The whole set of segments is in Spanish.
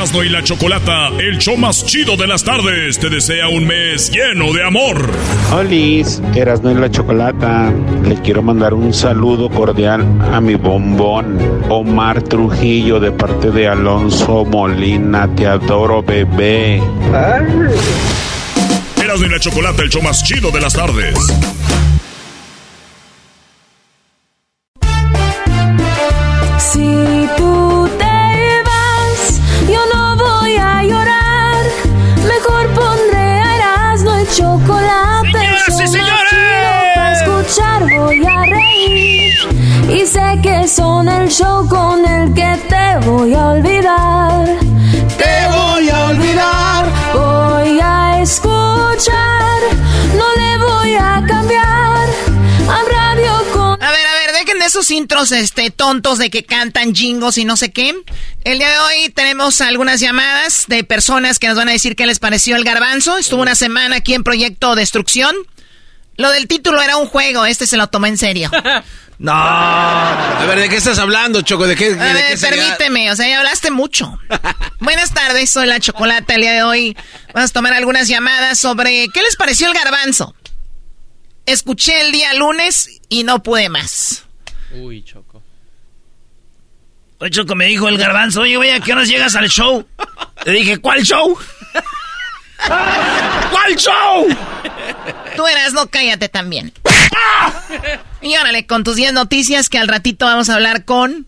Erasmo y la Chocolata, el show más chido de las tardes, te desea un mes lleno de amor. Olis, Erasmo y la Chocolata, le quiero mandar un saludo cordial a mi bombón Omar Trujillo de parte de Alonso Molina, te adoro bebé. Erasmo y la Chocolata, el show más chido de las tardes. Son el show con el que te voy a olvidar. Te voy a olvidar. Voy a escuchar. No le voy a cambiar. A radio con. A ver, a ver, dejen de esos intros este, tontos de que cantan jingos y no sé qué. El día de hoy tenemos algunas llamadas de personas que nos van a decir qué les pareció el garbanzo. Estuvo una semana aquí en Proyecto Destrucción. Lo del título era un juego, este se lo tomó en serio. No. A ver, ¿de qué estás hablando, Choco? ¿De qué, A de ver, qué sería? permíteme, o sea, ya hablaste mucho. Buenas tardes, soy la Chocolata. El día de hoy vamos a tomar algunas llamadas sobre qué les pareció el garbanzo. Escuché el día lunes y no pude más. Uy, Choco. Oye, Choco me dijo el garbanzo, oye, güey, ¿a qué horas llegas al show? Le dije, ¿cuál show? ¿Cuál show? Tú eras, no cállate también. Y órale, con tus 10 noticias que al ratito vamos a hablar con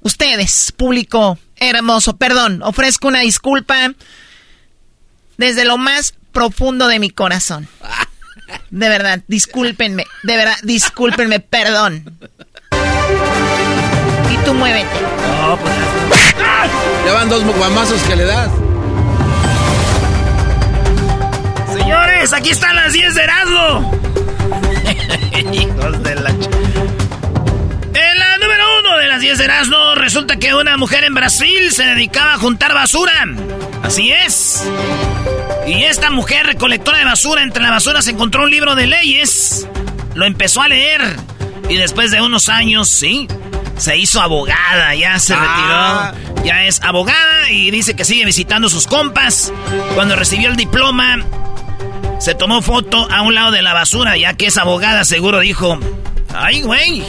ustedes, público hermoso. Perdón, ofrezco una disculpa desde lo más profundo de mi corazón. De verdad, discúlpenme, de verdad, discúlpenme, perdón. Y tú muévete. No, pues Ya van dos guamazos que le das. Señores, aquí están las 10 de Erasmo. Hijos de la... En la número uno de las 10 de Erasmo, resulta que una mujer en Brasil se dedicaba a juntar basura. Así es. Y esta mujer recolectora de basura, entre la basura se encontró un libro de leyes. Lo empezó a leer. Y después de unos años, sí, se hizo abogada, ya se Ah. retiró. Ya es abogada y dice que sigue visitando sus compas. Cuando recibió el diploma, se tomó foto a un lado de la basura, ya que es abogada, seguro dijo, ay, güey,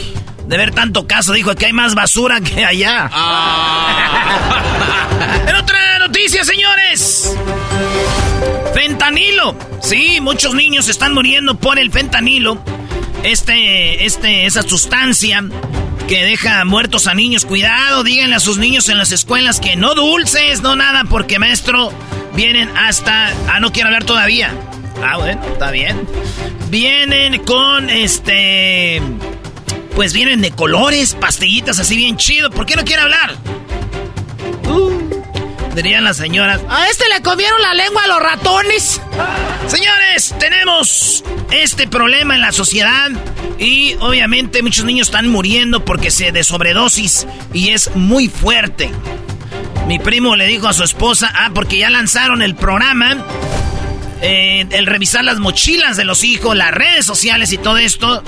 de ver tanto caso, dijo que hay más basura que allá. en otra noticia, señores. Fentanilo. Sí, muchos niños están muriendo por el fentanilo. Este, este, esa sustancia que deja muertos a niños. Cuidado, díganle a sus niños en las escuelas que no dulces, no nada, porque maestro, vienen hasta... Ah, no quiero hablar todavía. Ah, bueno, está bien. Vienen con este... Pues vienen de colores, pastillitas así bien chido. ¿Por qué no quiere hablar? Dirían las señoras. A este le comieron la lengua a los ratones. Señores, tenemos este problema en la sociedad y obviamente muchos niños están muriendo porque se de sobredosis y es muy fuerte. Mi primo le dijo a su esposa, ah, porque ya lanzaron el programa, eh, el revisar las mochilas de los hijos, las redes sociales y todo esto.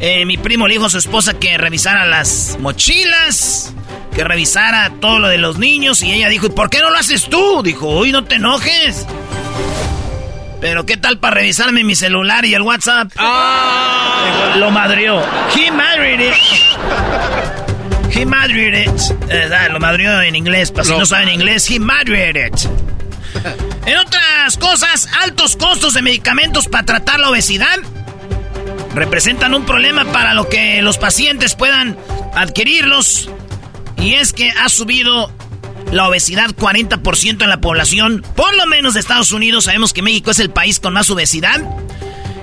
Eh, mi primo le dijo a su esposa que revisara las mochilas, que revisara todo lo de los niños y ella dijo, ¿y por qué no lo haces tú? Dijo, uy, no te enojes. Pero ¿qué tal para revisarme mi celular y el WhatsApp? Dijo, lo madrió. He married it. He madried it. Eh, lo madrió en inglés, para si no saben inglés, he madried it. En otras cosas, altos costos de medicamentos para tratar la obesidad representan un problema para lo que los pacientes puedan adquirirlos. Y es que ha subido la obesidad 40% en la población, por lo menos de Estados Unidos. Sabemos que México es el país con más obesidad.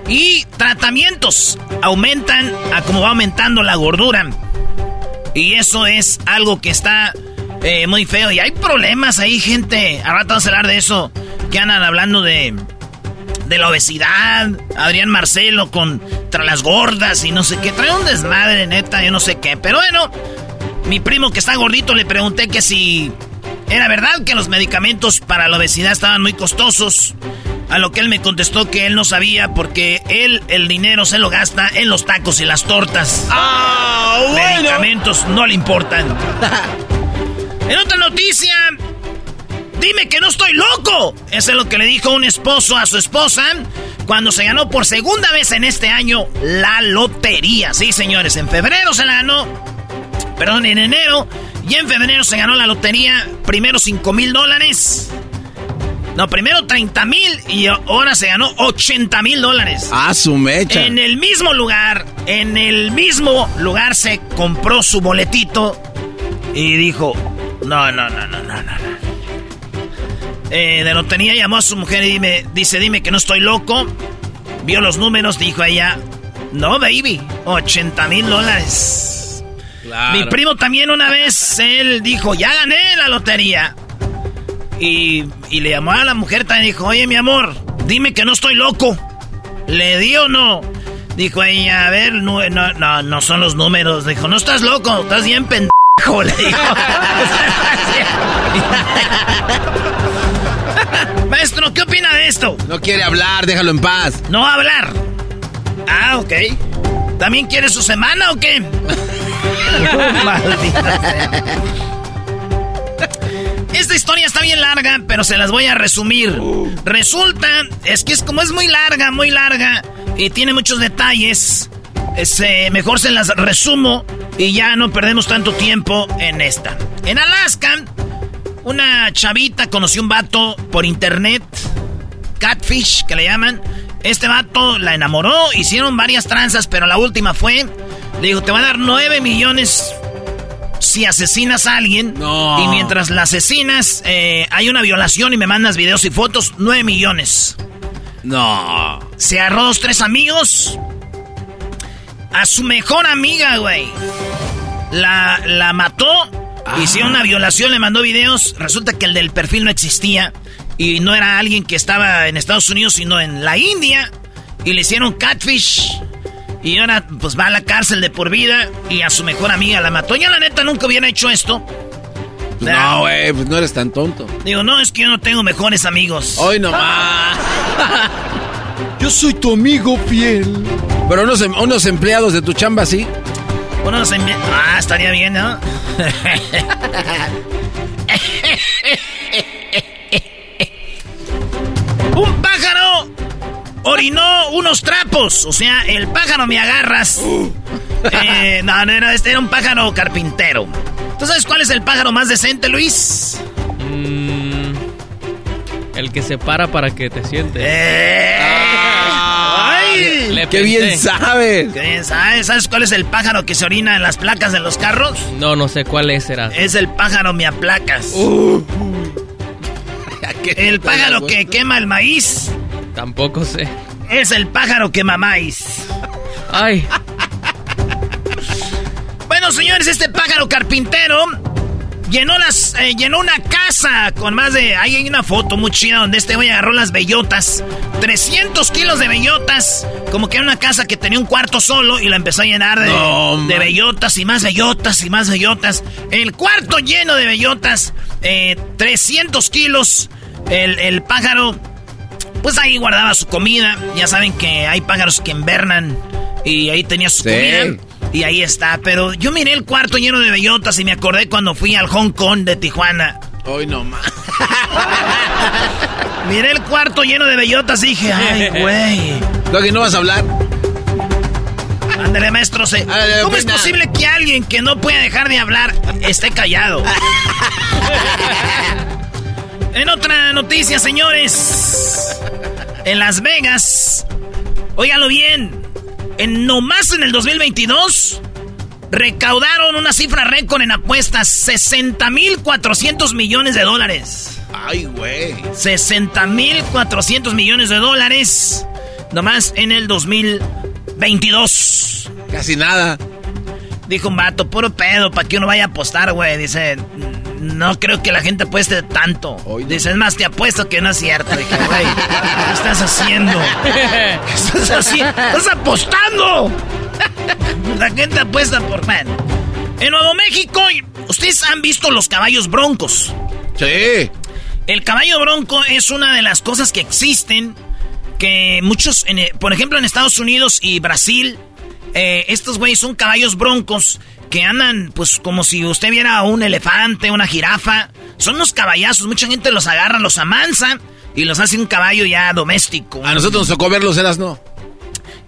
Y tratamientos aumentan a como va aumentando la gordura. Y eso es algo que está eh, muy feo. Y hay problemas ahí, gente. Ahora vamos a hablar de eso. Que andan hablando de, de la obesidad. Adrián Marcelo contra las gordas y no sé qué. Trae un desmadre, neta, yo no sé qué. Pero bueno, mi primo que está gordito le pregunté que si era verdad que los medicamentos para la obesidad estaban muy costosos. A lo que él me contestó que él no sabía porque él el dinero se lo gasta en los tacos y las tortas. ¡Ah! Medicamentos no le importan. en otra noticia, dime que no estoy loco. Eso es lo que le dijo un esposo a su esposa cuando se ganó por segunda vez en este año la lotería. Sí, señores, en febrero se la ganó. Perdón, en enero y en febrero se ganó la lotería, primero 5 mil dólares. No, primero 30 mil y ahora se ganó 80 mil dólares. Ah, su mecha. En el mismo lugar, en el mismo lugar se compró su boletito y dijo, no, no, no, no, no, no. Eh, de lotería llamó a su mujer y dime, dice, dime que no estoy loco. Vio los números, dijo ella, no, baby, 80 mil dólares. Mi primo también una vez, él dijo, ya gané la lotería. Y, le llamó a la mujer también dijo, oye mi amor, dime que no estoy loco. ¿Le di o no? Dijo ella, a ver, no, no, no, son los números. Dijo, no estás loco, estás bien pendejo, le dijo. Maestro, ¿qué opina de esto? No quiere hablar, déjalo en paz. No hablar. Ah, ok. ¿También quiere su semana o qué? Esta historia está bien larga, pero se las voy a resumir. Resulta, es que es como es muy larga, muy larga, y tiene muchos detalles, mejor se las resumo y ya no perdemos tanto tiempo en esta. En Alaska, una chavita conoció un vato por internet, catfish, que le llaman. Este vato la enamoró, hicieron varias tranzas, pero la última fue le dijo, te va a dar 9 millones si asesinas a alguien. No. Y mientras la asesinas, eh, hay una violación y me mandas videos y fotos, 9 millones. No. Se agarró dos, tres amigos. A su mejor amiga, güey. La, la mató. Ah. Hicieron una violación, le mandó videos. Resulta que el del perfil no existía. Y no era alguien que estaba en Estados Unidos, sino en la India. Y le hicieron catfish. Y ahora pues va a la cárcel de por vida y a su mejor amiga la mató. Ya la neta nunca hubiera hecho esto. Pues no, güey, pues no eres tan tonto. Digo, no, es que yo no tengo mejores amigos. Hoy nomás. yo soy tu amigo fiel. Pero unos, em, unos empleados de tu chamba, sí. Unos empleados. Ah, estaría bien, ¿no? Un pájaro orinó unos trapos. O sea, el pájaro me agarras. Eh, no, no era, este era un pájaro carpintero. ¿Tú sabes cuál es el pájaro más decente, Luis? Mm, el que se para para que te sientes. Eh. ¡Qué bien sabes! ¡Qué bien sabes! ¿Sabes cuál es el pájaro que se orina en las placas de los carros? No, no sé cuál es, será. Es el pájaro me aplacas. Uh. el pájaro que quema el maíz. Tampoco sé. Es el pájaro que mamáis. Ay. bueno, señores, este pájaro carpintero llenó las eh, llenó una casa con más de ahí hay una foto muy chida donde este güey agarró las bellotas. 300 kilos de bellotas. Como que era una casa que tenía un cuarto solo y la empezó a llenar de, de bellotas y más bellotas y más bellotas. El cuarto lleno de bellotas 300 eh, kilos. El, el pájaro pues ahí guardaba su comida. Ya saben que hay pájaros que invernan y ahí tenía su comida. Y ahí está. Pero yo miré el cuarto lleno de bellotas y me acordé cuando fui al Hong Kong de Tijuana. Hoy no más. miré el cuarto lleno de bellotas y dije, ay, güey. ¿Lo que no vas a hablar? Ándale, maestro. Se... ¿Cómo es posible que alguien que no puede dejar de hablar esté callado? en otra noticia, señores. En Las Vegas. Óigalo bien. En nomás en el 2022 recaudaron una cifra récord en apuestas, 60.400 millones de dólares. Ay, güey. 60.400 millones de dólares nomás en el 2022. Casi nada. Dijo un vato, puro pedo, para que uno vaya a apostar, güey. Dice, no creo que la gente apueste tanto. Dice, es más, te apuesto que no es cierto. Dije, güey, ¿qué estás haciendo? ¿Qué estás haciendo? ¡Estás apostando! La gente apuesta por man. En Nuevo México, ustedes han visto los caballos broncos. Sí. El caballo bronco es una de las cosas que existen. Que muchos, por ejemplo, en Estados Unidos y Brasil, eh, estos güeyes son caballos broncos que andan, pues, como si usted viera un elefante, una jirafa. Son unos caballazos. Mucha gente los agarra, los amansa y los hace un caballo ya doméstico. A nosotros nos tocó verlos, eras no.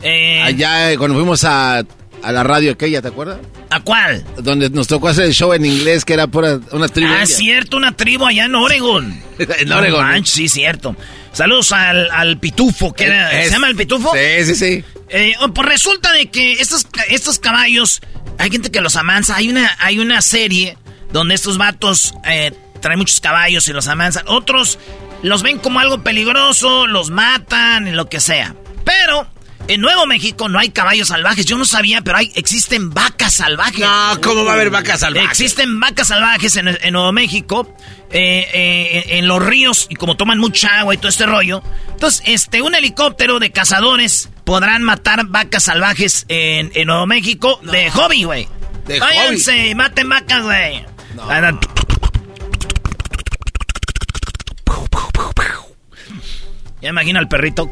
Eh, Allá eh, cuando fuimos a, a, la radio aquella, ¿te acuerdas? ¿A cuál? Donde nos tocó hacer el show en inglés que era pura una tribu. Ah, cierto, una tribu allá en Oregon. en Oregon. sí, cierto. Saludos al, al pitufo, que ¿se llama el pitufo? Sí, sí, sí. Eh, pues resulta de que estos, estos caballos, hay gente que los amansa. Hay una, hay una serie donde estos vatos eh, traen muchos caballos y los amansan. Otros los ven como algo peligroso, los matan y lo que sea. Pero en Nuevo México no hay caballos salvajes. Yo no sabía, pero hay, existen vacas salvajes. No, ¿cómo va a haber vacas salvajes? Existen vacas salvajes en, Nuevo México, eh, eh, en los ríos, y como toman mucha agua y todo este rollo. Entonces, este, un helicóptero de cazadores podrán matar vacas salvajes en, Nuevo México de hobby, güey. De Váyanse, maten vacas, güey. Ya imagina al perrito.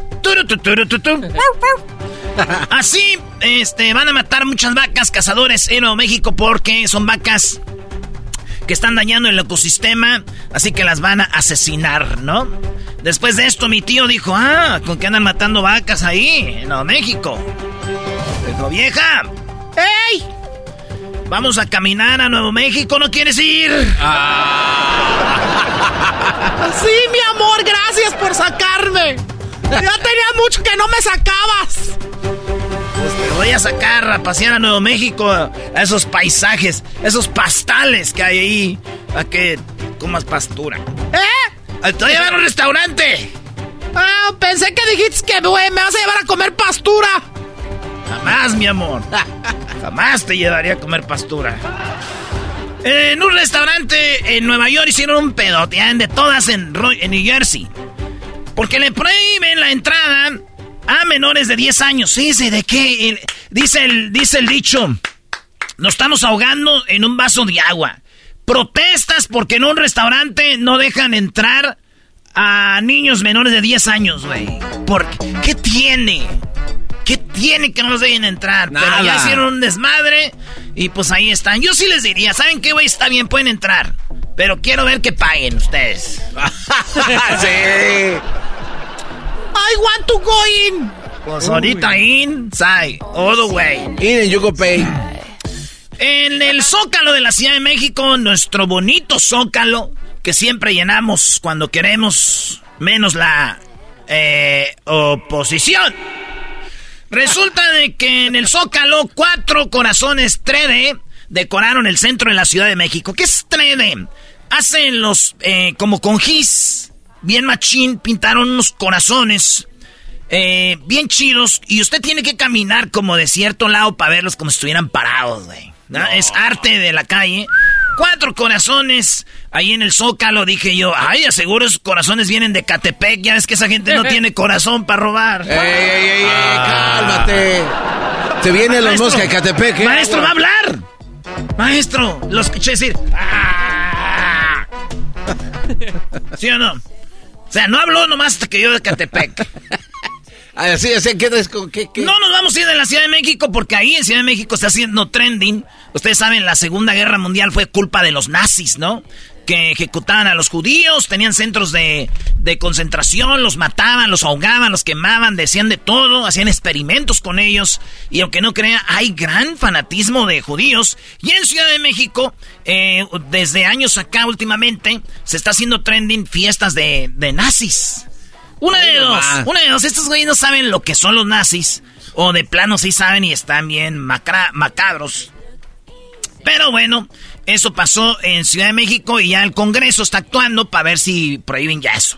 Así, este, van a matar muchas vacas cazadores en Nuevo México porque son vacas que están dañando el ecosistema, así que las van a asesinar, ¿no? Después de esto, mi tío dijo, ah, ¿con qué andan matando vacas ahí, en Nuevo México? Dijo, vieja, ¡Ey! Vamos a caminar a Nuevo México, ¿no quieres ir? Ah. Sí, mi amor, gracias por sacarme. Ya tenía mucho que no me sacabas. Pues te voy a sacar a pasear a Nuevo México, a esos paisajes, esos pastales que hay ahí, a que comas pastura. ¿Eh? Te voy a llevar a un restaurante. Ah, pensé que dijiste que me vas a llevar a comer pastura. Jamás, mi amor. Jamás te llevaría a comer pastura. En un restaurante en Nueva York hicieron un pedote, de todas en, en New Jersey. Porque le prohíben la entrada a menores de 10 años. Sí, ¿de qué? Dice el, dice el dicho, nos estamos ahogando en un vaso de agua. Protestas porque en un restaurante no dejan entrar a niños menores de 10 años, güey. ¿Por qué tiene? ¿Qué tiene que no los dejen entrar? Nada. Pero ya hicieron un desmadre y pues ahí están. Yo sí les diría, ¿saben qué, güey? Está bien, pueden entrar. Pero quiero ver que paguen ustedes. sí. I want to go in. Pues ahorita in, sai, all the way. In and you go pay. En el Zócalo de la Ciudad de México, nuestro bonito Zócalo, que siempre llenamos cuando queremos, menos la eh, oposición. Resulta de que en el Zócalo, cuatro corazones 3D decoraron el centro de la Ciudad de México. ¿Qué es 3D? Hacen los, eh, como con gis, bien machín, pintaron unos corazones eh, bien chidos. Y usted tiene que caminar como de cierto lado para verlos como si estuvieran parados, güey. Es arte de la calle. Cuatro corazones ahí en el Zócalo, dije yo. Ay, aseguro esos corazones vienen de Catepec. Ya ves que esa gente no tiene corazón para robar. ¡Ey, ey, ey! cálmate Se vienen los moscas de Catepec, ¿eh? Maestro, va a hablar. Maestro, lo escuché decir. ¡Ah! ¿Sí o no? O sea, no habló nomás hasta que yo de Catepec. Así, así, ¿qué, qué, qué? No nos vamos a ir de la Ciudad de México porque ahí en Ciudad de México está haciendo trending. Ustedes saben, la Segunda Guerra Mundial fue culpa de los nazis, ¿no? que ejecutaban a los judíos, tenían centros de, de concentración, los mataban, los ahogaban, los quemaban, decían de todo, hacían experimentos con ellos. Y aunque no crea, hay gran fanatismo de judíos. Y en Ciudad de México, eh, desde años acá últimamente, se está haciendo trending fiestas de, de nazis. Una de dos, una de dos, estos güeyes no saben lo que son los nazis. O de plano sí saben y están bien macabros. Pero bueno, eso pasó en Ciudad de México y ya el Congreso está actuando para ver si prohíben ya eso.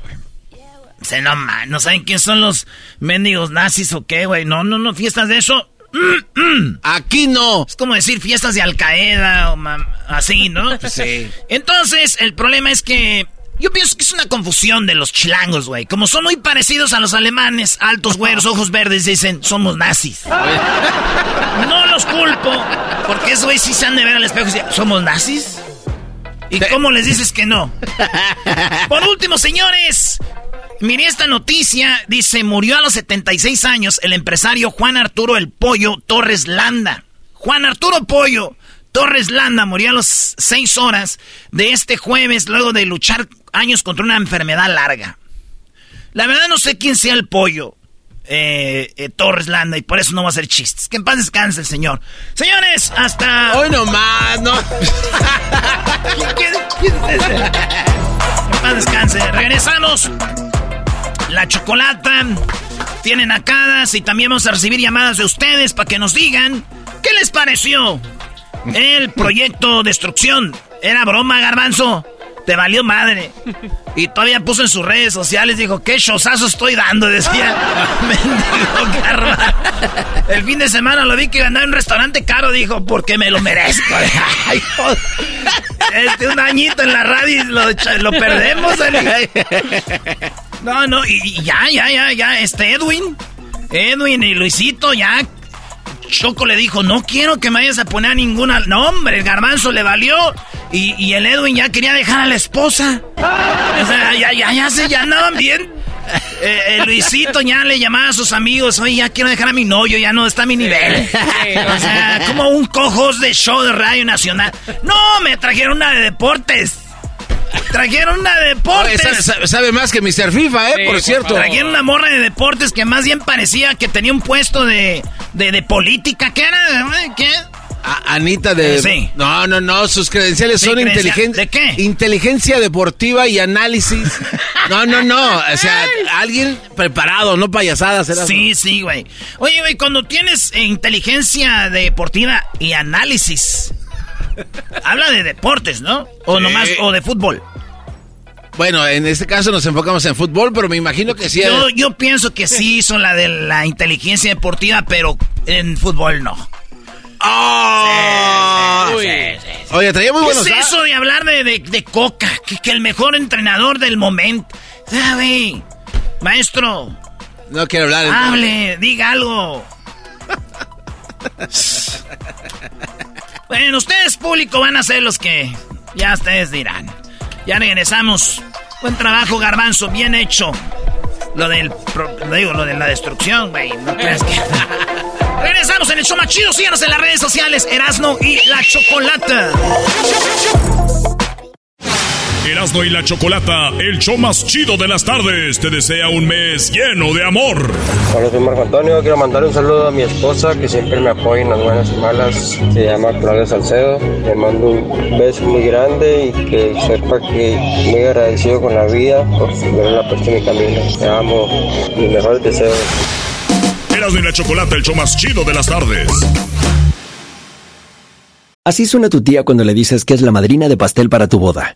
Se no, man, no saben quién son los mendigos nazis o qué, güey. No, no, no, fiestas de eso. Mm, mm. Aquí no. Es como decir fiestas de Al Qaeda o así, ¿no? Sí. Entonces, el problema es que yo pienso que es una confusión de los chilangos, güey. Como son muy parecidos a los alemanes, altos, güeros, ojos verdes, dicen, somos nazis. No los culpo, porque esos güey sí se han de ver al espejo y dicen, ¿somos nazis? ¿Y cómo les dices que no? Por último, señores, miré esta noticia. Dice, murió a los 76 años el empresario Juan Arturo El Pollo Torres Landa. Juan Arturo Pollo Torres Landa murió a las 6 horas de este jueves luego de luchar años contra una enfermedad larga. La verdad no sé quién sea el pollo. Eh, eh, Torres Landa y por eso no va a hacer chistes. Que en paz descanse el señor. Señores, hasta. Hoy nomás, ¿no? ¿Quién, es ese? En paz descanse. Regresamos. La chocolata. Tienen acadas y también vamos a recibir llamadas de ustedes para que nos digan qué les pareció el proyecto Destrucción. Era broma, garbanzo. Te valió madre. Y todavía puso en sus redes sociales, dijo, qué chosazo estoy dando, decía. Mendigo El fin de semana lo vi que iba a andar en un restaurante caro, dijo, porque me lo merezco. este, un añito en la radio y lo, perdemos. No, no, y, ya, ya, ya, ya, este Edwin. Edwin y Luisito ya Choco le dijo, no quiero que me vayas a poner a ninguna... No, hombre, el garbanzo le valió. Y, el Edwin ya quería dejar a la esposa. O sea, ya, ya, ya se, ya andaban bien. Eh, el Luisito ya le llamaba a sus amigos, oye, ya quiero dejar a mi novio, ya no está a mi nivel. O sea, como un cojos de show de Radio Nacional. No, me trajeron una de deportes. Trajeron una de deportes. sabe, más que Mr. FIFA, ¿eh? por cierto. Trajeron una morra de deportes que más bien parecía que tenía un puesto de, de, política. ¿Qué era? ¿Qué? Anita de... Sí. No, no, no, sus credenciales son inteligencia... ¿De qué? Inteligencia deportiva y análisis. No, no, no, o sea, alguien preparado, no payasadas. sí, sí, güey. Oye, güey, cuando tienes inteligencia deportiva y análisis, habla de deportes, ¿no? O nomás, o de fútbol. Bueno, en este caso nos enfocamos en fútbol, pero me imagino que sí. Yo, yo pienso que sí son la de la inteligencia deportiva, pero en fútbol no. Oh, Oye, traía muy buenos ¿Qué es eso de hablar de, Coca? Que, el mejor entrenador del momento. ¿Sabe? Maestro. No quiero hablar. Hable, diga algo. bueno, ustedes público van a ser los que ya ustedes dirán. Ya regresamos. Buen trabajo, Garbanzo, bien hecho. Lo del. Lo digo, lo de la destrucción, güey. No creas que. regresamos en el show más chido. Síganos en las redes sociales. Erasno y la Chocolata. Erasmo y la Chocolata, el show más chido de las tardes, te desea un mes lleno de amor. Hola, soy Marco Antonio. Quiero mandar un saludo a mi esposa que siempre me apoya en las buenas y malas. Se llama Claudia Salcedo. Le mando un beso muy grande y que sepa que muy agradecido con la vida por la puesto en mi camino. Te amo. Mis mejores deseos. Erasmo y la Chocolata, el show más chido de las tardes. Así suena tu tía cuando le dices que es la madrina de pastel para tu boda.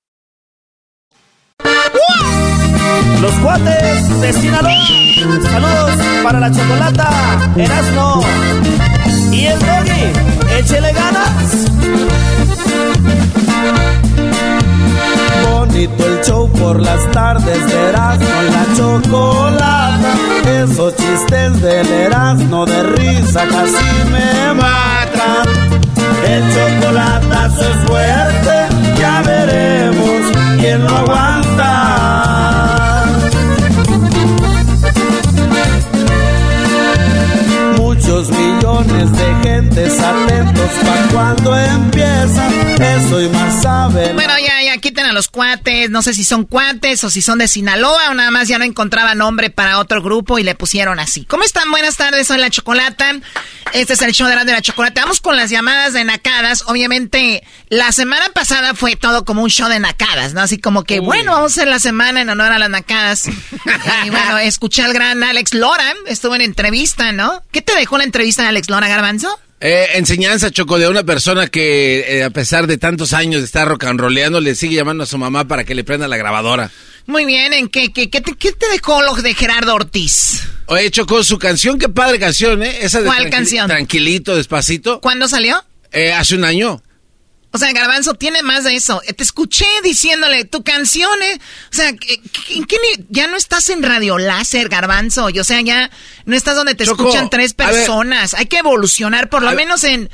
Los cuates de Sinaloa. Saludos para la chocolata, Erasmo y el doggy. Échele ganas. Bonito el show por las tardes de Erasmo la chocolata. Esos chistes del Erasmo de risa casi me matan. El chocolatazo es fuerte, ya veremos quién lo aguanta. De gentes atentos para cuando empieza. Eso y más saben. Quiten a los cuates. No sé si son cuates o si son de Sinaloa o nada más ya no encontraba nombre para otro grupo y le pusieron así. ¿Cómo están? Buenas tardes, soy La Chocolata. Este es el show de la, de la Chocolata. Vamos con las llamadas de nacadas. Obviamente, la semana pasada fue todo como un show de nacadas, ¿no? Así como que, bueno, vamos a hacer la semana en honor a las nacadas. y bueno, escuché al gran Alex Lora. Estuvo en entrevista, ¿no? ¿Qué te dejó la entrevista de Alex Lora, Garbanzo? Eh, enseñanza, Choco, de una persona que eh, a pesar de tantos años de estar rock and rolleando, le sigue llamando a su mamá para que le prenda la grabadora. Muy bien, ¿en qué, qué, qué te, qué te dejó lo de Gerardo Ortiz? Oye, Choco, su canción, qué padre canción, ¿eh? Esa de ¿Cuál canción? Tranquilito, despacito. ¿Cuándo salió? Eh, hace un año. O sea, Garbanzo tiene más de eso. Eh, Te escuché diciéndole tu canción, eh, o sea, ¿qué- qué- ¿en qué ni- ya no estás en Radio Láser, Garbanzo? Y, o sea, ya no estás donde te Choco, escuchan tres personas. Hay que evolucionar, por lo menos en...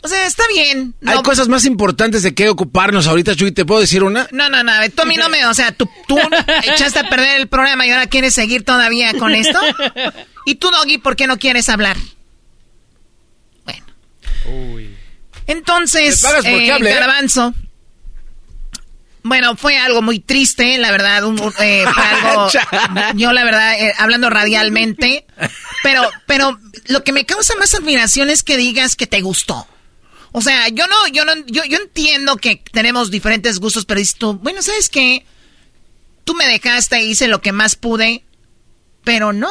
O sea, está bien. Hay cosas más importantes de qué ocuparnos ahorita, Chuy. ¿Te puedo decir una? no, no, no, tú a mí no me... O sea, tú, tú echaste a perder el programa y ahora quieres seguir todavía con esto. ¿Y tú, Doggy, por qué no quieres hablar? Entonces, ¿Me por eh, hable, eh? Garbanzo. Bueno, fue algo muy triste, la verdad. un- eh, fue algo. yo, la verdad, eh, hablando radialmente. Pero, pero lo que me causa más admiración es que digas que te gustó. O sea, yo no, yo no, yo, yo entiendo que tenemos diferentes gustos, pero dices tú, bueno, ¿sabes qué? Tú me dejaste, hice lo que más pude, pero no.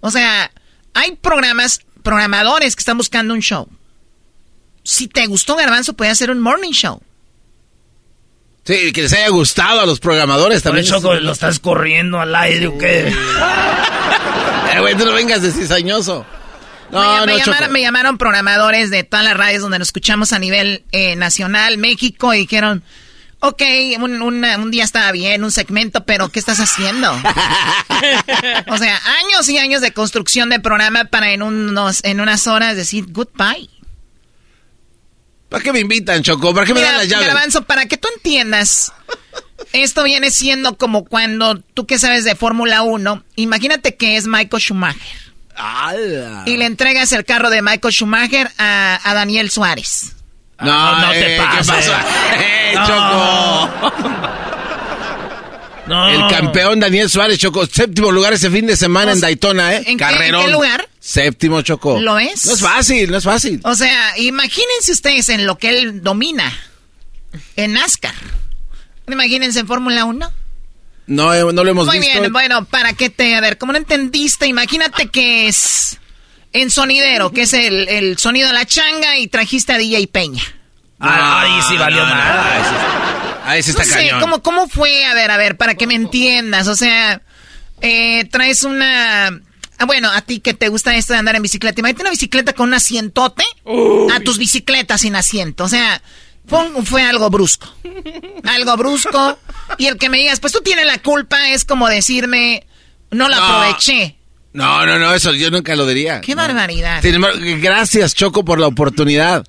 O sea, hay programas, programadores que están buscando un show. Si te gustó Garbanzo, puede hacer un morning show. Sí, que les haya gustado a los programadores también. Lo estás corriendo al aire o qué? Eh, güey, tú no vengas de cizañoso. No, me, no, llamaron, me llamaron programadores de todas las radios donde nos escuchamos a nivel eh, nacional, México, y dijeron, ok, un, una- un día estaba bien, un segmento, pero ¿qué estás haciendo? o sea, años y años de construcción de programa para en, unos, en unas horas decir goodbye. ¿Para qué me invitan, Choco? ¿Para qué me Mira, dan las llaves? Garbanzo, para que tú entiendas, esto viene siendo como cuando tú que sabes de Fórmula 1, imagínate que es Michael Schumacher. ¡Hala! Y le entregas el carro de Michael Schumacher a, a Daniel Suárez. No, no te eh, ¿qué pases. pasa? ¡Eh, No. Choco! No. El campeón Daniel Suárez, Choco. Séptimo lugar ese fin de semana en Daytona, ¿eh? ¿en qué- en qué lugar? Séptimo, Choco. ¿Lo ves? No es fácil, no es fácil. O sea, imagínense ustedes en lo que él domina. En NASCAR. Imagínense en Fórmula 1. No, eh, no lo hemos Muy visto. bien, bueno, ¿para qué te...? A ver, ¿cómo no entendiste? Imagínate que es en sonidero, que es el, el sonido de la changa y trajiste a DJ Peña. Ah, ahí sí valió no, no, nada. ahí sí- Ahí sí No está sé, cañón. ¿cómo, ¿cómo fue? A ver, a ver, para que me entiendas. O sea, eh, traes una... Ah, bueno, a ti que te gusta esto de andar en bicicleta. Imagínate una bicicleta con un asientote a tus bicicletas sin asiento. O sea, fue, algo brusco. Algo brusco. Y el que me digas, pues tú tienes la culpa, es como decirme, no la No. aproveché. No, no, no, eso yo nunca lo diría. Qué barbaridad. Sin embargo, gracias, Choco, por la oportunidad.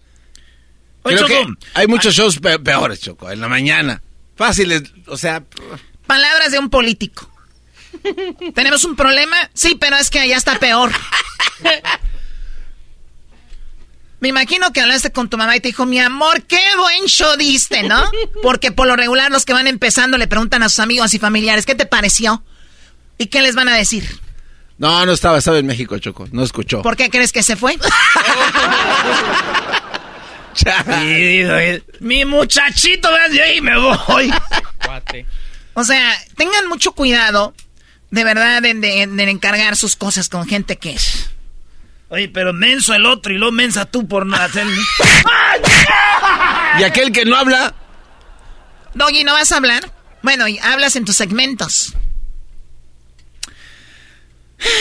Oye, Creo Choco. que hay muchos shows pe- peores, Choco, en la mañana. Fáciles, o sea... Palabras de un político. ¿Tenemos un problema? Sí, pero es que allá está peor. Me imagino que hablaste con tu mamá y te dijo, mi amor, qué buen show diste, ¿no? Porque por lo regular los que van empezando le preguntan a sus amigos y familiares, ¿qué te pareció? ¿Y qué les van a decir? No, no estaba, estaba en México, Choco, no escuchó. ¿Por qué crees que se fue? Y él, mi muchachito, vean, ahí me voy. O sea, tengan mucho cuidado, de verdad, de, de- de encargar sus cosas con gente que es. Oye, pero menso el otro y luego mensa tú por no hacerme. ¿Y aquel que no habla? Doggy, ¿no vas a hablar? Bueno, y hablas en tus segmentos.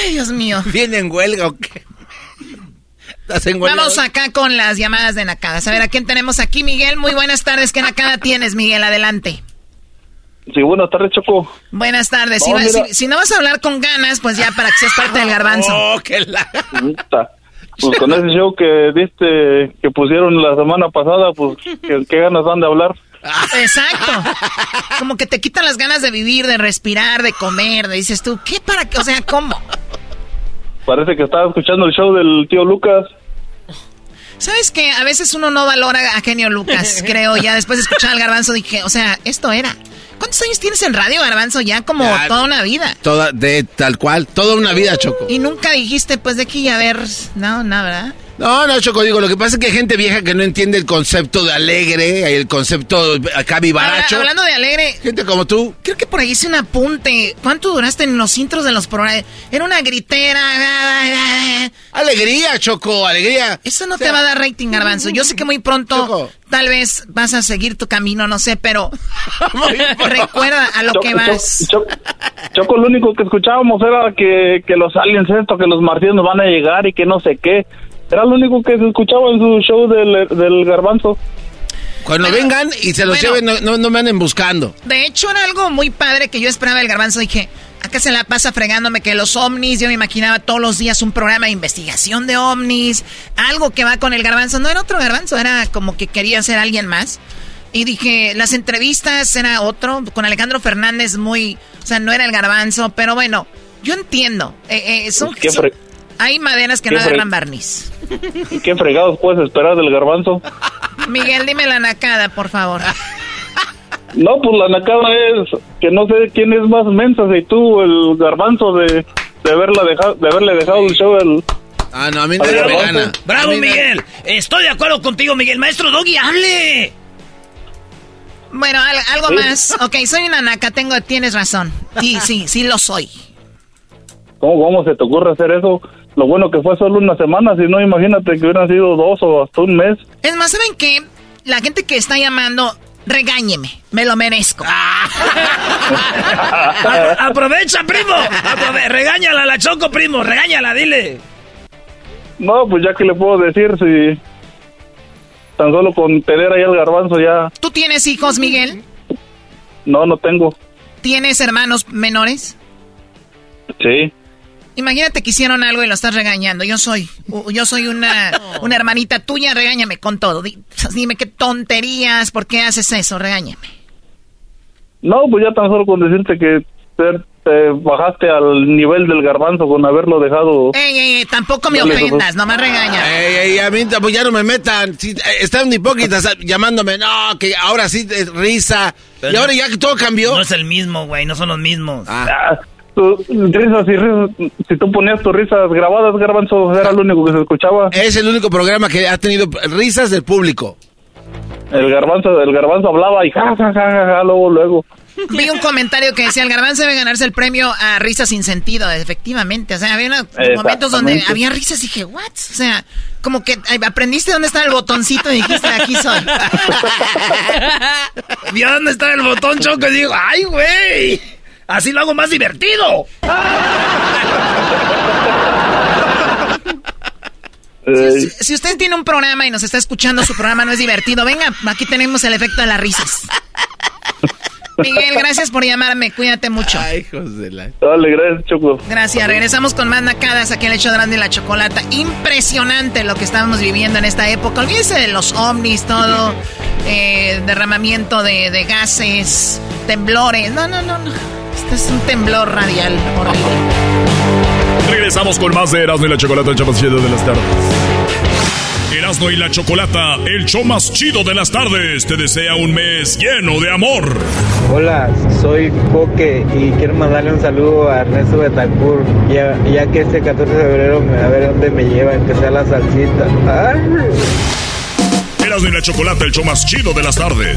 Ay, Dios mío. ¿Viene en huelga o qué? ¿Estás en huelga Vamos hoy? acá con las llamadas de Nacadas. A ver, ¿a quién tenemos aquí, Miguel? Muy buenas tardes. ¿Qué Nakada tienes, Miguel? Adelante. Sí, buenas tardes, Choco. Buenas tardes. Si, No, va- mira. si- si no vas a hablar con ganas, pues ya para que seas parte del garbanzo. Oh, qué la... Pues con ese show que diste, que pusieron la semana pasada, pues ¿qué, qué ganas dan de hablar. Exacto. Como que te quitan las ganas de vivir, de respirar, de comer. De dices tú, ¿qué para qué? O sea, ¿cómo? Parece que estaba escuchando el show del tío Lucas. ¿Sabes qué? A veces uno no valora a Genio Lucas, creo. Ya después de escuchar al garbanzo dije, o sea, esto era. ¿Cuántos años tienes en radio, garbanzo? Ya como Ya. toda una vida. Toda, de tal cual, toda una vida, Choco. Y nunca dijiste, pues, de aquí a ver. No, no, ¿verdad? No, no, Choco, digo, lo que pasa es que hay gente vieja que no entiende el concepto de alegre, el concepto acá vivaracho. Hablando de alegre. Gente como tú. Creo que por ahí hice un apunte. ¿Cuánto duraste en los intros de los programas? Era una gritera. Alegría, Choco, alegría. Eso no te va a dar rating, garbanzo. Yo sé que muy pronto tal vez vas a seguir tu camino, no sé, pero recuerda a lo Choco, que vas. Choco, Choco, lo único que escuchábamos era que, que los aliens esto, que los marcianos van a llegar y que no sé qué. Era lo único que se escuchaba en su show del, del garbanzo. Cuando vengan y se los bueno. lleven, no, no, no me anden buscando. De hecho, era algo muy padre que yo esperaba del garbanzo. Dije, acá se la pasa fregándome que los ovnis, yo me imaginaba todos los días un programa de investigación de ovnis, algo que va con el garbanzo. No era otro garbanzo, era como que quería ser alguien más. Y dije, las entrevistas era otro, con Alejandro Fernández muy, o sea, no era el garbanzo, pero bueno, yo entiendo. Eh, eh, son- Pues, ¿Qué son- hay maderas que no agarran barniz. ¿Y qué fregados puedes esperar del garbanzo? Miguel, dime la nacada, por favor. No, pues la nacada es que no sé quién es más mensa, si tú o el garbanzo de, de, haberla dejado, de haberle dejado el show al... Ah, no, a mí nadie me garbanzo. gana. ¡Bravo, Miguel! Estoy de acuerdo contigo, Miguel. Maestro Doggy, hable. Bueno, al- algo Sí. más. Ok, soy una naca, tengo, tienes razón. Sí, sí, sí lo soy. ¿Cómo, ¿Cómo se te ocurre hacer eso? Lo bueno que fue solo una semana, si no, imagínate que hubieran sido dos o hasta un mes. Es más, ¿saben qué? La gente que está llamando, regáñeme, me lo merezco. A- aprovecha, primo. Aprove- regáñala a la Choco, primo. Regáñala, dile. No, pues ya que le puedo decir si tan solo con tener ahí el garbanzo ya... ¿Tú tienes hijos, Miguel? No, no tengo. ¿Tienes hermanos menores? Sí. Imagínate que hicieron algo y lo estás regañando. Yo soy, yo soy una, una hermanita tuya, regáñame con todo. Di- Dime qué tonterías, ¿por qué haces eso? Regáñame. No, pues ya tan solo con decirte que te, te bajaste al nivel del garbanzo con haberlo dejado... Ey, ey, ey, tampoco me ofendas, nomás regaña. Ey, ey, a mí pues ya no me metan. Sí, eh, están hipócritas ah, llamándome. No, que ahora sí es risa. y ahora ya que todo cambió. No es el mismo, güey. No son los mismos. Ah, tu- risas y risas, si tú ponías tus risas grabadas, garbanzo, era lo único que se escuchaba. Es el único programa que ha tenido risas del público. El garbanzo, el garbanzo hablaba y ja, ja, ja, ja, ja, luego, luego. Vi un comentario que decía, el garbanzo debe ganarse el premio a risas sin sentido, efectivamente. O sea, había una- momentos donde había risas y dije, ¿what? O sea, como que aprendiste dónde está el botoncito y dijiste, aquí soy. Vio dónde está el botón, Choco, y digo, ¡ay, güey! Así lo hago más divertido. Si, si usted tiene un programa y nos está escuchando, su programa no es divertido, venga, aquí tenemos el efecto de las risas. Miguel, gracias por llamarme. Cuídate mucho. Ay, hijos de la... Dale, gracias, Choco. Gracias. Regresamos con más nacadas aquí en el hecho grande y la chocolata. Impresionante lo que estamos viviendo en esta época. Olvídese de los ovnis, todo. Eh, derramamiento de, de gases, temblores. No, no, no, no. Este es un temblor radial horrible. Regresamos con más de Erasmo y la Chocolata, el chido de las tardes. Erasmo y la Chocolata, el show más chido de las tardes, te desea un mes lleno de amor. Hola, soy Coque y quiero mandarle un saludo a Ernesto Betancourt, ya, ya que este 14 de febrero a ver dónde me llevan, que sea la salsita. ¡Ay! Erasmo y la Chocolata, el show más chido de las tardes.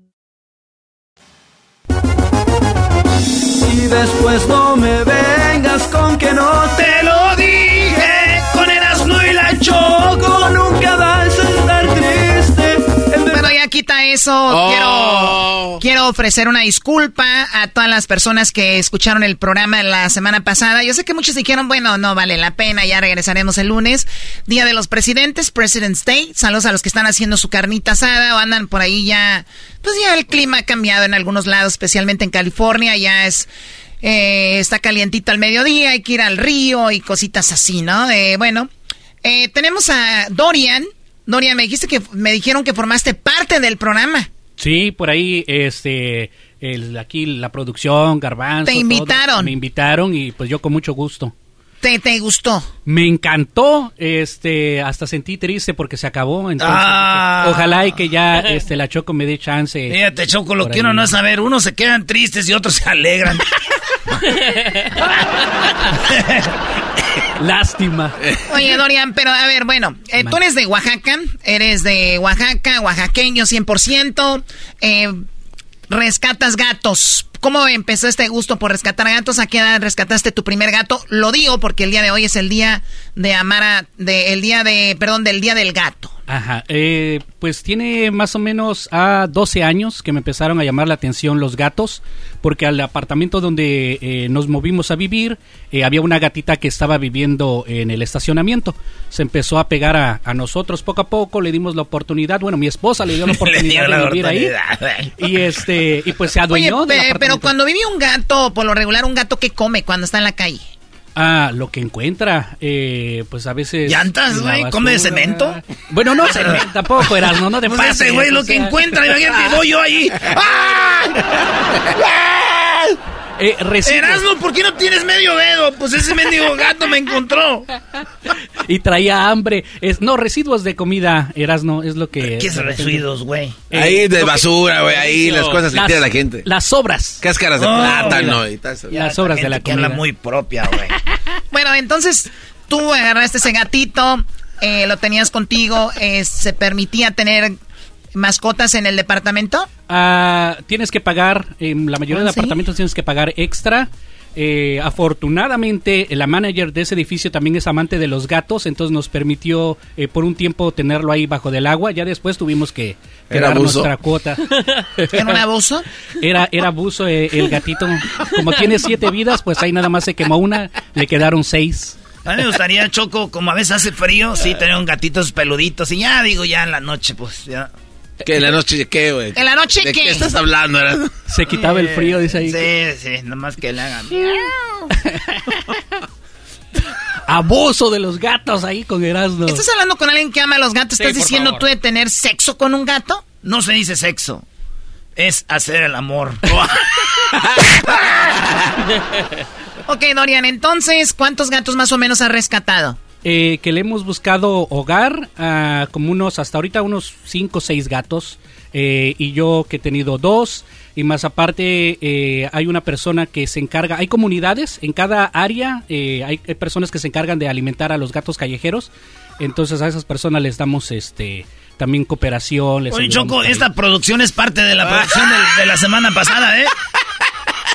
Después no me vengas con que no te quita eso. Oh. Quiero, quiero ofrecer una disculpa a todas las personas que escucharon el programa la semana pasada. Yo sé que muchos dijeron, bueno, no vale la pena, ya regresaremos el lunes. Día de los Presidentes, President's Day. Saludos a los que están haciendo su carnita asada o andan por ahí ya. Pues ya el clima ha cambiado en algunos lados, especialmente en California. Ya es. eh, está calientito al mediodía, hay que ir al río y cositas así, ¿no? Eh, bueno, eh, tenemos a Dorian. Dorian, me dijiste que me dijeron que formaste parte del programa. Sí, por ahí, este, el, aquí la producción, Garbanzo. Te todo, invitaron. me invitaron y pues yo con mucho gusto. ¿Te, te gustó? Me encantó, este, hasta sentí triste porque se acabó. Entonces, Ah. ojalá y que ya, este, la Choco me dé chance. Fíjate, Choco, lo que ahí. uno no es saber. Unos se quedan tristes y otros se alegran. Lástima. Oye, Dorian, pero a ver, bueno, eh, tú eres de Oaxaca, eres de Oaxaca, oaxaqueño 100%, eh, rescatas gatos. ¿Cómo empezó este gusto por rescatar gatos? ¿A qué edad rescataste tu primer gato? Lo digo porque el día de hoy es el día de Amara, de, el día de, perdón, del día del gato. Ajá, eh, pues tiene más o menos a 12 años que me empezaron a llamar la atención los gatos, porque al apartamento donde eh, nos movimos a vivir eh, había una gatita que estaba viviendo en el estacionamiento. Se empezó a pegar a, a nosotros poco a poco, le dimos la oportunidad, bueno, mi esposa le dio la oportunidad dio la de vivir ahí. Y este, y pues se Oye, adueñó pe- apartamento. Pero cuando vive un gato, por lo regular, un gato que come cuando está en la calle. Ah, lo que encuentra, eh, pues a veces... ¿Llantas, güey? ¿Come de cemento? Bueno, no, cemento tampoco, Erasmo, no de Pues pases, ese güey lo o que encuentra, imagínate, voy yo ahí. Eh. Erasmo, ¿por qué no tienes medio dedo? Pues ese mendigo gato me encontró. y traía hambre. Es, no, residuos de comida, Erasno, es lo que... ¿Qué es residuos, güey? Ahí de basura, güey, ahí las cosas que Las- tira la gente. Las sobras. Cáscaras de Oh, plátano y tal. Las sobras de la que habla comida. muy propia, güey. Bueno, entonces tú agarraste ese gatito, eh, lo tenías contigo, eh, ¿se permitía tener mascotas en el departamento? Ah, tienes que pagar, en la mayoría Ah, de ¿sí? apartamentos tienes que pagar extra. Eh, afortunadamente, la manager de ese edificio también es amante de los gatos, entonces nos permitió eh, por un tiempo tenerlo ahí bajo del agua. Ya después tuvimos que, que dar abuso. nuestra cuota. ¿Era un abuso? Era, era abuso eh, el gatito. Como tiene siete vidas, pues ahí nada más se quemó una, le quedaron seis. A mí me gustaría, Choco, como a veces hace frío, sí, tener un gatitos peluditos. Y ya, digo, ya en la noche, pues ya. ¿Qué? ¿La noche qué, güey? ¿En la noche ¿De qué? qué estás hablando? Se quitaba el frío, dice ahí. Sí, sí, nomás que le hagan. Abuso de los gatos ahí con Erasmo. ¿Estás hablando con alguien que ama a los gatos? ¿Estás diciendo favor. tú de tener sexo con un gato? no se dice sexo, es hacer el amor. ok, Dorian, entonces, ¿cuántos gatos más o menos has rescatado? Eh, que le hemos buscado hogar, a como unos, hasta ahorita unos 5 o 6 gatos, eh, y yo que he tenido dos, y más aparte eh, hay una persona que se encarga, hay comunidades en cada área, hay, hay, personas que se encargan de alimentar a los gatos callejeros, entonces a esas personas les damos este también cooperación. Les Oye, Choco, esta producción es parte de la producción de, de la semana pasada, ¿eh?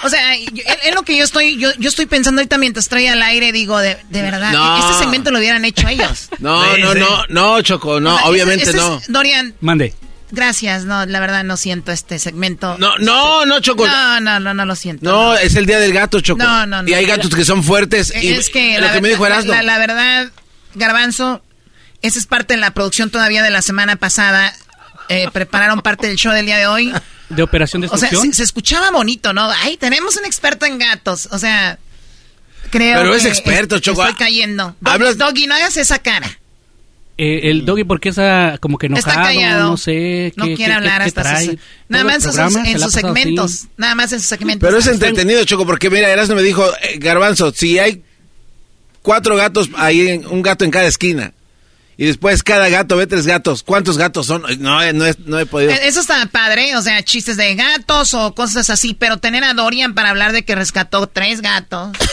O sea, es lo que yo estoy, yo, yo estoy pensando ahorita mientras estoy al aire, digo, de, de verdad, No. este segmento lo hubieran hecho ellos. No, Sí, no, sí. no, no, Choco, no, O sea, obviamente este- este no. es- Dorian, Mande. gracias, no, la verdad no siento este segmento. No, no, no, Choco. No, no, no, no lo siento. No, es el día del gato, Choco. No, no, no. Y hay gatos que son fuertes. Y es que lo la, que me dijo verdad- Erasmo. la, la verdad, Garbanzo, esa es parte de la producción todavía de la semana pasada. Eh, prepararon parte del show del día de hoy. De operación de O sea, destrucción. se, se escuchaba bonito, ¿no? Ay, tenemos un experto en gatos. O sea, creo Pero es que experto, es- Choco. Estoy cayendo. Doggy, Hablas- Doggy, no hagas esa cara. Eh, el doggy, porque está como que enojado? Está callado. No sé. No ¿qué- quiere qué- hablar qué hasta sus, nada más en sus, programa en así. segmentos. Nada más en sus segmentos. Pero es entretenido, Choco, porque mira, Erasmo me dijo, eh, Garbanzo, si hay cuatro gatos, hay en- un gato en cada esquina. Y después cada gato ve tres gatos. ¿Cuántos gatos son? No, eh, no, he- no he podido. Eh, Eso está padre, o sea, chistes de gatos o cosas así, pero tener a Dorian para hablar de que rescató tres gatos.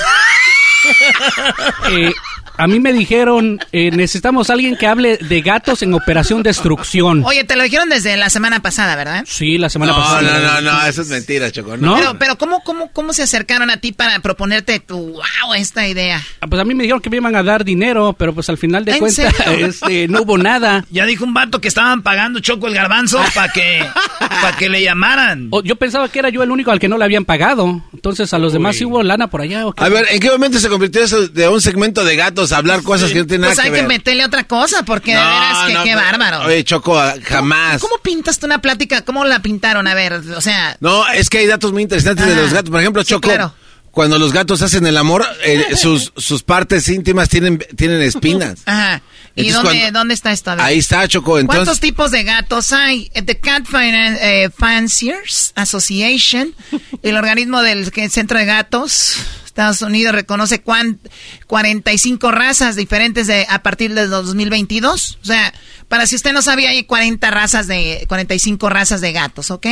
Eh, a mí me dijeron, eh, necesitamos alguien que hable de gatos en operación destrucción. Oye, te lo dijeron desde la semana pasada, ¿verdad? Sí, la semana no, pasada. no, no, no, eso es mentira, Choco. No. ¿No? Pero, pero ¿cómo, cómo, ¿cómo se acercaron a ti para proponerte tu, wow, esta idea? Ah, Pues a mí me dijeron que me iban a dar dinero, pero pues al final de ¿En cuentas este, no hubo nada. Ya dijo un vato que estaban pagando Choco el garbanzo para que, para que le llamaran. O- yo pensaba que era yo el único al que no le habían pagado. Entonces a los demás sí hubo lana por allá. ¿o qué? A ver, ¿en qué momento se convirtió eso de un segmento de gatos a hablar cosas que no tienen Pues nada hay que que ver? meterle otra cosa, porque de veras que no, qué bárbaro. Oye, Choco, jamás. ¿Cómo pintas tú una plática? ¿Cómo la pintaron? A ver, o sea, No, es que hay datos muy interesantes de Ah, los gatos. Por ejemplo, sí, Choco, claro. cuando los gatos hacen el amor, eh, sus, sus partes íntimas tienen, tienen espinas. ajá. ¿Y Entonces, dónde, cuando- dónde está esto? Ahí está, Choco. ¿Cuántos Entonces, tipos de gatos hay? Eh, The Cat eh, Fanciers Association, el organismo del que- Centro de Gatos, Estados Unidos reconoce cuán- 45 razas diferentes de, a partir del 2022. O sea, para si usted no sabía, hay 40 razas de, 45 razas de gatos, ¿ok?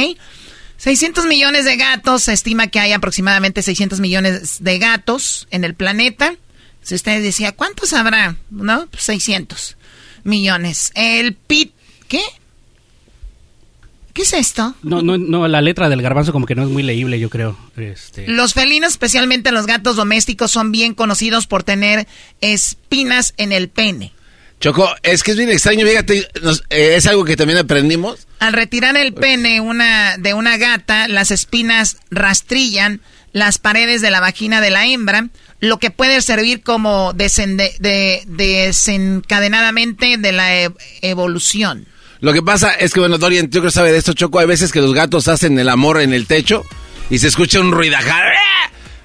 600 millones de gatos, se estima que hay aproximadamente 600 millones de gatos en el planeta. Si usted decía, ¿cuántos habrá? ¿No? Pues 600 millones. El pit... ¿Qué? ¿Qué es esto? No, no, no, la letra del garbanzo como que no es muy leíble, yo creo. Este, Los felinos, especialmente los gatos domésticos, son bien conocidos por tener espinas en el pene. Choco, es que es bien extraño, fíjate, nos- eh, es algo que también aprendimos. Al retirar el pene una, de una gata, las espinas rastrillan las paredes de la vagina de la hembra, lo que puede servir como desende- de- desencadenadamente de la e- evolución. Lo que pasa es que, bueno, Dorian, yo creo que sabe de esto, Choco. Hay veces que los gatos hacen el amor en el techo y se escucha un ruidajar.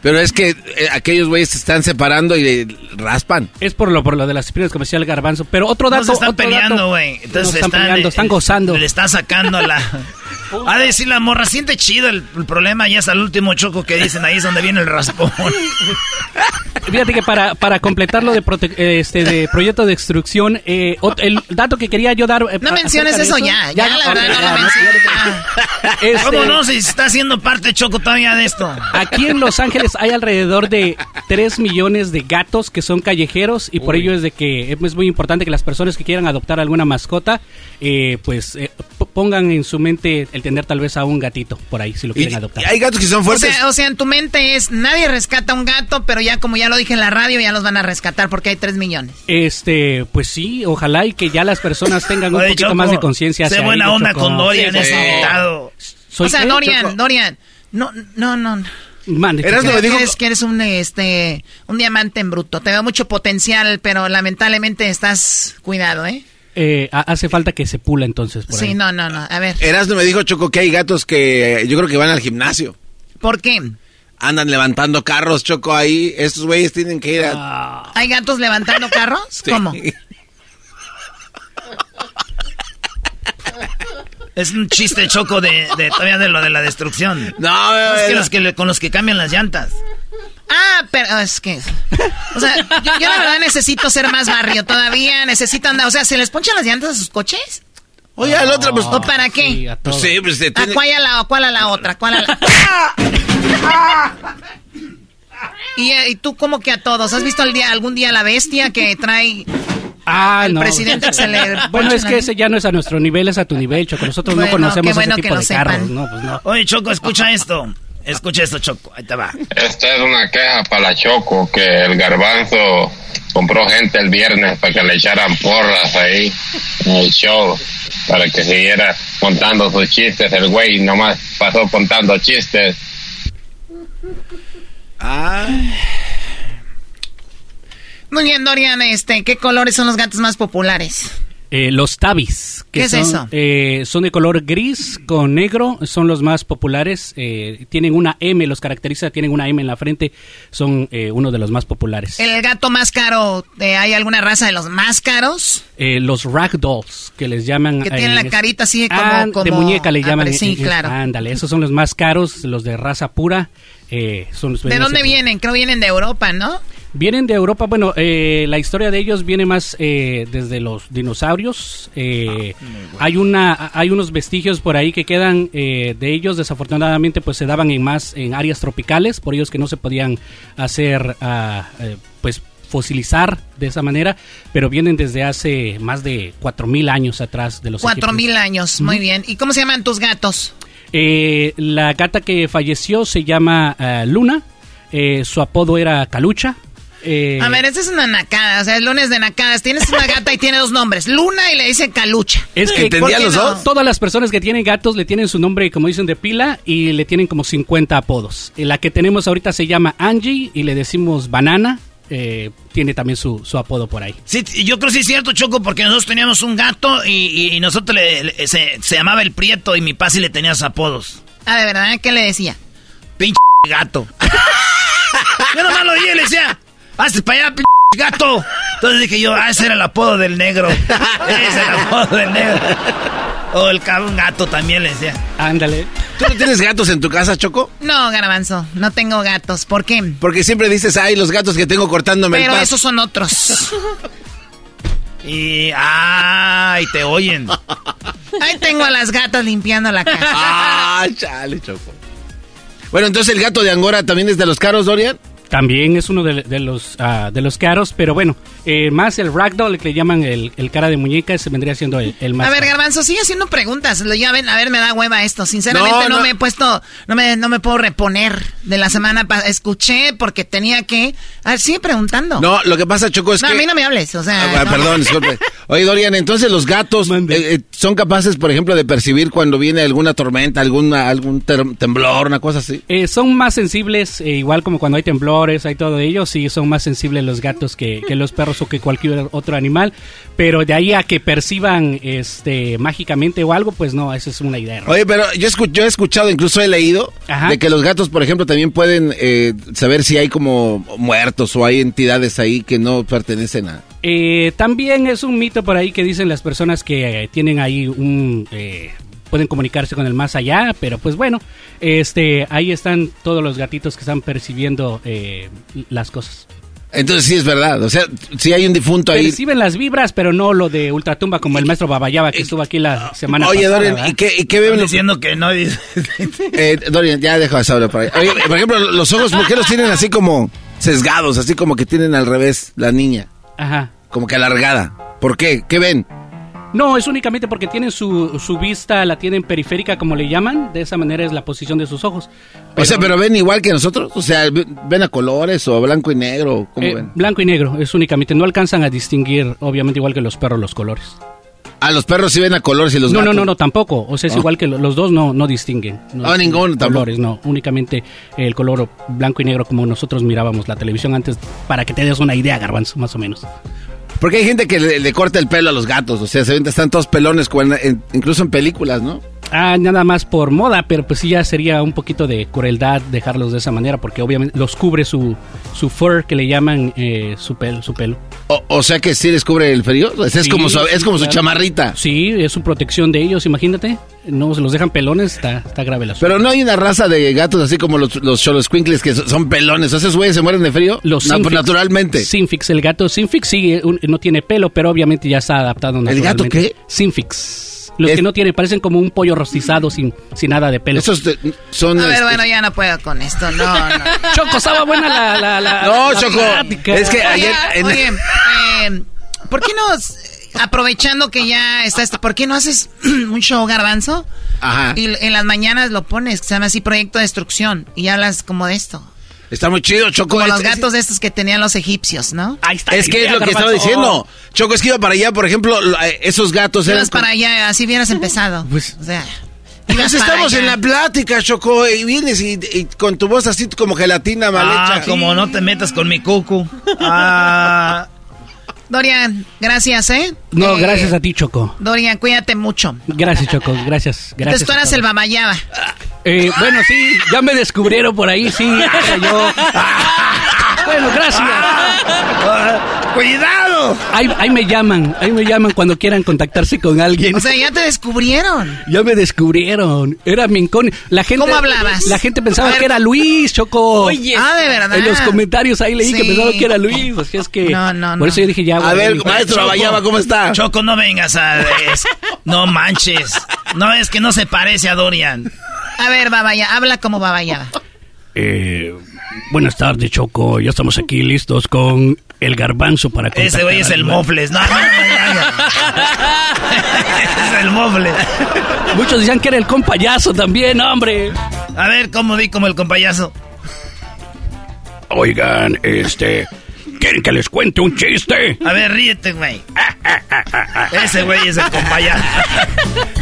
Pero es que eh, aquellos güeyes se están separando y eh, raspan. es por lo, por lo de las espinas que me decía el garbanzo. Pero otro No dato. se están otro peleando, güey. No Entonces están están, peleando, están gozando. Le está sacando la. Ha de decir la morra, siente chido el, el problema ya hasta el último choco que dicen, ahí es donde viene el raspón. Fíjate que para, para completar lo de, prote- eh, este, de proyecto de extrucción, eh, el dato que quería yo dar... eh, No a- menciones eso ya, ya, la verdad no lo menciones. Este, ¿Cómo no? Si está siendo parte choco todavía de esto. Aquí en Los Ángeles hay alrededor de 3 millones de gatos que son callejeros y por ello es de que es muy importante que las personas que quieran adoptar alguna mascota, eh, pues eh, pongan en su mente el tener tal vez a un gatito por ahí si lo Y, quieren adoptar. y hay gatos que son O fuertes. sea, o sea, en tu mente es, nadie rescata un gato, pero ya como ya lo dije en la radio, ya los van a rescatar porque hay 3 millones. Este, pues sí, ojalá y que ya las personas tengan un Oye, poquito Choco, más de conciencia. Sé buena onda Choco. con Dorian, Sí, ese sí. invitado. ¿Soy o sea, qué, Dorian, Choco? Dorian, no, no, no. Mande, que eres, que eres un, este, un diamante en bruto. Te veo mucho potencial, pero lamentablemente estás cuidado, ¿eh? Eh, ha- hace falta que se pula entonces por Sí, ahí. no, no, no. A ver, Erasmo me dijo, Choco, que hay gatos que yo creo que van al gimnasio. ¿por qué? Andan levantando carros, Choco, ahí. Estos güeyes tienen que ir a... ¿Hay gatos levantando carros? Sí. ¿Cómo? Es un chiste choco de, de todavía de lo de la destrucción. No, es que eh, los que le- con los que cambian las llantas. Ah, pero es que. O sea, yo, yo la verdad necesito ser más barrio todavía. Necesito andar. O sea, ¿se les ponchan las llantas a sus coches? Oye, al otro, pues. ¿O para qué? Sí, a Pues sí, pues se ¿A tiene. cuál a la, cuál a la otra? ¿Cuál a la... ¿Y, eh, ¿Y tú cómo que a todos? ¿Has visto el día, algún día la bestia que trae Ah, el no. presidente que se le Bueno, es que ese ya no es a nuestro nivel, es a tu nivel, Choco. Nosotros Bueno, no conocemos bueno ese tipo de carros. No, pues no. Oye, Choco, escucha esto. Escucha esto, Choco. Ahí te va. Esta es una queja para la Choco, que el garbanzo compró gente el viernes para que le echaran porras ahí en el show, para que siguiera contando sus chistes. El güey nomás pasó contando chistes. Ah. Muy bien, Dorian, este, ¿qué colores son los gatos más populares? Eh, los tabis. que ¿Qué es eso? eh, son de color gris con negro, son los más populares. eh, tienen una M, los caracteriza, tienen una M en la frente, son eh, uno de los más populares. ¿El gato más caro, eh, hay alguna raza de los más caros? Eh, los ragdolls, que les llaman... Que tienen la carita así como... Ah, como de muñeca le llaman. Sí, claro. Ándale, esos son los más caros, los de raza pura. son los ¿De dónde vienen? Creo vienen de Europa, ¿no? Vienen de Europa, bueno, eh, la historia de ellos viene más eh, desde los dinosaurios. eh, hay una, hay unos vestigios por ahí que quedan eh, de ellos. Desafortunadamente, pues se daban en más en áreas tropicales, por ellos que no se podían hacer, ah, eh, pues fosilizar de esa manera, pero vienen desde hace más de cuatro mil años atrás de los Cuatro egipcios. mil años, muy bien. ¿Y cómo se llaman tus gatos? Eh, la gata que falleció se llama ah, Luna. eh, su apodo era Calucha. Eh, A ver, esta es una nacada, o sea, el lunes de nacadas. Tienes una gata y tiene dos nombres, Luna y le dice Calucha. Es que ¿Por qué no? Todas las personas que tienen gatos le tienen su nombre, como dicen, de pila y le tienen como 50 apodos. Y la que tenemos ahorita se llama Angie y le decimos Banana. eh, tiene también su, su apodo por ahí. Sí, yo creo que sí es cierto, Choco, porque nosotros teníamos un gato y, y- y nosotros le, le- se, se llamaba el Prieto y mi pasi le tenía sus apodos. Ah, de verdad, ¿qué le decía? Pinche gato. yo nomás lo oí y le decía, hazte para allá, pinche gato. Entonces dije yo, ah, ese era el apodo del negro. Ese era el apodo del negro. O el cabrón gato también le decía. Ándale. ¿Tú no tienes gatos en tu casa, Choco? No, Garbanzo, no tengo gatos. ¿Por qué? Porque siempre dices, ay, los gatos que tengo cortándome el Pero esos son otros. Y, ay, te oyen. Ahí tengo a las gatas limpiando la casa. Ah, chale, Choco. Bueno, entonces el gato de Angora también es de los caros, Dorian. También es uno de, de los ah, de los caros, pero bueno, eh, más el ragdoll, que le llaman el, el cara de muñeca, ese vendría siendo el, el más A ver, caro. Garbanzo, sigue haciendo preguntas. Lo- Ya ven, a ver, me da hueva esto. Sinceramente No, no, no. me he puesto, no me, no me puedo reponer de la semana pasada. Escuché porque tenía que. A ver, sigue preguntando. No, lo que pasa, Choco, es No, que... a mí no me hables, o sea. Ah, no. Perdón, disculpe. Oye, Dorian, entonces los gatos eh, eh, son capaces, por ejemplo, de percibir cuando viene alguna tormenta, alguna, algún ter- temblor, una cosa así. Eh, son más sensibles, eh, igual como cuando hay hay todo ello, sí, son más sensibles los gatos que, que los perros o que cualquier otro animal, pero de ahí a que perciban este mágicamente o algo, pues no, esa es una idea. Oye, pero yo, escu- yo he escuchado, incluso he leído, Ajá. de que los gatos, por ejemplo, también pueden eh, saber si hay como muertos o hay entidades ahí que no pertenecen a... Eh, también es un mito por ahí que dicen las personas que eh, tienen ahí un... eh, pueden comunicarse con el más allá, pero pues bueno, este ahí están todos los gatitos que están percibiendo eh, las cosas. Entonces sí es verdad, o sea, si hay un difunto ahí... Perciben las vibras, pero no lo de ultratumba como el maestro Babayaba que estuvo aquí la semana Oye, pasada. Dorian, ¿verdad? ¿y qué, y qué ven los- Diciendo que no. Eh, Dorian, ya deja de hablar por ahí. Oye, por ejemplo, los ojos, ¿por qué los tienen así como sesgados, así como que tienen al revés la niña? Ajá. Como que alargada. ¿Por qué? ¿Qué ven? No, es únicamente porque tienen su, su vista, la tienen periférica como le llaman, de esa manera es la posición de sus ojos. O sea, pero ven igual que nosotros. O sea, ven a colores o blanco y negro. ¿Cómo Eh, ven? blanco y negro, es únicamente, no alcanzan a distinguir, obviamente igual que los perros, los colores. A los perros sí ven a colores y los no, gatos. no, no, no, tampoco. O sea, es Oh. igual que lo- los dos no, no distinguen. No Ah, ninguno tampoco. colores, no. Únicamente el color blanco y negro como nosotros mirábamos la televisión antes, para que te des una idea, garbanzo, más o menos. Porque hay gente que le, corta el pelo a los gatos. O sea, se ven, están todos pelones, incluso en películas, ¿no? Ah, nada más por moda, pero pues sí ya sería un poquito de crueldad dejarlos de esa manera, porque obviamente los cubre su, su fur, que le llaman eh, su, pelo, su pelo. O, o sea que sí les cubre el frío. Es, Sí, como, su, es como su chamarrita. Sí, es su protección de ellos, imagínate. No, se los dejan pelones, está, está grave asunto. Pero no hay una raza de gatos así como los, los Xoloscuincles que so- son pelones. ¿Esos güeyes se mueren de frío? Los naturalmente. Sinfix, el gato Sinfix sí, un- no tiene pelo, pero obviamente ya está adaptado ¿El gato qué? Sinfix. Los que no tienen, parecen como un pollo rostizado sin, sin nada de pelo. Esos de- son... A ver, este, bueno, ya no puedo con esto, no, no. Choco, estaba buena la... la, la No, la Choco, plática. es que Oye, ayer... en- oye, eh, ¿por qué no, aprovechando que ya está esto, ¿por qué no haces un show garbanzo? Ajá. Y en las mañanas lo pones, que se llama así Proyecto de Destrucción, y hablas como de esto. Está muy chido, Choco. Como los gatos de estos que tenían los egipcios, ¿no? Ahí está. Es que es lo que estaba diciendo. Choco, es que iba para allá, por ejemplo, lo- eh, esos gatos eran... Ibas para allá, así hubieras empezado. Pues- o sea, Pues estamos allá. en la plática, Choco, y vienes y, y con tu voz así como gelatina mal Ah, hecha. como no te metas con mi cucu. Ah, Dorian, gracias, ¿eh? No, Eh, gracias a ti, Choco. Dorian, cuídate mucho. Gracias, Choco. Gracias. Gracias. Entonces tú eras el todos. Eh, bueno, sí, ya me descubrieron por ahí, sí. era yo. Bueno, gracias. ¡Cuidado! Ahí, ahí me llaman, ahí me llaman cuando quieran contactarse con alguien. O sea, ya te descubrieron. Ya me descubrieron. Era mi incógnito. La gente, ¿Cómo hablabas? La gente pensaba que era Luis, Choco. Oye. Ah, de verdad. En los comentarios ahí leí que Sí. pensaban que era Luis. Así es que. No, no, Por no. eso yo dije ya. A ver, maestro Choco. Abayaba, ¿cómo está? Choco, no vengas a... es- no manches. No, es que no se parece a Dorian. A ver, babaya, habla como babayaba. Eh, buenas tardes, Choco. Ya estamos aquí listos con el garbanzo para Ese güey es el mofles. No, no, no, no, no. es el mofles. Muchos decían que era el compayazo también, hombre. A ver, ¿cómo di como el compayazo? Oigan, este. ¿Quieren que les cuente un chiste? A ver, ríete, güey. Ese güey es el compayazo.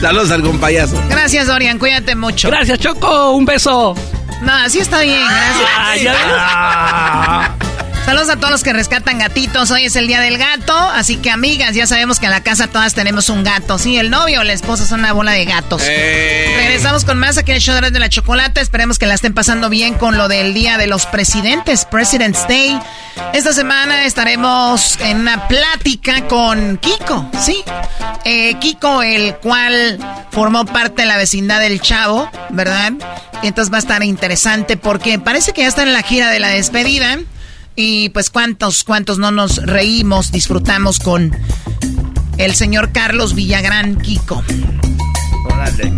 Saludos al compayazo. Gracias, Dorian, cuídate mucho. Gracias, Choco. Un beso. No, así está bien, gracias. Ah, ya. Saludos a todos los que rescatan gatitos. Hoy es el día del gato, así que amigas, ya sabemos que en la casa todas tenemos un gato. Sí, el novio o la esposa son una bola de gatos. Eh. Regresamos con más aquí en el show de la Chocolata. Esperemos que la estén pasando bien con lo del Día de los Presidentes, President's Day. Esta semana estaremos en una plática con Kiko, ¿sí? Eh, Kiko, el cual formó parte de la vecindad del Chavo, ¿verdad? Entonces va a estar interesante porque parece que ya está en la gira de la despedida. Y pues cuántos, cuántos no nos reímos, disfrutamos con el señor Carlos Villagrán Kiko. Órale.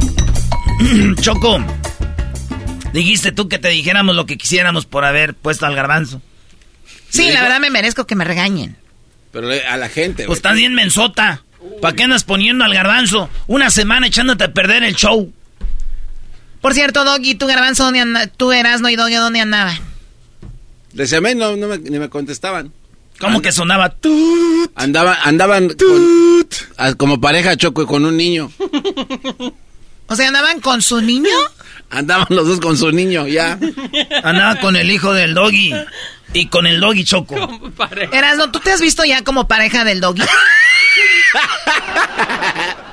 Choco, dijiste tú que te dijéramos lo que quisiéramos por haber puesto al garbanzo. Sí, la verdad me merezco que me regañen. Pero eh, a la gente, Pues estás bien mensota. ¿Para qué andas poniendo al garbanzo una semana echándote a perder el show? Por cierto, Doggy, tú Garbanzo, ¿dónde anda- tú Erasno y Doggy, ¿dónde andaba? Les llamé, no, no me, ni me contestaban. ¿Cómo que sonaba? Tut. Andaban, andaban con- a- como pareja Choco con un niño. O sea, ¿andaban con su niño? Andaban los dos con su niño, ya. Andaba con el hijo del doggy. Y con el doggy choco. Erasno, ¿tú te has visto ya como pareja del Doggy?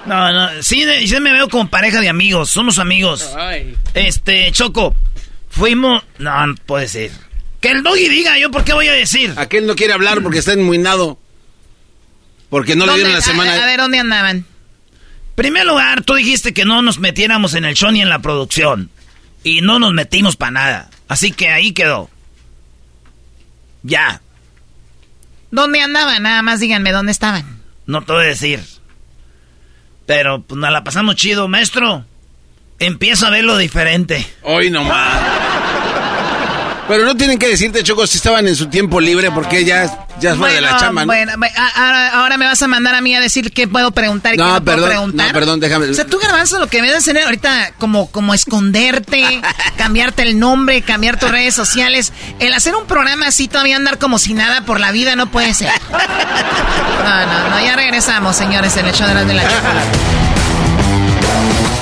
No, no, sí, sí me veo como pareja de amigos. Somos amigos. Este, Choco, fuimos... No, no puede ser. Que el doggy diga, ¿yo por qué voy a decir? Aquel no quiere hablar porque está enmuinado. Porque no le ¿Dónde- dieron la a- semana. A, ver, ¿dónde andaban? primer lugar, tú dijiste que no nos metiéramos en el show ni en la producción. Y no nos metimos para nada. Así que ahí quedó. Ya, ¿Dónde andaban? Nada más díganme dónde estaban. no te voy a decir. Pero pues nos la pasamos chido, maestro. Empiezo a verlo diferente. Hoy nomás. Pero no tienen que decirte, Choco, si estaban en su tiempo libre porque ya, ya fue de la chamba, ¿no? Bueno, bueno, ahora, ahora me vas a mandar a mí a decir qué puedo preguntar y qué No, no puedo perdón, preguntar. no, perdón, déjame. O sea, tú, Garbanzo, lo que me debes hacer ahorita como, como esconderte, cambiarte el nombre, cambiar tus redes sociales. El hacer un programa así, todavía andar como si nada por la vida, no puede ser. No, no, no, ya regresamos, señores, en el show de la, de la chocolate.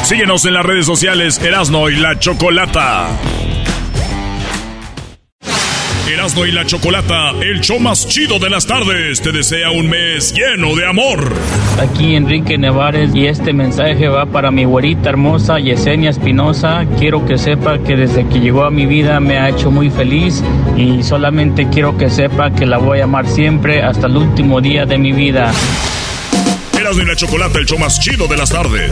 Síguenos en las redes sociales Erasno y la Chocolata. Erasmo y la Chocolata, el show más chido de las tardes, te desea un mes lleno de amor. Aquí Enrique Nevares y este mensaje va para mi güerita hermosa Yesenia Espinosa. Quiero que sepa que desde que llegó a mi vida me ha hecho muy feliz y solamente quiero que sepa que la voy a amar siempre hasta el último día de mi vida. Erasmo y la Chocolata, el show más chido de las tardes.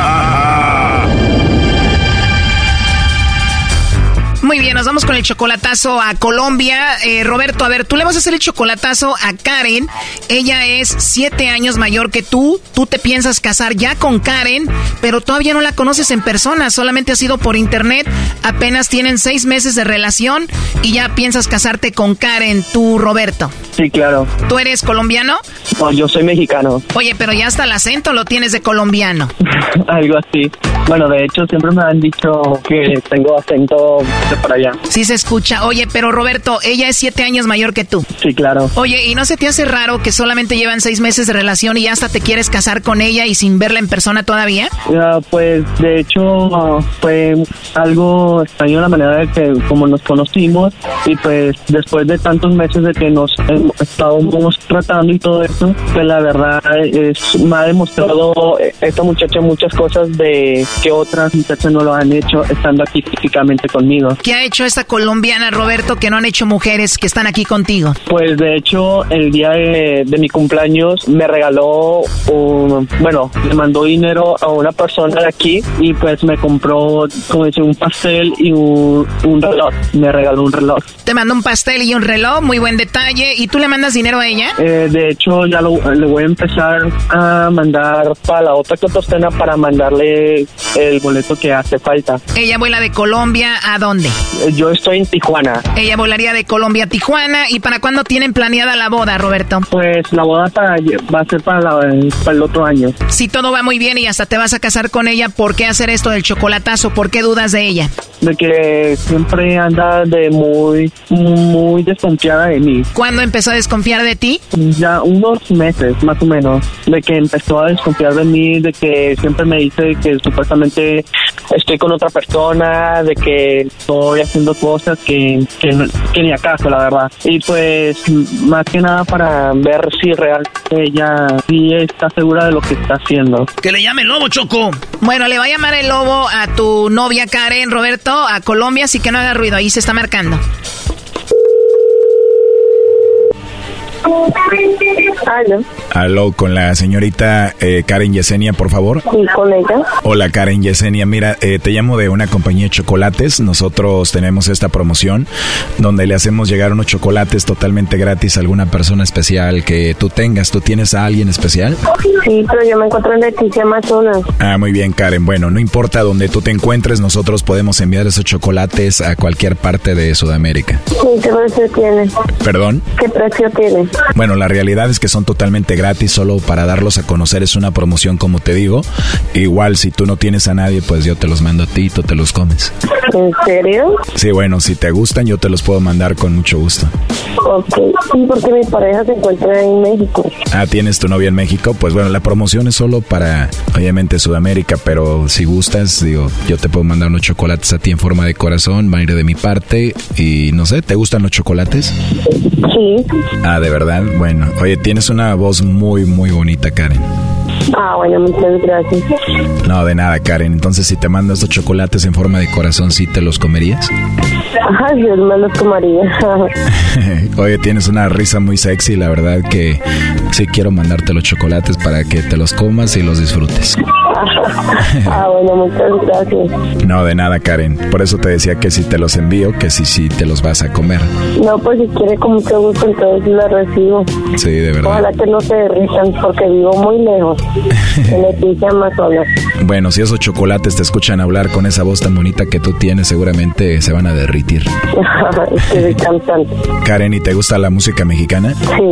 Muy bien, nos vamos con el chocolatazo a Colombia. Eh, Roberto, a ver, tú le vas a hacer el chocolatazo a Karen. Ella es siete años mayor que tú. Tú te piensas casar ya con Karen, pero todavía no la conoces en persona. Solamente ha sido por internet. Apenas tienen seis meses de relación y ya piensas casarte con Karen, tú, Roberto. Sí, claro. ¿Tú eres colombiano? No, yo soy mexicano. Oye, pero ya hasta el acento lo tienes de colombiano. Algo así. Bueno, de hecho, siempre me han dicho que tengo acento de para allá. Sí se escucha. Oye, pero Roberto, ella es siete años mayor que tú. Sí, claro. Oye, ¿y no se te hace raro que solamente llevan seis meses de relación y ya hasta te quieres casar con ella y sin verla en persona todavía? Ya, pues, de hecho, fue algo extraño la manera de que como nos conocimos y pues después de tantos meses de que nos estábamos tratando y todo eso, pues la verdad es, me ha demostrado eh, esta muchacha muchas cosas de que otras muchachas no lo han hecho estando aquí físicamente conmigo. ¿Qué ha hecho esta colombiana, Roberto, que no han hecho mujeres que están aquí contigo? Pues de hecho, el día de, de mi cumpleaños me regaló, un, bueno, le mandó dinero a una persona de aquí y pues me compró, como dice, un pastel y un, un reloj. Me regaló un reloj. Te mandó un pastel y un reloj, muy buen detalle. ¿Y tú le mandas dinero a ella? Eh, de hecho, ya lo- le voy a empezar a mandar para la otra cotostena para mandarle el boleto que hace falta. Ella vuela de Colombia a dónde? Yo estoy en Tijuana. Ella volaría de Colombia a Tijuana. ¿Y para cuándo tienen planeada la boda, Roberto? Pues la boda para, va a ser para, la- para el otro año. Si todo va muy bien y hasta te vas a casar con ella, ¿por qué hacer esto del chocolatazo? ¿Por qué dudas de ella? de que siempre anda de muy, muy desconfiada de mí. ¿Cuándo empezó a desconfiar de ti? Ya unos meses, más o menos, de que empezó a desconfiar de mí, de que siempre me dice que supuestamente estoy con otra persona, de que estoy haciendo cosas que, que, ni acaso, la verdad. Y pues, más que nada para ver si realmente ella sí está segura de lo que está haciendo. Que le llame el lobo, Choco. Bueno, le va a llamar el lobo a tu novia Karen, Roberto, a Colombia, así que no haga ruido, ahí se está marcando. Aló, Aló, con la señorita eh, Karen Yesenia, por favor. ¿y con ella? Hola Karen Yesenia, mira, eh, te llamo de una compañía de chocolates. Nosotros tenemos esta promoción donde le hacemos llegar unos chocolates totalmente gratis a alguna persona especial que tú tengas. ¿Tú tienes a alguien especial? Sí, pero yo me encuentro en Leticia, Amazonas. Ah, muy bien Karen. Bueno, no importa donde tú te encuentres, nosotros podemos enviar esos chocolates a cualquier parte de Sudamérica. ¿Y qué precio tiene? ¿Perdón? ¿Qué precio tiene? Bueno, la realidad es que son totalmente gratis, solo para darlos a conocer es una promoción como te digo. Igual si tú no tienes a nadie, pues yo te los mando a ti y tú te los comes. ¿En serio? Sí, bueno, si te gustan yo te los puedo mandar con mucho gusto. Ok. ¿Y porque mi pareja se encuentra en México? Ah, ¿tienes tu novia en México? Pues bueno, la promoción es solo para, obviamente, Sudamérica, pero si gustas, digo, yo te puedo mandar unos chocolates a ti en forma de corazón, va a ir de mi parte y no sé, ¿te gustan los chocolates? Sí. Ah, de verdad, bueno, oye, tienes una voz muy, muy bonita, Karen. Ah, bueno, muchas gracias. No, de nada, Karen. Entonces, si te mando estos chocolates en forma de corazón, ¿sí te los comerías? Ajá, Dios me los tomaría. Oye, tienes una risa muy sexy, la verdad que sí quiero mandarte los chocolates para que te los comas y los disfrutes. ah, bueno, muchas gracias. No, de nada, Karen. Por eso te decía que si te los envío, que si sí te los vas a comer. No, pues si quiere con mucho gusto, entonces los recibo. Sí, de verdad. Ojalá que no se derritan porque vivo muy lejos, en Leticia, Amazonas. Bueno, si esos chocolates te escuchan hablar con esa voz tan bonita que tú tienes, seguramente se van a derritir. Estoy cantante. Karen, ¿y te gusta la música mexicana? Sí.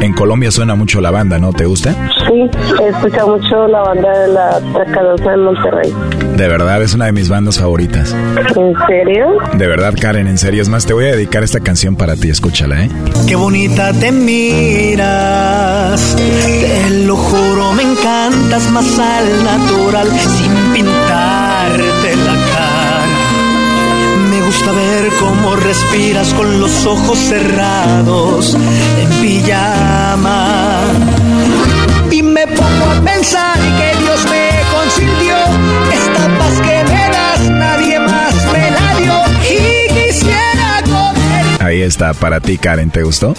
En Colombia suena mucho la banda, ¿no? ¿Te gusta? Sí, he escuchado mucho la banda de la Tracalosa de Monterrey. De verdad, es una de mis bandas favoritas. ¿En serio? De verdad, Karen, en serio. Es más, te voy a dedicar esta canción para ti, escúchala, ¿eh? Qué bonita te miras, te lo juro, me encantas más al natural, sin pintarte la cara. Me gusta ver cómo respiras con los ojos cerrados, en pijama. Y me pongo a pensar que Ahí está, para ti, Karen, ¿te gustó?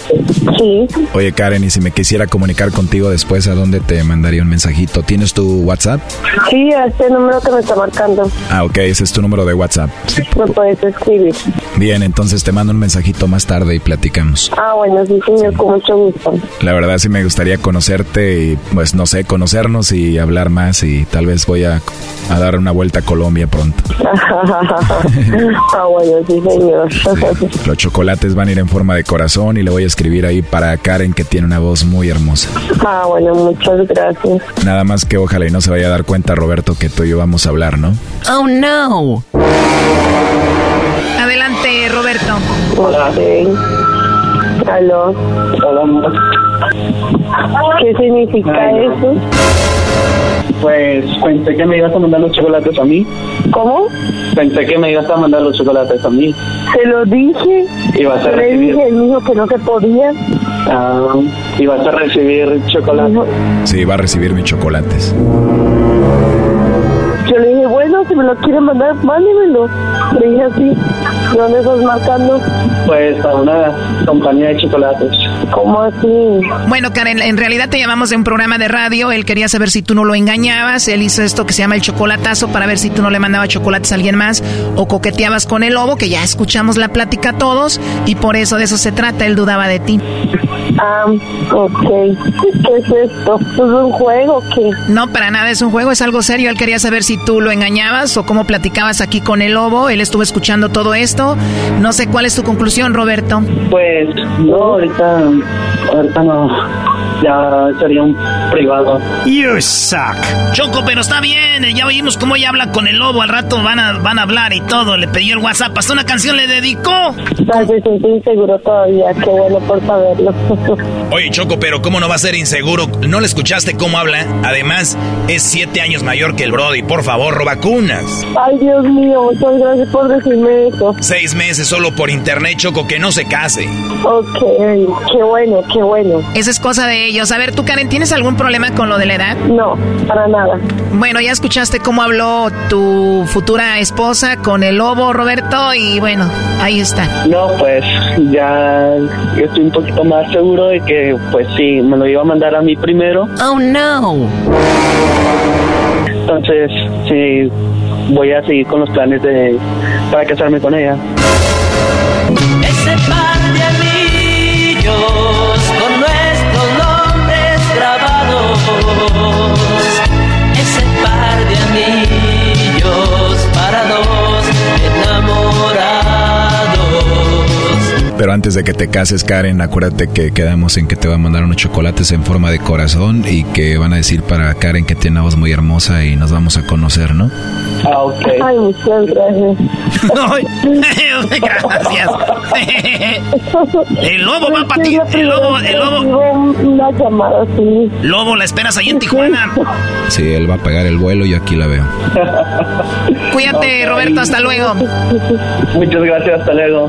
Sí. Oye, Karen, y si me quisiera comunicar contigo después, ¿a dónde te mandaría un mensajito? ¿Tienes tu WhatsApp? Sí, a este número que me está marcando. Ah, ok, ese es tu número de WhatsApp. Me puedes escribir. Bien, entonces te mando un mensajito más tarde y platicamos. Ah, bueno, sí, señor, con mucho gusto. La verdad sí me gustaría conocerte y, pues, no sé, conocernos y hablar más y tal vez voy a, a dar una vuelta a Colombia pronto. ah, bueno, sí, señor. Los chocolates van a ir en forma de corazón y le voy a escribir ahí para Karen que tiene una voz muy hermosa. Ah, bueno, muchas gracias. Nada más que ojalá y no se vaya a dar cuenta Roberto que tú y yo vamos a hablar, ¿no? Oh, no. Adelante, Roberto. Hola. Aló. Hola, amor. ¿Qué significa Ay, no. eso? Pues pensé que me ibas a mandar los chocolates a mí. ¿Cómo? Pensé que me ibas a mandar los chocolates a mí. Se lo dije. Y vas a Le recibir. dije, dijo que no se podía. Ah, y vas a recibir chocolate. Sí, va a recibir mis chocolates. Yo le dije, bueno, si me lo quiere mandar, mándemelo. Le dije así, ¿dónde estás marcando? Pues para una compañía de chocolates. ¿Cómo así? Bueno, Karen, en realidad te llamamos de un programa de radio. Él quería saber si tú no lo engañabas. Él hizo esto que se llama el chocolatazo para ver si tú no le mandabas chocolates a alguien más o coqueteabas con el lobo, que ya escuchamos la plática todos y por eso de eso se trata. Él dudaba de ti. Ah, ok. ¿Qué es esto? ¿Es un juego o qué? No, para nada es un juego, es algo serio. Él quería saber si tú lo engañabas o cómo platicabas aquí con el lobo. Él estuvo escuchando todo esto. No sé cuál es tu conclusión, Roberto. Pues no, ahorita, ahorita no. Ya sería un privado. You suck. Choco, pero está bien. Ya oímos cómo ella habla con el lobo. Al rato van a, van a hablar y todo. Le pidió el WhatsApp. Hasta una canción le dedicó. Ah, se siente inseguro todavía. Qué bueno por saberlo. Oye, Choco, pero ¿cómo no va a ser inseguro? ¿No le escuchaste cómo habla? Además, es siete años mayor que el Brody. Por favor, robacunas. Ay, Dios mío, muchas gracias por decirme eso. Seis meses solo por internet, Choco, que no se case. Ok, qué bueno, qué bueno. Esa es cosa de ellos. A ver, tú, Karen, ¿tienes algún problema con lo de la edad? No, para nada. Bueno, ya escuchaste cómo habló tu futura esposa con el lobo, Roberto, y bueno, ahí está. No, pues ya estoy un poquito más seguro de que, pues sí, me lo iba a mandar a mí primero. Oh, no. Entonces, sí, voy a seguir con los planes de para casarme con ella. Ese Pero antes de que te cases, Karen, acuérdate que quedamos en que te va a mandar unos chocolates en forma de corazón y que van a decir para Karen que tiene una voz muy hermosa y nos vamos a conocer, ¿no? Ah, ok. Ay, muchas gracias. Gracias. El lobo va para ti. El lobo, el lobo. Una llamada así. Lobo, la esperas ahí en Tijuana. Sí, él va a pagar el vuelo y aquí la veo. Cuídate, Roberto, hasta luego. Muchas gracias, hasta luego.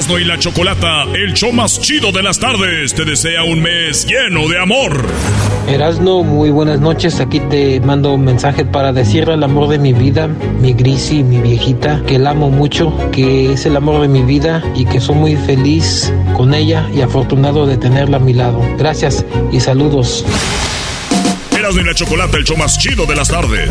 Erasmo y la Chocolata, el show más chido de las tardes, te desea un mes lleno de amor. Erasno, muy buenas noches. Aquí te mando un mensaje para decirle al amor de mi vida, mi Grisi, mi viejita, que la amo mucho, que es el amor de mi vida y que soy muy feliz con ella y afortunado de tenerla a mi lado. Gracias y saludos. Erasmo y la Chocolata, el show más chido de las tardes.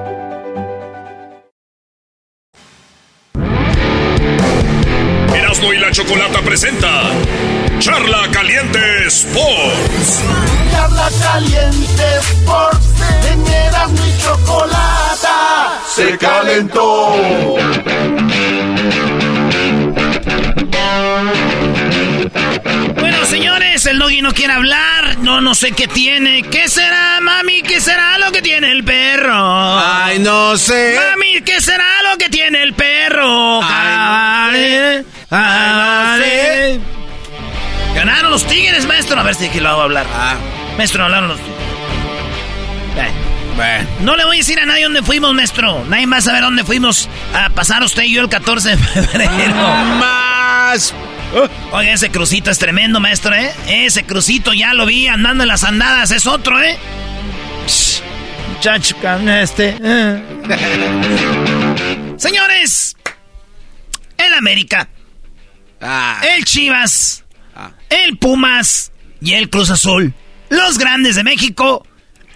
Erasmo y la Chocolata presenta Charla Caliente Sports. Charla Caliente Sports. En Erasmo y Chocolata se calentó. Bueno, señores, el doggy no quiere hablar. No, no sé qué tiene. ¿Qué será, mami? ¿Qué será lo que tiene el perro? Ay, no sé. Mami, ¿qué será lo que tiene el perro? Ay, Ay, Ganaron los tigres, maestro. A ver si aquí lo hago hablar. Maestro, ganaron los tigres. No le voy a decir a nadie dónde fuimos, maestro. Nadie va a saber dónde fuimos a pasar usted y yo el 14 de febrero. Más. Oiga, ese crucito es tremendo, maestro, ¿eh? Ese crucito ya lo vi andando en las andadas, es otro, ¿eh? Muchacho, este. eh. Señores, el América, el Chivas, el Pumas y el Cruz Azul, los grandes de México,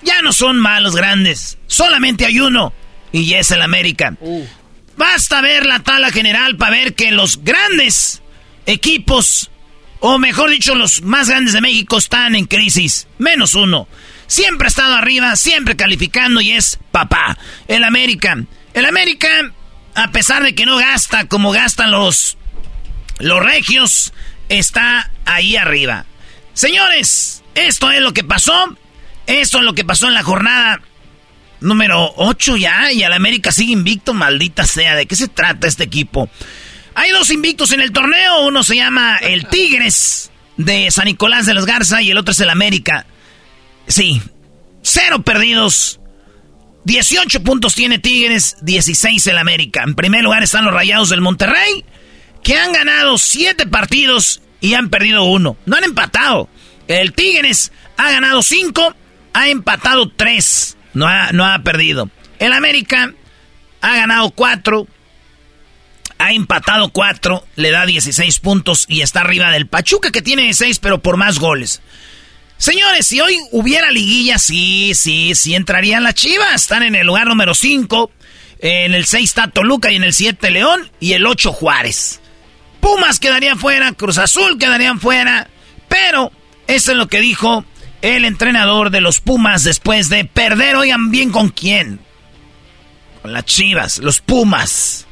ya no son malos grandes. Solamente hay uno, y es el América. Basta ver la tabla general para ver que los grandes equipos, o mejor dicho, los más grandes de México están en crisis. Menos uno. Siempre ha estado arriba, siempre calificando y es papá. El América. El América, a pesar de que no gasta como gastan los, los regios, está ahí arriba. Señores, esto es lo que pasó. Esto es lo que pasó en la jornada número 8 ya. Y el América sigue invicto, maldita sea. ¿De qué se trata este equipo? Hay dos invictos en el torneo. Uno se llama el Tigres de San Nicolás de los Garza y el otro es el América. Sí, cero perdidos. 18 puntos tiene Tigres, 16 el América. En primer lugar están los Rayados del Monterrey, que han ganado 7 partidos y han perdido uno. No han empatado. El Tigres ha ganado 5, ha empatado 3. No ha, no ha perdido. El América ha ganado 4, ha empatado 4, le da 16 puntos y está arriba del Pachuca que tiene 6 pero por más goles. Señores, si hoy hubiera liguilla, sí, sí, sí entrarían las Chivas. Están en el lugar número 5. En el 6 está Toluca y en el 7 León y el 8 Juárez. Pumas quedarían fuera, Cruz Azul quedarían fuera. Pero eso es lo que dijo el entrenador de los Pumas después de perder. Oigan bien con quién. Con las Chivas, los Pumas.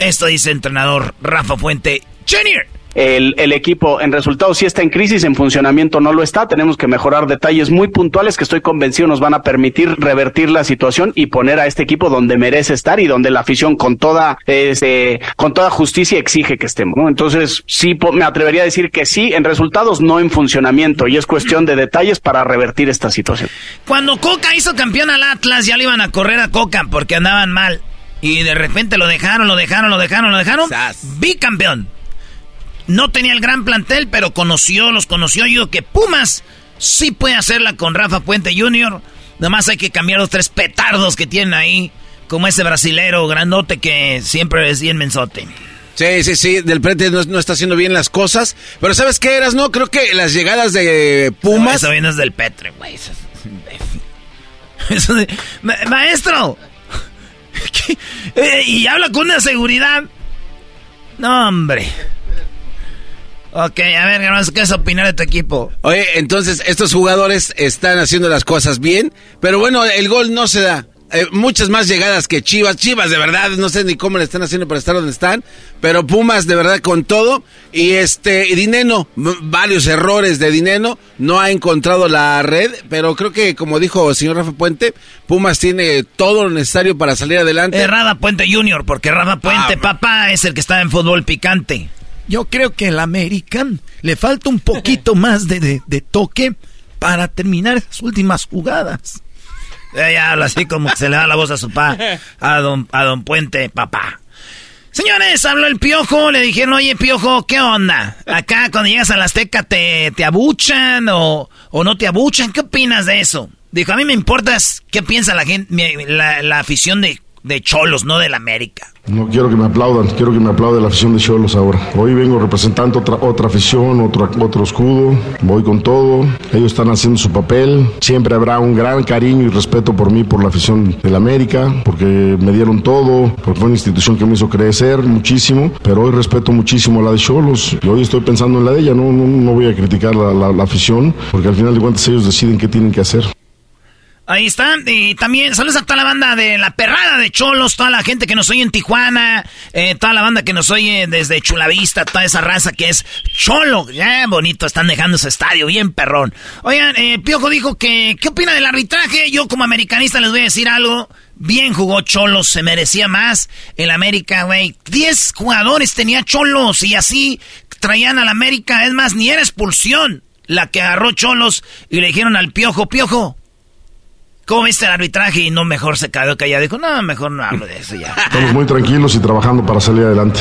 Esto dice el entrenador Rafa Fuente Jr. El, el equipo en resultados sí está en crisis, en funcionamiento no lo está. Tenemos que mejorar detalles muy puntuales que estoy convencido nos van a permitir revertir la situación y poner a este equipo donde merece estar y donde la afición con toda este, con toda justicia exige que estemos. ¿no? Entonces sí me atrevería a decir que sí en resultados, no en funcionamiento y es cuestión de detalles para revertir esta situación. Cuando Coca hizo campeón al Atlas, ya le iban a correr a Coca porque andaban mal. Y de repente lo dejaron, lo dejaron, lo dejaron, lo dejaron. Bicampeón. No tenía el gran plantel, pero conoció, los conoció. Yo digo que Pumas sí puede hacerla con Rafa Puente Jr. Nomás hay que cambiar los tres petardos que tienen ahí. Como ese brasilero grandote que siempre es bien mensote. Sí, sí, sí, del frente no, no está haciendo bien las cosas. Pero ¿sabes qué eras? No, creo que las llegadas de Pumas... Eso viene desde el Petre, güey. maestro. Eh, y habla con una seguridad. No, hombre. Ok, a ver, ¿qué es opinar de tu equipo? Oye, entonces estos jugadores están haciendo las cosas bien, pero bueno, el gol no se da. Eh, muchas más llegadas que Chivas. Chivas, de verdad, no sé ni cómo le están haciendo para estar donde están, pero Pumas, de verdad, con todo. Y este, Dineno, varios errores de Dineno, no ha encontrado la red, pero creo que, como dijo el señor Rafa Puente, Pumas tiene todo lo necesario para salir adelante. Es Rada Puente Junior, porque Puente, ah, papá, es el que está en fútbol picante. Yo creo que el American le falta un poquito más de, de toque para terminar esas últimas jugadas. Ella habla así como que se le da la voz a su pa, a don, a don Puente, papá. Señores, habló el piojo, le dijeron, oye piojo, ¿qué onda? Acá cuando llegas a la Azteca te, te abuchan o, o no te abuchan, ¿qué opinas de eso? Dijo, a mí me importa qué piensa la gente, la, la afición de de Cholos, no del América. No quiero que me aplaudan, quiero que me aplaude la afición de Cholos ahora. Hoy vengo representando otra, otra afición, otro, otro escudo, voy con todo, ellos están haciendo su papel, siempre habrá un gran cariño y respeto por mí, por la afición del América, porque me dieron todo, porque fue una institución que me hizo crecer muchísimo, pero hoy respeto muchísimo a la de Cholos y hoy estoy pensando en la de ella, no, no, voy a criticar la, la afición, porque al final de cuentas ellos deciden qué tienen que hacer. Ahí está. Y también saludos a toda la banda de La Perrada de Cholos, toda la gente que nos oye en Tijuana, eh, toda la banda que nos oye desde Chulavista, toda esa raza que es Cholo. Ya, bonito, están dejando ese estadio, bien perrón. Oigan, eh, Piojo dijo que, ¿qué opina del arbitraje? Yo como americanista les voy a decir algo. Bien jugó Cholos, se merecía más. El América, güey. Diez jugadores tenía Cholos y así traían al América. Es más, ni era expulsión la que agarró Cholos y le dijeron al Piojo, Piojo, ¿Cómo viste el arbitraje? Y no, mejor se quedó callado. Dijo, no, mejor no hablo de eso ya. Estamos muy tranquilos y trabajando para salir adelante.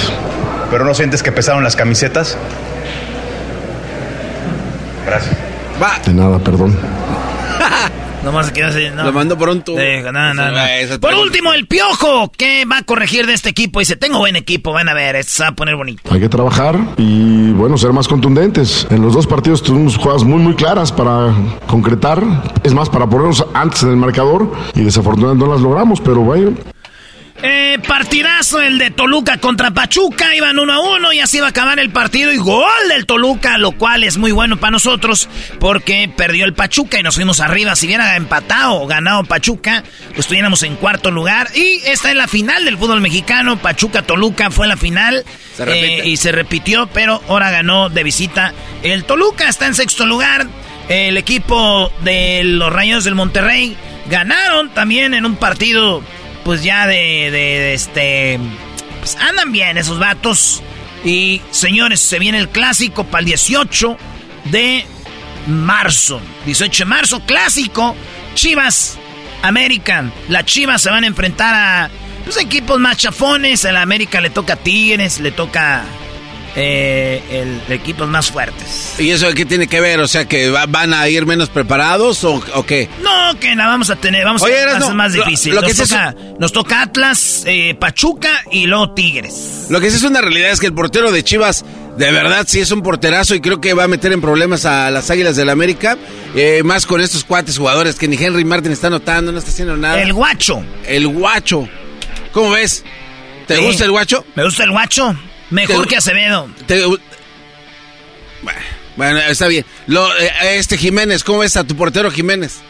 ¿Pero no sientes que pesaron las camisetas? Gracias. Va. De nada, perdón. Nomás así, no. Lo mando tubo. Por último, el piojo. ¿Qué va a corregir de este equipo? Dice, tengo buen equipo, van a ver, esto se va a poner bonito. Hay que trabajar y, bueno, ser más contundentes. En los dos partidos tuvimos jugadas muy, muy claras para concretar. Es más, para ponernos antes en el marcador y desafortunadamente no las logramos, pero vaya. Eh, partidazo el de Toluca contra Pachuca, iban uno a uno y así va a acabar el partido y gol del Toluca, lo cual es muy bueno para nosotros porque perdió el Pachuca y nos fuimos arriba. Si hubiera empatado o ganado Pachuca, pues estuviéramos en cuarto lugar y esta es la final del fútbol mexicano. Pachuca-Toluca fue la final eh, y se repitió, pero ahora ganó de visita el Toluca, está en sexto lugar. El equipo de los Rayos del Monterrey ganaron también en un partido pues ya de, este... Pues andan bien esos vatos. Y señores, se viene el clásico para el 18 de marzo. 18 de marzo, clásico. Chivas American. Las Chivas se van a enfrentar a los pues, equipos más chafones. A la América le toca Tigres, le toca eh, el, equipos más fuertes. ¿Y eso qué tiene que ver? O sea, que van a ir menos preparados o, qué? No, que la vamos a tener, vamos a hacer más difícil. Lo, nos, que toca, nos, toca, Atlas, eh, Pachuca y luego Tigres. Lo que sí es una realidad es que el portero de Chivas, de verdad, sí es un porterazo y creo que va a meter en problemas a las Águilas del la América. Eh, más con estos cuates jugadores que ni Henry Martin está notando, no está haciendo nada. El guacho. El guacho. ¿Cómo ves? ¿Te gusta el guacho? Me gusta el guacho. Mejor que Acevedo. bueno, está bien. Lo, eh, este Jiménez, ¿cómo ves a tu portero Jiménez?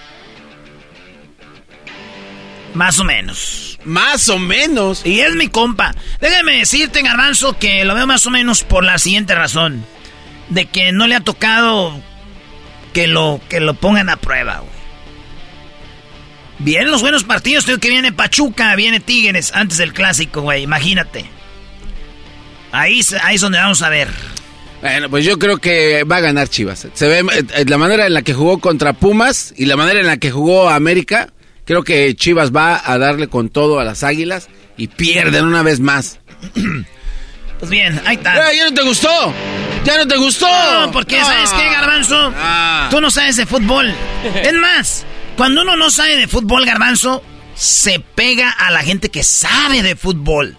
Más o menos. Más o menos. Y es mi compa. Déjame decirte, Garbanzo, que lo veo más o menos por la siguiente razón. De que no le ha tocado que lo, que lo pongan a prueba, güey. Vienen los buenos partidos, tengo que viene Pachuca, viene Tigres antes del clásico, güey, imagínate. Ahí, ahí es donde vamos a ver. Bueno, pues yo creo que va a ganar Chivas. Se ve eh, la manera en la que jugó contra Pumas y la manera en la que jugó América. Creo que Chivas va a darle con todo a las Águilas y pierden una vez más. Pues bien, ahí está. ¿Ya no te gustó? ¿Ya no te gustó? No, porque ¿sabes qué, Garbanzo? Ah. Tú no sabes de fútbol. Es más, cuando uno no sabe de fútbol, Garbanzo, se pega a la gente que sabe de fútbol.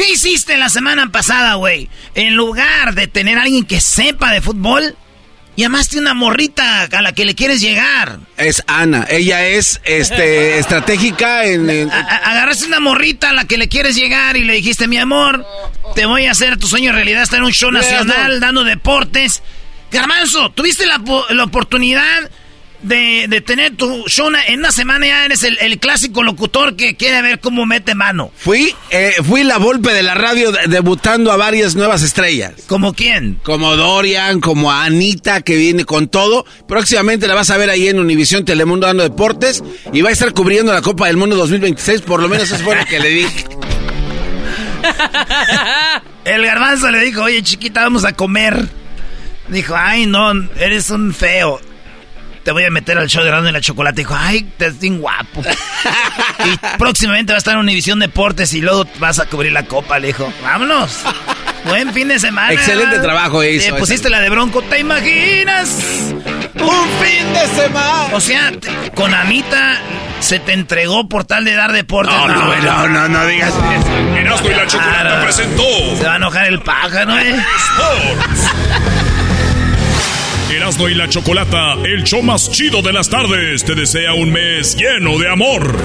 ¿Qué hiciste la semana pasada, güey? En lugar de tener a alguien que sepa de fútbol, llamaste una morrita a la que le quieres llegar. Es Ana. Ella es este estratégica en. agarraste una morrita a la que le quieres llegar y le dijiste, mi amor, te voy a hacer tu sueño realidad, estar en un show nacional dando deportes. Garmanzo, tuviste la, la oportunidad de, tener tu show en una semana ya eres el, clásico locutor que quiere ver cómo mete mano. Fui, eh, fui la golpe de la radio debutando a varias nuevas estrellas. ¿Como quién? Como Dorian, como Anita, que viene con todo. Próximamente la vas a ver ahí en Univisión Telemundo dando deportes y va a estar cubriendo la Copa del Mundo 2026, por lo menos eso fue lo que le dije. el garbanzo le dijo, oye chiquita, vamos a comer. Dijo, ay no, eres un feo te voy a meter al show de Rando en la Chocolate. Dijo, ay, te es bien guapo. y próximamente va a estar en Univisión Deportes y luego vas a cubrir la copa. Le dijo, vámonos. Buen fin de semana. Excelente trabajo hizo. Te pusiste la de Bronco, ¿te imaginas? Un fin de semana. O sea, con Anita se te entregó por tal de dar deportes. No, no, no, no, no, digas eso. Erasmo y la Chocolate presentó. Se va a enojar el pájaro, ¿eh? Erasmo y la Chocolata, el show más chido de las tardes, te desea un mes lleno de amor.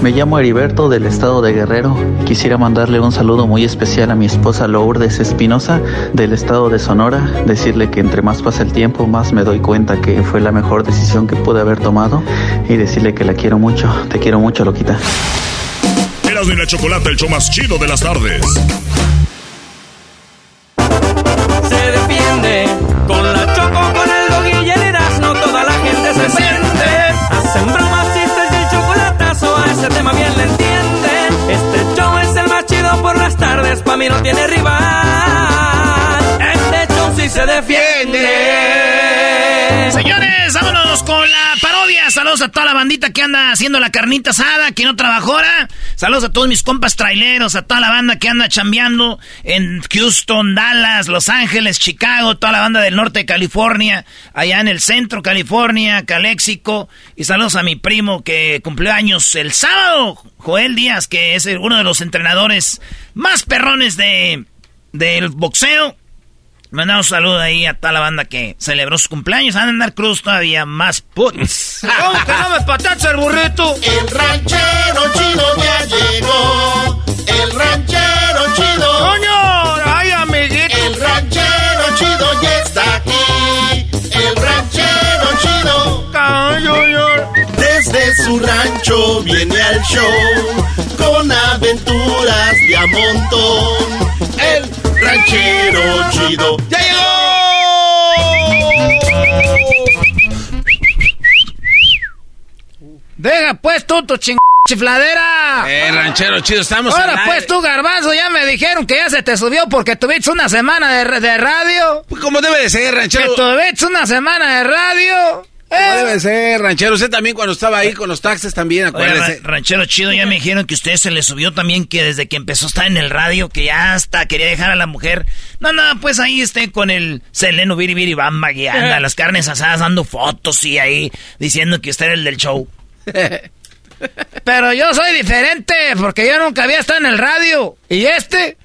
Me llamo Heriberto del estado de Guerrero. Quisiera mandarle un saludo muy especial a mi esposa Lourdes Espinosa del estado de Sonora. Decirle que entre más pasa el tiempo, más me doy cuenta que fue la mejor decisión que pude haber tomado. Y decirle que la quiero mucho. Te quiero mucho, loquita. Erasmo y la Chocolata, el show más chido de las tardes. Se defiende con la choco Hacen bromas, chistes y el chocolatazo a ese tema bien le entienden. Este show es el más chido por las tardes, pa' mí no tiene rival. Este show sí se defiende. Señores, vámonos con la parodia. Saludos a toda la bandita que anda haciendo la carnita asada, que no trabajó ahora. Saludos a todos mis compas traileros, a toda la banda que anda chambeando en Houston, Dallas, Los Ángeles, Chicago, toda la banda del norte de California, allá en el centro California, Caléxico. Y saludos a mi primo que cumplió años el sábado, Joel Díaz, que es uno de los entrenadores más perrones de, del boxeo. Mandamos un saludo ahí a toda la banda que celebró su cumpleaños. Van a andar cruz todavía más puts. ¿Cómo que no me patacha el burrito? El ranchero chido ya llegó. El ranchero chido. ¡Coño! ¡Ay, amiguito! El ranchero chido ya está aquí. El ranchero chido. Desde su rancho viene al show. Con aventuras de a montón. El ranchero chido. ¡Ya llegó! Deja pues tú tu ching... chifladera. Eh, ranchero chido, estamos Ahora pues tú, garbanzo, ya me dijeron que ya se te subió porque tuviste una semana de, de radio. Pues como debe de ser, ranchero. Que tuviste una semana de radio. ¿Eh? debe ser, ranchero. Usted también cuando estaba ahí con los taxes también, acuérdese. ranchero chido, ya me dijeron que usted se le subió también que desde que empezó a estar en el radio, que ya hasta quería dejar a la mujer. No, no, pues ahí esté con el Seleno Viri Viri Bamba guiando a las carnes asadas, dando fotos y ahí diciendo que usted era el del show. Pero yo soy diferente, porque yo nunca había estado en el radio. Y este,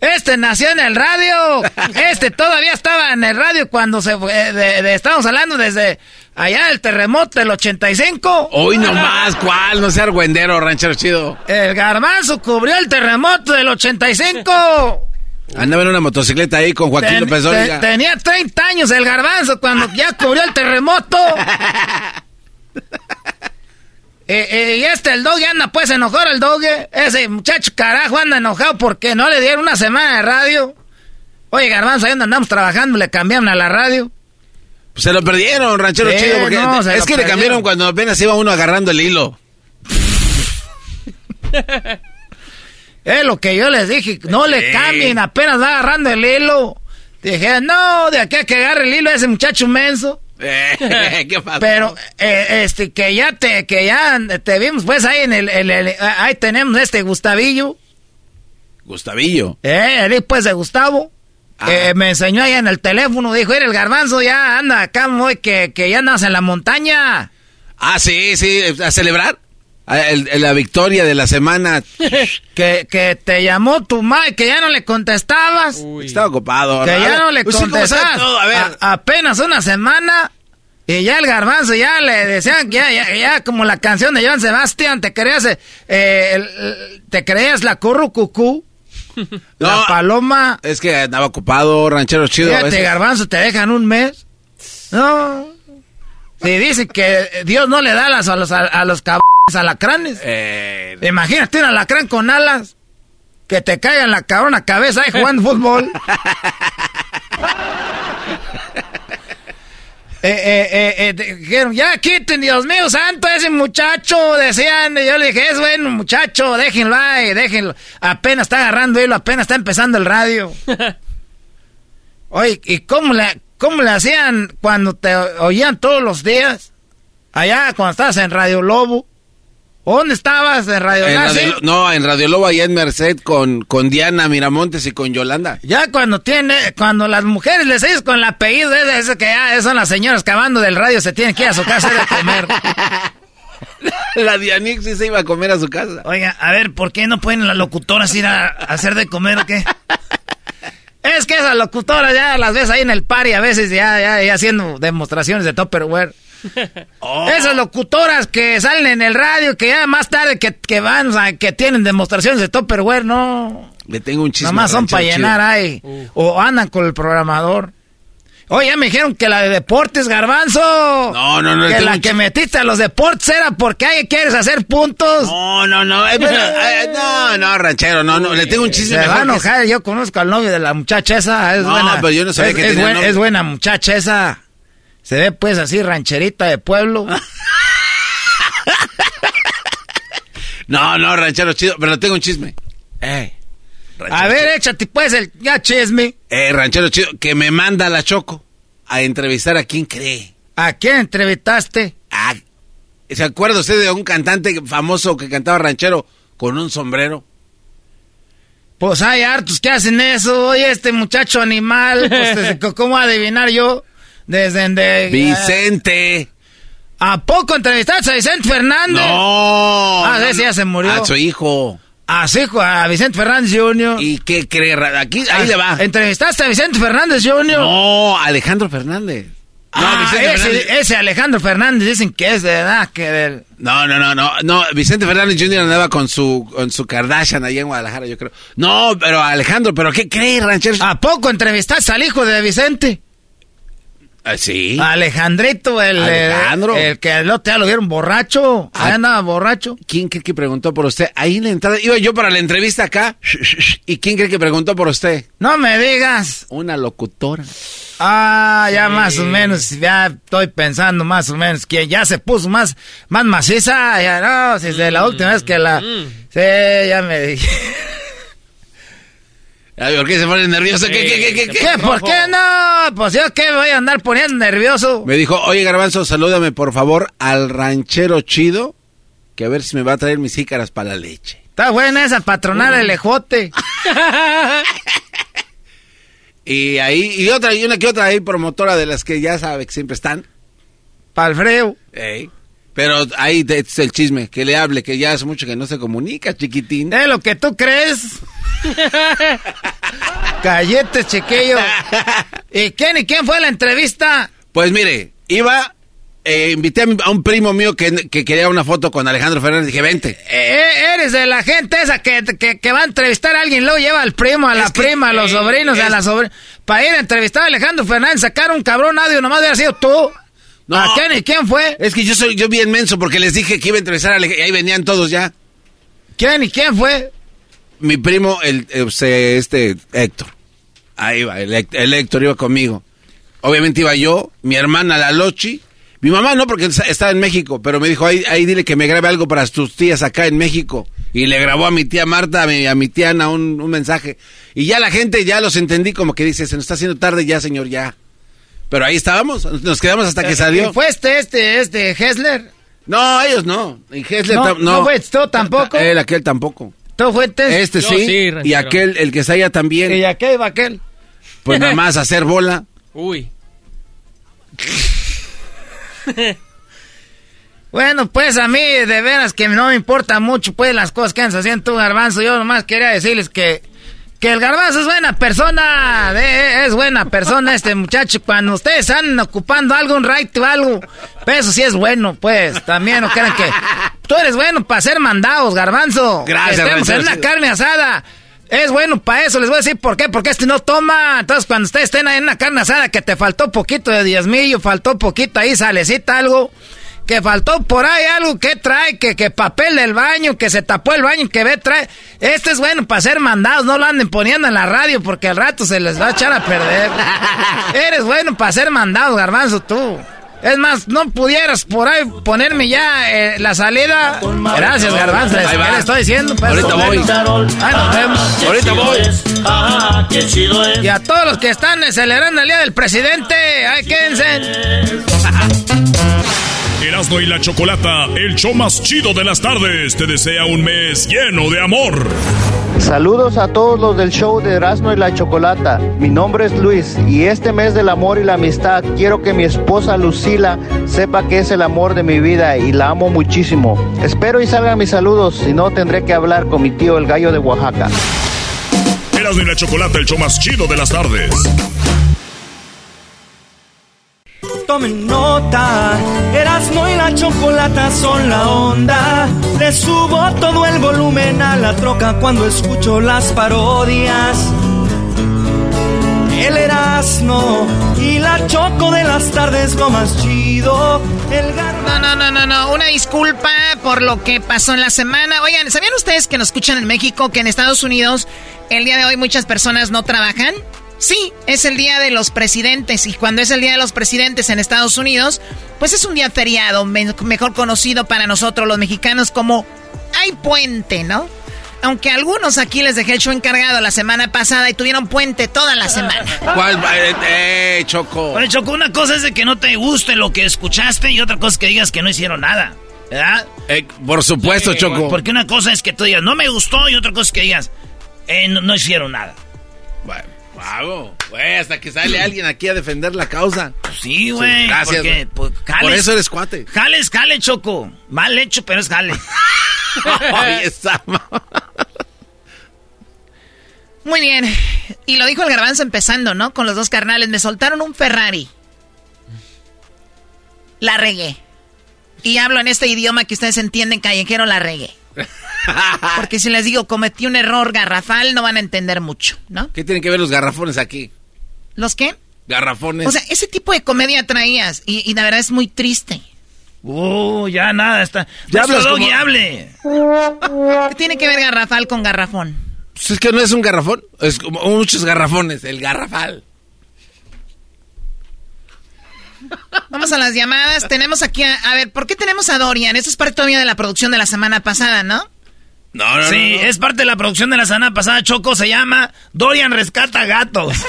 este nació en el radio. Este todavía estaba en el radio cuando se fue. De, estamos hablando desde allá el terremoto del 85. Hoy nomás, ¿cuál? No sea argüendero, ranchero chido. El garbanzo cubrió el terremoto del 85. Andaba en una motocicleta ahí con Joaquín López Tenía 30 años el garbanzo cuando ya cubrió el terremoto. Eh, eh, y este, el dog anda pues enojado el dog. Ese muchacho carajo anda enojado porque no le dieron una semana de radio. Oye, Garbanzo, ahí andamos trabajando, le cambiaron a la radio. Pues se lo perdieron, ranchero chido, porque es que le cambiaron cuando apenas iba uno agarrando el hilo. es lo que yo les dije, no le cambien, apenas va agarrando el hilo. Dije, no, de aquí a que agarre el hilo ese muchacho menso. ¿Qué Pero, eh, este, que ya te, que ya te vimos, pues, ahí en el, ahí tenemos este Gustavillo. Gustavillo. Eh, pues de Gustavo. Ah. me enseñó ahí en el teléfono, dijo, era el garbanzo ya anda acá, muy, que, que ya andas en la montaña. Ah, sí, sí, a celebrar. Ah, el- el- la victoria de la semana. que, que te llamó tu madre, que ya no le contestabas. Estaba ocupado. Que ya no le pues sí, ¿cómo sabe contestabas. todo? A ver. A- apenas una semana. Y ya el garbanzo ya le decían que ya, ya, ya como la canción de Joan Sebastián, te creías, eh, el- el- te creías la currucucú, la paloma. Es que andaba ocupado, ranchero chido. Fíjate, garbanzo, te dejan un mes. No. Si dicen que Dios no le da alas a los, a, a los cabrones alacranes. Eh, Imagínate un alacrán con alas. Que te caiga en la cabrona cabeza ahí jugando fútbol. Eh, eh, dijeron, ya quiten, Dios mío santo, ese muchacho, decían, y yo le dije, es bueno muchacho, déjenlo ahí, déjenlo, apenas está agarrando hilo, apenas está empezando el radio. Oye, ¿y cómo le, cómo le hacían cuando te oían todos los días? Allá, cuando estabas en Radio Lobo. ¿Dónde estabas? ¿En Radio En? Radio- no, en Radio Lobo allá en Merced con, con Diana Miramontes y con Yolanda. Ya cuando tiene, cuando las mujeres les dices con el apellido ese que ya son las señoras acabando del radio, se tienen que ir a su casa a comer. La Dianix sí se iba a comer a su casa. Oiga, a ver, ¿por qué no pueden las locutoras ir a, a hacer de comer o qué? Es que esas locutoras ya las ves ahí en el party a veces ya, ya, ya haciendo demostraciones de Tupperware. Oh. Esas locutoras que salen en el radio, que ya más tarde que, que van, o sea, que tienen demostraciones de Tupperware, no. Le tengo un chisme. Nomás son para llenar ahí. O andan con el programador. Oye, ya me dijeron que la de deportes, garbanzo. No, no, no, Que la que metiste a los deportes era porque ahí quieres hacer puntos. No, no, no. eh, pero, eh, no, no, ranchero, no, no. Le tengo un chisme Se va a mejor enojar, yo conozco al novio de la muchacha esa, es No, buena. pero yo no sabía es, que es tenía buen- novio. es buena muchacha esa. Se ve pues así rancherita de pueblo. No, no, ranchero chido, pero le tengo un chisme. Eh, a ver, échate pues el ya chisme. eh, ranchero chido, que me manda la Choco a entrevistar a quien cree. ¿A quién entrevistaste? Ah, ¿Se acuerda usted de un cantante famoso que cantaba ranchero con un sombrero? Pues hay hartos que hacen eso. Oye, este muchacho animal, pues ¿cómo adivinar yo? Desde de, Vicente. ¿A poco entrevistaste a Vicente Fernández? No. Ah, no, ese no. ya se murió. A su hijo. A su hijo, a Vicente Fernández Jr. ¿Y qué cree? Aquí, ahí Ah, le va. ¿Entrevistaste a Vicente Fernández Jr.? No, Alejandro Fernández. No, Ah, Vicente ese, Fernández. ese Alejandro Fernández dicen que es de edad, que del... No, no, no, no, no, Vicente Fernández Jr. andaba con su, con su Kardashian allá en Guadalajara, yo creo. No, pero Alejandro, ¿pero qué cree, ranchero? ¿A poco entrevistaste al hijo de Vicente? Ah, sí. Alejandrito, el, Alejandro. el, el que el otro día lo vieron borracho. Ah. andaba borracho. ¿Quién cree que preguntó por usted? Ahí en la entrada, iba yo para la entrevista acá. ¿Y quién cree que preguntó por usted? No me digas. Una locutora. Ah, ya más o menos, ya estoy pensando más o menos que ya se puso más, más maciza, ya no, si desde la última vez que la... Sí, ya me dije. Ay, ¿Por qué se pone nervioso? ¿Qué, qué, qué, qué, qué? ¿Qué? ¿Por qué no? Pues yo qué voy a andar poniendo nervioso. Me dijo, oye Garbanzo, salúdame por favor al ranchero chido, que a ver si me va a traer mis ícaras para la leche. Está buena esa patronar el ejote. Y ahí, y otra, y una que otra ahí promotora de las que ya sabe que siempre están. Palfreo. Ey. Pero ahí es el chisme, que le hable, que ya hace mucho que no se comunica, chiquitín. ¿Es lo que tú crees? Calletes, chiquillo. ¿Y quién y quién fue a la entrevista? Pues mire, iba, eh, invité a, mi- a un primo mío que, que quería una foto con Alejandro Fernández, dije, vente. Eh, eres de la gente esa que, que, que va a entrevistar a alguien, luego lleva al primo, a la Es prima, a los eh, sobrinos, a la sobrina. Para ir a entrevistar a Alejandro Fernández, sacar un cabrón audio, nomás hubiera sido tú. No. ¿A quién y quién fue? Es que yo soy yo bien menso porque les dije que iba a entrevistar a Alejandro, y ahí venían todos ya. ¿Quién y quién fue? Mi primo, el, este, Héctor. Ahí va, el, Héct- el Héctor iba conmigo. Obviamente iba yo, mi hermana la Lochi. Mi mamá no, porque está- estaba en México, pero me dijo, ahí, ahí dile que me grabe algo para tus tías acá en México. Y le grabó a mi tía Marta, a mi, a mi tía Ana un, un mensaje. Y ya la gente, ya los entendí como que dice, se nos está haciendo tarde ya, señor, ya. Pero ahí estábamos, nos quedamos hasta que salió. ¿Y ¿Fue este, este, este, Hessler? No, ellos no. Y Hessler No, tam- no fue tú tampoco. Él, aquel tampoco. ¿Tú fuiste? Este Yo sí, sí, y aquel, el que está allá también. ¿Y aquel iba aquel? Pues nada más hacer bola. Uy. Bueno, pues a mí de veras que no me importa mucho pues las cosas que andas haciendo tú, Garbanzo. Yo nomás quería decirles que, que el Garbanzo es buena persona, es buena persona este muchacho. Cuando ustedes están ocupando algo, un right o algo, pues eso sí es bueno, pues. También no crean que tú eres bueno para hacer mandados, Garbanzo. Gracias, Que estemos en una carne asada. Es bueno para eso, les voy a decir por qué, porque este no toma. Entonces, cuando ustedes estén ahí en una carne asada que te faltó poquito de diezmillo, faltó poquito ahí, salecita, algo, que faltó por ahí algo que trae, que, que papel del baño, que se tapó el baño, que ve, trae. Este es bueno para ser mandados, no lo anden poniendo en la radio porque al rato se les va a echar a perder. Eres bueno para ser mandados, garbanzo, tú. Es más, no pudieras por ahí ponerme ya eh, la salida. Gracias, garbanzo. Va. ¿Qué le estoy diciendo? Pues, Ahorita voy. Ahí nos vemos. Ahorita voy. Ah, qué chido es. Y a todos los que están celebrando el Día del Presidente, ahí quédense. Erasmo y la Chocolata, el show más chido de las tardes, te desea un mes lleno de amor. Saludos a todos los del show de Erasmo y la Chocolata. Mi nombre es Luis y este mes del amor y la amistad quiero que mi esposa Lucila sepa que es el amor de mi vida y la amo muchísimo. Espero y salgan mis saludos, si no tendré que hablar con mi tío el gallo de Oaxaca. Erasmo y la Chocolata, el show más chido de las tardes. Tomen nota, Erasmo y la chocolata son la onda. Le subo todo el volumen a la troca cuando escucho las parodias. El Erasmo y la choco de las tardes lo más chido. El No, no, no, no, no. Una disculpa por lo que pasó en la semana. Oigan, ¿sabían ustedes que nos escuchan en México que en Estados Unidos el día de hoy muchas personas no trabajan? Sí, es el día de los presidentes y cuando es el día de los presidentes en Estados Unidos, pues es un día feriado, me- mejor conocido para nosotros los mexicanos como hay puente, ¿no? Aunque algunos aquí les dejé el show encargado la semana pasada y tuvieron puente toda la semana. ¿Cuál? Eh, eh, Choco. Oye, Choco, una cosa es de que no te guste lo que escuchaste y otra cosa es que digas que no hicieron nada. ¿Verdad? Eh, por supuesto, Choco. Porque una cosa es que tú digas, no me gustó, y otra cosa es que digas, eh, no, no hicieron nada. Bueno, Bravo. Güey, hasta que sale alguien aquí a defender la causa. Sí, güey. gracias. porque, pues, jales- Por eso eres cuate. Jales, jale, Choco. Mal hecho, pero es jale. Muy bien. Y lo dijo el garbanzo empezando, ¿no? Con los dos carnales. Me soltaron un Ferrari. La regué. Y hablo en este idioma que ustedes entienden, callejero, la regué. Porque si les digo cometí un error garrafal, no van a entender mucho, ¿no? ¿Qué tienen que ver los garrafones aquí? ¿Los qué? Garrafones. O sea, ese tipo de comedia traías. Y, y la verdad es muy triste. Uh, ya nada, está. Ya Nuestro hablas como- hable. ¿Qué tiene que ver garrafal con garrafón? Pues es que no es un garrafón. Es como muchos garrafones. El garrafal. Vamos a las llamadas. Tenemos aquí a... A ver, ¿por qué tenemos a Dorian? Esto es parte todavía de la producción de la semana pasada, ¿no? No, no, sí, no, no. es parte de la producción de la semana pasada. Choco se llama Dorian Rescata Gatos.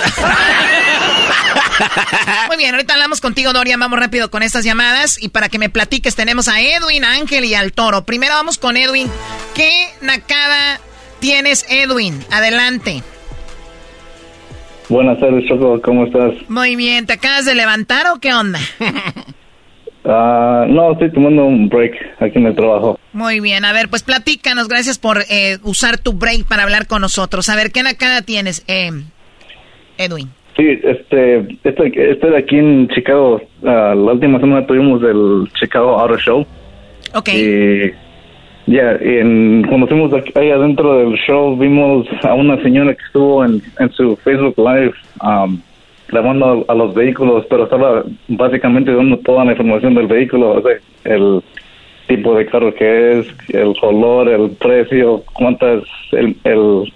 Muy bien, ahorita hablamos contigo, Dorian. Vamos rápido con estas llamadas. Y para que me platiques, tenemos a Edwin, a Ángel y al Toro. Primero vamos con Edwin. ¿Qué nacada tienes, Edwin? Adelante. Buenas tardes, Choco, ¿cómo estás? Muy bien, ¿te acabas de levantar o qué onda? Ah, no, estoy tomando un break aquí en el trabajo. Muy bien, a ver, pues platícanos. Gracias por eh, usar tu break para hablar con nosotros. A ver, ¿qué nacada tienes, eh, Edwin? Sí, este, estoy, estoy aquí en Chicago. Ah, la última semana tuvimos el Chicago Auto Show. Ok. Y ya, y en- cuando fuimos aquí- ahí adentro del show, vimos a una señora que estuvo en, en su Facebook Live um, grabando a, a los vehículos, pero estaba básicamente dando toda la información del vehículo, o sea, el tipo de carro que es, el color, el precio, cuántas, el, el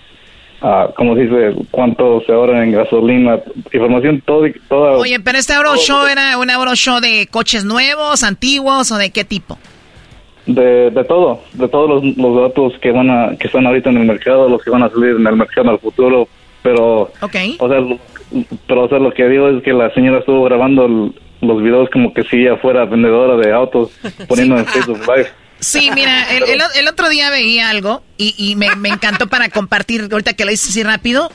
ah, ¿cómo se dice? Cuánto se ahorra en gasolina, información todo, toda. Oye, pero este Euro Show era un Euro Show de coches nuevos, antiguos o de qué tipo? De, de todo, de todos los, los datos que van a, que están ahorita en el mercado, los que van a salir en el mercado en el futuro, pero, Ok. o sea, lo- pero o sea, lo que digo es que la señora estuvo grabando el- los videos como que si ella fuera vendedora de autos, poniendo en Facebook Live. Sí, mira, el, el- el otro día veía algo y, y me, me encantó para compartir, ahorita que lo hice así rápido.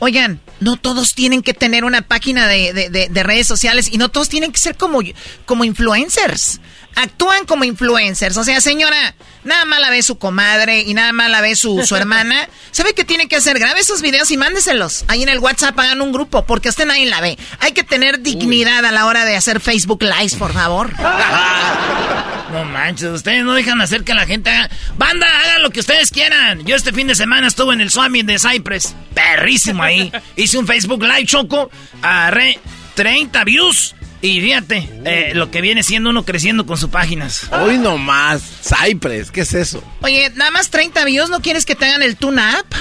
Oigan, no todos tienen que tener una página de, redes sociales y no todos tienen que ser como, como influencers. Actúan como influencers. O sea, señora, nada más la ve su comadre y nada más la ve su, su hermana. ¿Sabe qué tiene que hacer? Grabe esos videos y mándeselos. Ahí en el WhatsApp hagan un grupo porque usted nadie la ve. Hay que tener dignidad a la hora de hacer Facebook Live, por favor. no manches, ustedes no dejan hacer que la gente haga... Banda, hagan lo que ustedes quieran. Yo este fin de semana estuve en el Summit de Cypress. Perrísimo ahí. Hice un Facebook Live, Choco. Agarré 30 views. Y fíjate, eh, lo que viene siendo uno creciendo con sus páginas. Hoy nomás, Cypress, ¿qué es eso? Oye, nada más 30 views, ¿no quieres que te hagan el tune-up?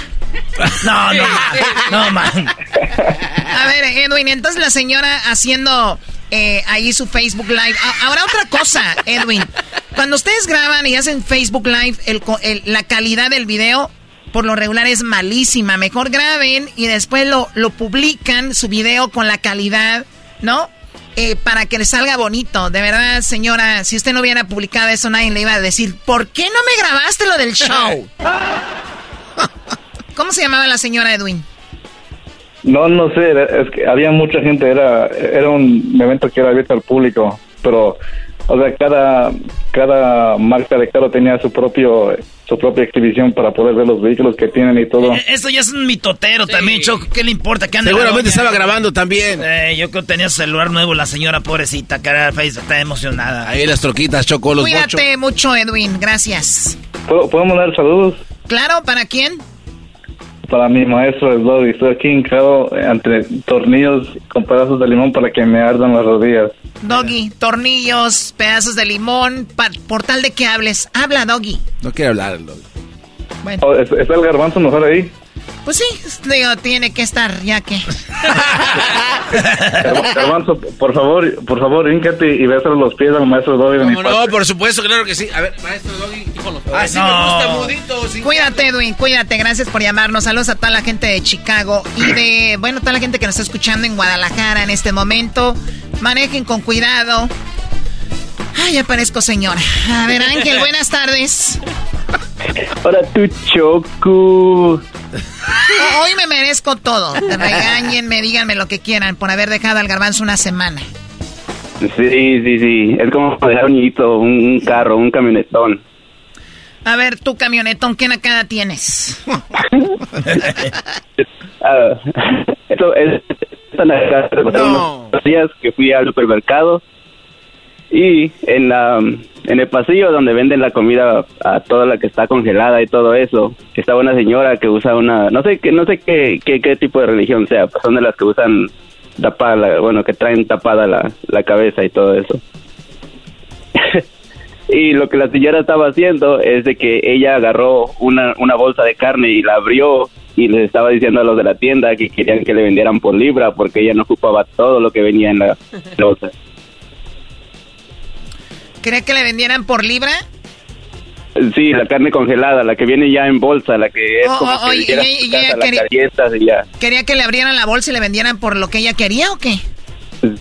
No, no, no, man. A ver, Edwin, entonces la señora haciendo eh, ahí su Facebook Live. Ahora otra cosa, Edwin. Cuando ustedes graban y hacen Facebook Live, la calidad del video por lo regular es malísima. Mejor graben y después lo, lo publican, su video con la calidad, ¿no? Eh, para que le salga bonito. De verdad, señora, si usted no hubiera publicado eso, nadie le iba a decir, ¿por qué no me grabaste lo del show? ¿Cómo se llamaba la señora Edwin? No, no sé, es que había mucha gente, era, era un evento que era abierto al público, pero, o sea, cada, cada marca de carro tenía su propio su propia exhibición para poder ver los vehículos que tienen y todo. Eh, eso ya es un mitotero también, Choco. ¿Qué le importa? que Seguramente estaba grabando también. Eh, yo creo que tenía celular nuevo la señora pobrecita, que era Facebook, está emocionada. Ahí las troquitas, Choco, los Cuídate mucho, Edwin. Gracias. ¿Podemos dar saludos? Claro, ¿para quién? Para mi maestro, el Doggy. Estoy aquí hincado entre tornillos con pedazos de limón para que me ardan las rodillas. Doggy, tornillos, pedazos de limón, por tal de que hables. Habla, Doggy. No quiere hablar el Doggy. Bueno. Oh, ¿Está el garbanzo mejor ahí? Pues sí, digo, tiene que estar, ya que. Garbanzo, por favor, por favor, híncate y bésale los pies al maestro Doggy mi No, por supuesto, claro que sí. A ver, maestro Doggy, Ah, sí me gusta mudito. Cuídate, Edwin, cuídate. Gracias por llamarnos. Saludos a toda la gente de Chicago y de, bueno, toda la gente que nos está escuchando en Guadalajara en este momento. Manejen con cuidado. Ay, ya parezco señora. A ver, Ángel, buenas tardes. Hola, tu choco. Hoy me merezco todo. Te regañen, me díganme lo que quieran por haber dejado al garbanzo una semana. Sí, sí, sí. Es como dejar un un, carro, un camionetón. A ver, tu camionetón, ¿qué nacada tienes? Ah, esto es no. días que fui al supermercado y en la en el pasillo donde venden la comida a toda la que está congelada y todo eso estaba una señora que usa una no sé qué no sé qué, qué, tipo de religión sea pues son de las que usan tapada bueno que traen tapada la, la cabeza y todo eso y lo que la señora estaba haciendo es de que ella agarró una, una bolsa de carne y la abrió y les estaba diciendo a los de la tienda que querían que le vendieran por libra porque ella no ocupaba todo lo que venía en la bolsa. ¿Quería que le vendieran por libra? Sí, la carne congelada, la que viene ya en bolsa, la que es oh, como oh, que y, quería, y ya. ¿Quería que le abrieran la bolsa y le vendieran por lo que ella quería o qué?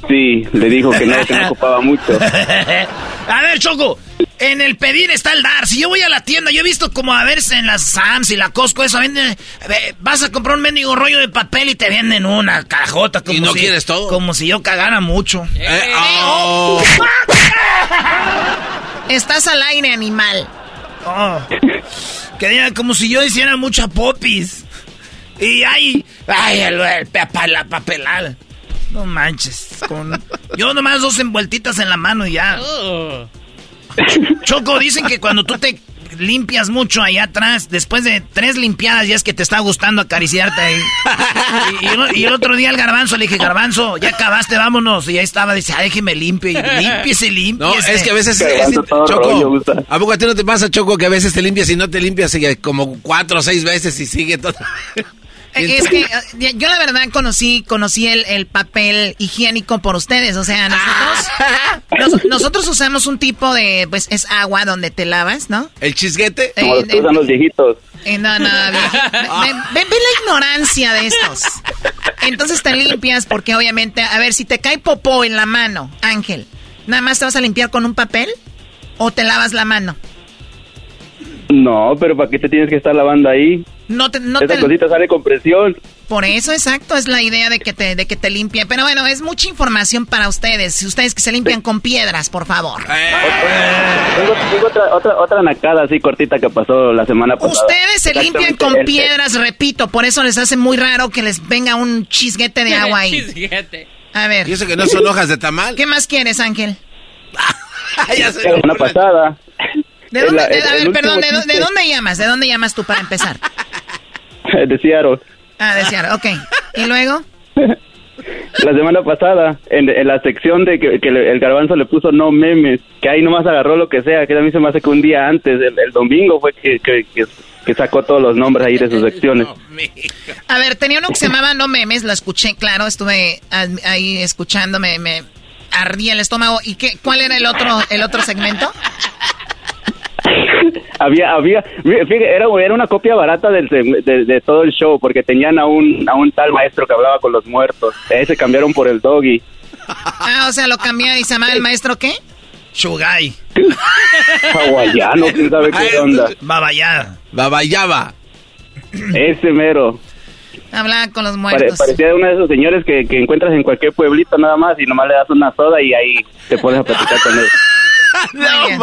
Sí, le dijo que no, que no ocupaba mucho. a ver, Choco, en el pedir está el dar. Si yo voy a la tienda, yo he visto como a ver en las Sams y la Costco, eso venden. Vas a comprar un mendigo rollo de papel y te venden una cajota. Como ¿Y no si, quieres todo? Como si yo cagara mucho. Eh, eh, oh. Estás al aire, animal. Oh. Que como si yo hiciera mucha popis. Y ay, ay, el, el, la papelada. No manches. Con... Yo nomás dos envueltitas en la mano y ya. Oh. Choco, dicen que cuando tú te limpias mucho ahí atrás, después de tres limpiadas ya es que te está gustando acariciarte ahí. Y, el otro día el garbanzo le dije, garbanzo, ya acabaste, vámonos. Y ahí estaba, dice, ay, déjeme limpio. Y limpiese, limpiese. No, es que a veces... Choco, ¿a poco a ti no te pasa, Choco, que a veces te limpias y no te limpias como cuatro o seis veces y sigue todo... Es que eh, yo la verdad conocí conocí el, papel higiénico por ustedes, o sea, nosotros nosotros usamos un tipo de pues es agua donde te lavas, ¿no? El chisguete. Como los que usan los viejitos. Eh, no, no, ve, ve, la ignorancia de estos. Entonces te limpias porque obviamente, a ver, si te cae popó en la mano, Ángel, ¿nada más te vas a limpiar con un papel o te lavas la mano? No, pero ¿para qué te tienes que estar lavando ahí? No te, no Esa te- cosita sale con presión. Por eso, exacto, es la idea de que te, de que te limpie. Pero bueno, es mucha información para ustedes. Si ustedes que se limpian con piedras, por favor. Tengo, tengo otra, otra, otra nacada así cortita que pasó la semana pasada. Ustedes se limpian con el- piedras, repito, por eso les hace muy raro que les venga un chisguete de agua ahí. A ver. ¿Y eso que no son hojas de tamal? ¿Qué más quieres, Ángel? La semana pasada. ¿De dónde, La- de- el- a ver, perdón, ¿de, de dónde llamas? ¿De dónde llamas tú para empezar? De Seattle. Ah, de Seattle, ok. ¿Y luego? La semana pasada, en, en la sección de que, que el garbanzo le puso no memes, que ahí nomás agarró lo que sea, que a mí se me hace que un día antes, el, el domingo fue que, que, que- que sacó todos los nombres ahí de sus secciones. A ver, tenía uno que se llamaba No Memes, lo escuché, claro, estuve ahí escuchándome, me ardía el estómago. ¿Y qué, cuál era el otro, el otro segmento? había, había, fíjate, era, era una copia barata del, de, de todo el show, porque tenían a un, a un tal maestro que hablaba con los muertos. Ese cambiaron por el doggy. Ah, o sea, lo cambié y se llamaba el maestro qué? Shugai. Hawaiano, quién sabe qué onda. Babayá. Babayaba. Ese mero. Hablaba con los Pare- muertos. parecía uno de esos señores que, que encuentras en cualquier pueblito nada más y nomás le das una soda y ahí te pones a platicar con él. Muy bien.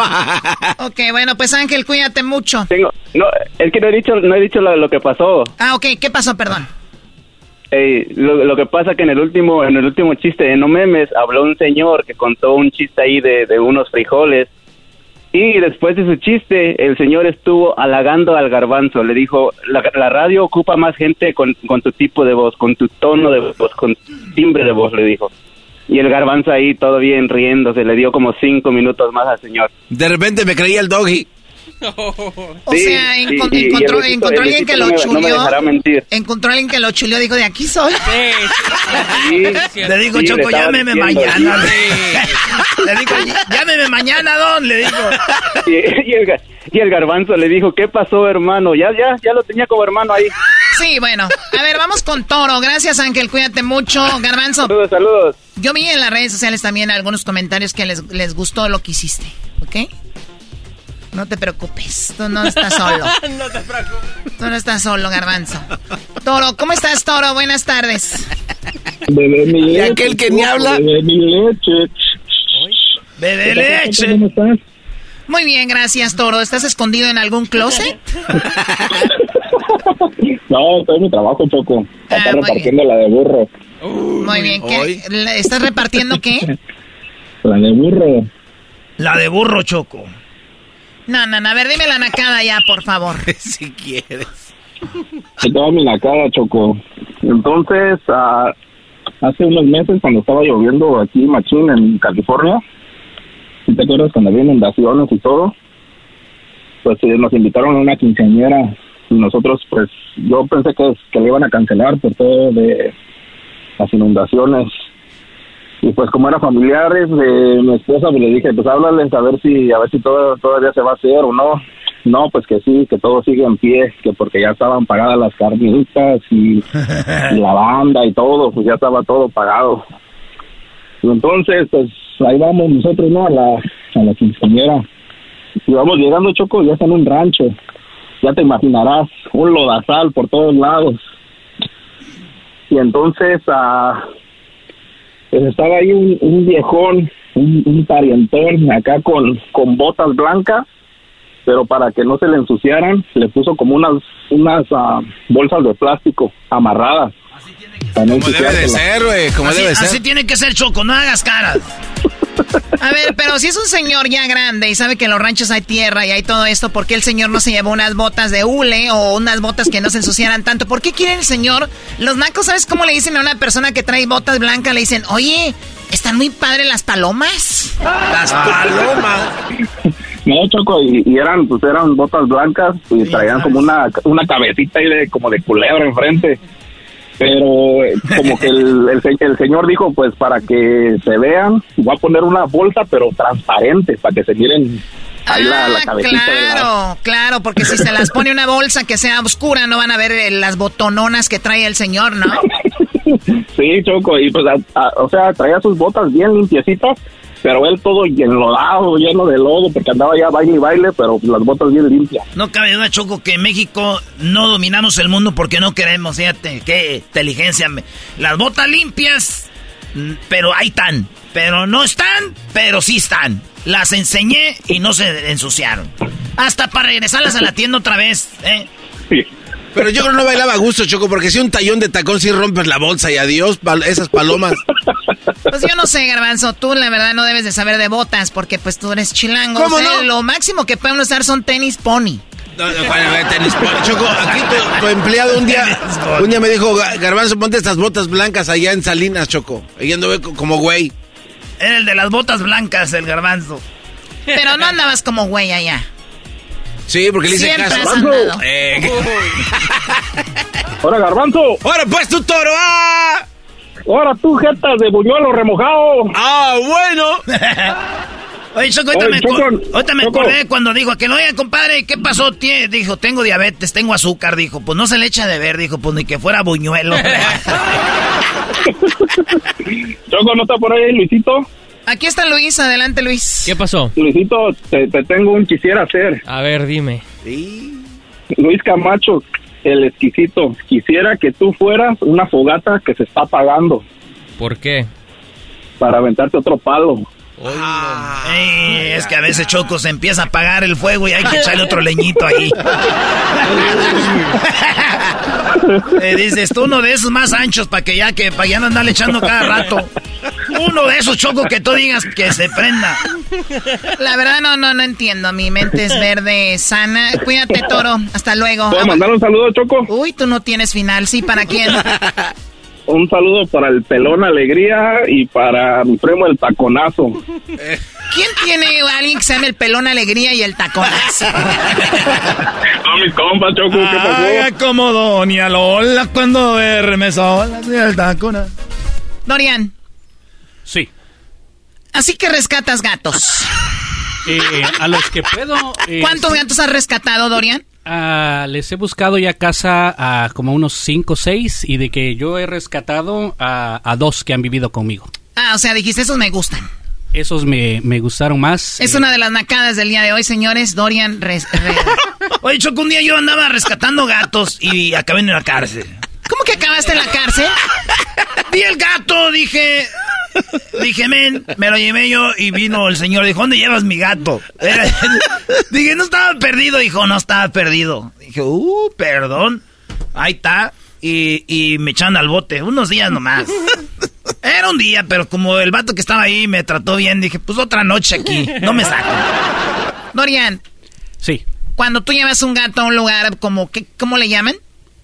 Ok, bueno, pues Ángel, cuídate mucho. Tengo, no, es que no he dicho, no he dicho lo, lo que pasó. Ah, ok, ¿qué pasó? Perdón. Lo, lo que pasa que en el último, en el último chiste de No Memes habló un señor que contó un chiste ahí de, de unos frijoles y después de su chiste el señor estuvo halagando al garbanzo, le dijo la, la radio ocupa más gente con, con tu tipo de voz, con tu tono de voz, con tu timbre de voz, le dijo. Y el garbanzo ahí todo bien riéndose, le dio como cinco minutos más al señor. De repente me creía el doggy. O Sí, sea, sí, encon- y- y encontró, Luisito- encontró alguien que lo no me- no encontró alguien que lo chuleó, dijo, de aquí soy. Le digo, Sí, Choco, le llámeme mañana. sí. Le digo, llámeme mañana, don, le digo. Y, y el, y el garbanzo le dijo, ¿qué pasó, hermano? Ya, ya, ya lo tenía como hermano ahí. Sí, bueno. A ver, vamos con Toro. Gracias, Ángel. Cuídate mucho. Garbanzo. Saludos, saludos. Yo vi en las redes sociales también algunos comentarios que les, les gustó lo que hiciste. ¿Ok? No te preocupes. Tú no estás solo. no te preocupes. Tú no estás solo, Garbanzo. Toro, ¿cómo estás, Toro? Buenas tardes. Bebé mi ¿Y leche. aquel que ni habla? Bebé mi leche. Bebé leche. ¿Cómo estás? Muy bien, gracias, Toro. ¿Estás escondido en algún closet? No, estoy en mi trabajo, Choco. Ah, Está repartiendo la de burro. Muy bien. ¿Qué? ¿La- ¿Estás repartiendo qué? La de burro. La de burro, Choco. No, no, no. A ver, dime la nacada ya, por favor. si quieres. Estaba mi la cara, Choco. Entonces, ah, hace unos meses, cuando estaba lloviendo aquí, machín, en California, ¿sí ¿te acuerdas cuando había inundaciones y todo? Pues eh, nos invitaron a una quinceañera y nosotros, pues, yo pensé que, que le iban a cancelar por todo de las inundaciones. Y pues como eran familiares de mi esposa, pues le dije, pues háblales a ver si, a ver si todo, todavía se va a hacer o no. No, pues que sí, que todo sigue en pie, que porque ya estaban pagadas las carnitas y, y la banda y todo, pues ya estaba todo pagado. Entonces, pues ahí vamos nosotros, ¿no? A la, a la quinceañera. Y vamos llegando, Choco, ya está en un rancho. Ya te imaginarás, un lodazal por todos lados. Y entonces, ah, pues estaba ahí un, un viejón, un, un parientón, acá con, con botas blancas, pero para que no se le ensuciaran, le puso como unas, unas ah, bolsas de plástico amarradas. Para no Como debe de ser, güey. Como debe ser. así tiene que ser, Choco, no hagas caras. A ver, pero si es un señor ya grande y sabe que en los ranchos hay tierra y hay todo esto, ¿por qué el señor no se llevó unas botas de hule o unas botas que no se ensuciaran tanto? ¿Por qué quiere el señor? Los nacos, ¿sabes cómo le dicen a una persona que trae botas blancas? Le dicen, oye, están muy padres las palomas. Las palomas. No, Choco, y, y eran, pues eran botas blancas y traían como una, una cabecita ahí de, como de culebra enfrente. Pero eh, como que el, el, el señor dijo, pues para que se vean, voy a poner una bolsa, pero transparente, para que se miren ahí la, la Ah, cabecita de la... claro, claro, porque si se las pone una bolsa que sea oscura, no van a ver eh, las botononas que trae el señor, ¿no? Sí, Choco, y pues, a- a- o sea, traía sus botas bien limpiecitas, pero él todo enlodado, lleno de lodo, porque andaba ya baile y baile, pero las botas bien limpias. No cabe duda, Choco, que en México no dominamos el mundo porque no queremos, fíjate, qué inteligencia. Las botas limpias, mm, pero ahí están. Pero no están, pero sí están. Las enseñé y no se ensuciaron. Hasta para regresarlas a la tienda otra vez, ¿eh? Sí. Pero yo creo que no bailaba a gusto, Choco, porque si un tallón de tacón si rompes la bolsa y adiós, pal- esas palomas. Pues yo no sé, Garbanzo, tú la verdad no debes de saber de botas porque pues tú eres chilango. ¿Cómo O sea, no? Lo máximo que podemos usar son tenis pony. No, no, tenis, pon- Choco, aquí tu, tu empleado un día, un día me dijo, "Ga- Garbanzo, ponte estas botas blancas allá en Salinas, Choco. Y anduve co- como güey. Era el de las botas blancas, el garbanzo. Pero no andabas como güey allá. Sí, porque le hice Siempre caso. andado. Eh, Ahora, Garbanzo. Ahora pues tu toro, ¡ah! Ahora tú, jetas de buñuelo remojado. ¡Ah, bueno! Oye, Choco, ahorita, Oye, me, Choco, co- ahorita me Choco. acordé cuando dijo que no, oye, compadre, ¿qué pasó? Tie- Dijo, tengo diabetes, tengo azúcar. Dijo, pues no se le echa de ver. Dijo, pues ni que fuera buñuelo. Choco, ¿no está por ahí, Luisito? Aquí está Luis, adelante Luis. ¿Qué pasó? Luisito, te, te tengo un quisiera hacer. A ver, dime. Luis Camacho, el exquisito. Quisiera que tú fueras una fogata que se está apagando ¿Por qué? para aventarte otro palo. Ey, es que a veces Choco se empieza a apagar el fuego y hay que echarle otro leñito ahí. Eh, dices, tú uno de esos más anchos para que ya que para ya no andarle echando cada rato. Uno de esos Choco que tú digas que se prenda. La verdad no, no, no entiendo. Mi mente es verde, sana. Cuídate, toro. Hasta luego. ¿Puedo mandar un saludo, Choco? Uy, tú no tienes final. Sí, ¿para quién? Un saludo para el pelón Alegría y para mi primo el taconazo. ¿Quién tiene a alguien que se llame el pelón alegría y el taconazo? A mis compas, Choco, ¿qué pasó? Haga como Doña Lola cuando duerme sola. el tacona. Dorian, Sí. así que rescatas gatos. Eh, a los que puedo. eh, ¿Cuántos gatos has rescatado, Dorian? Ah, les he buscado ya casa a como unos 5 o 6 y de que yo he rescatado a, a dos que han vivido conmigo. Ah, o sea, dijiste, esos me gustan. Esos me, me gustaron más. Es eh, una de las nacadas del día de hoy, señores. Dorian, res- re- Oye, Choco, un día yo andaba rescatando gatos y acabé en la cárcel. ¿cómo que acabaste en la cárcel? Vi el gato, dije. Dije, men, me lo llevé yo y vino el señor. Dijo, ¿dónde llevas mi gato? Dije, no estaba perdido. Dijo, no estaba perdido. Dije, uh, perdón. Ahí está. Y, y me echaron al bote. Unos días nomás. Era un día, pero como el vato que estaba ahí me trató bien, dije, pues otra noche aquí. No me saco. Dorian, Sí. cuando tú llevas un gato a un lugar, como, ¿qué, ¿cómo le llaman?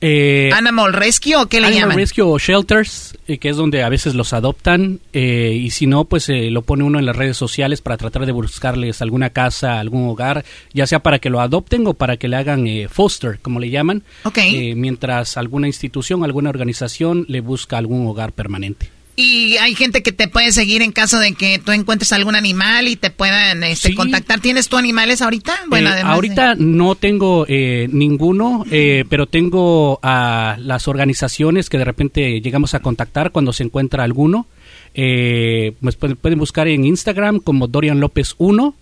Eh, ¿Animal Rescue o qué le Animal llaman? Rescue o Shelters, eh, que es donde a veces los adoptan, eh, y si no, pues eh, lo pone uno en las redes sociales para tratar de buscarles alguna casa, algún hogar, ya sea para que lo adopten o para que le hagan eh, foster, como le llaman, Ok. eh, mientras alguna institución, alguna organización le busca algún hogar permanente. Y hay gente que te puede seguir en caso de que tú encuentres algún animal y te puedan este, Sí. contactar. ¿Tienes tú animales ahorita? Bueno, Eh, además de- ahorita no tengo eh, ninguno, eh, pero tengo a las organizaciones que de repente llegamos a contactar cuando se encuentra alguno. Eh, pues pueden, pueden buscar en Instagram como Dorian López 1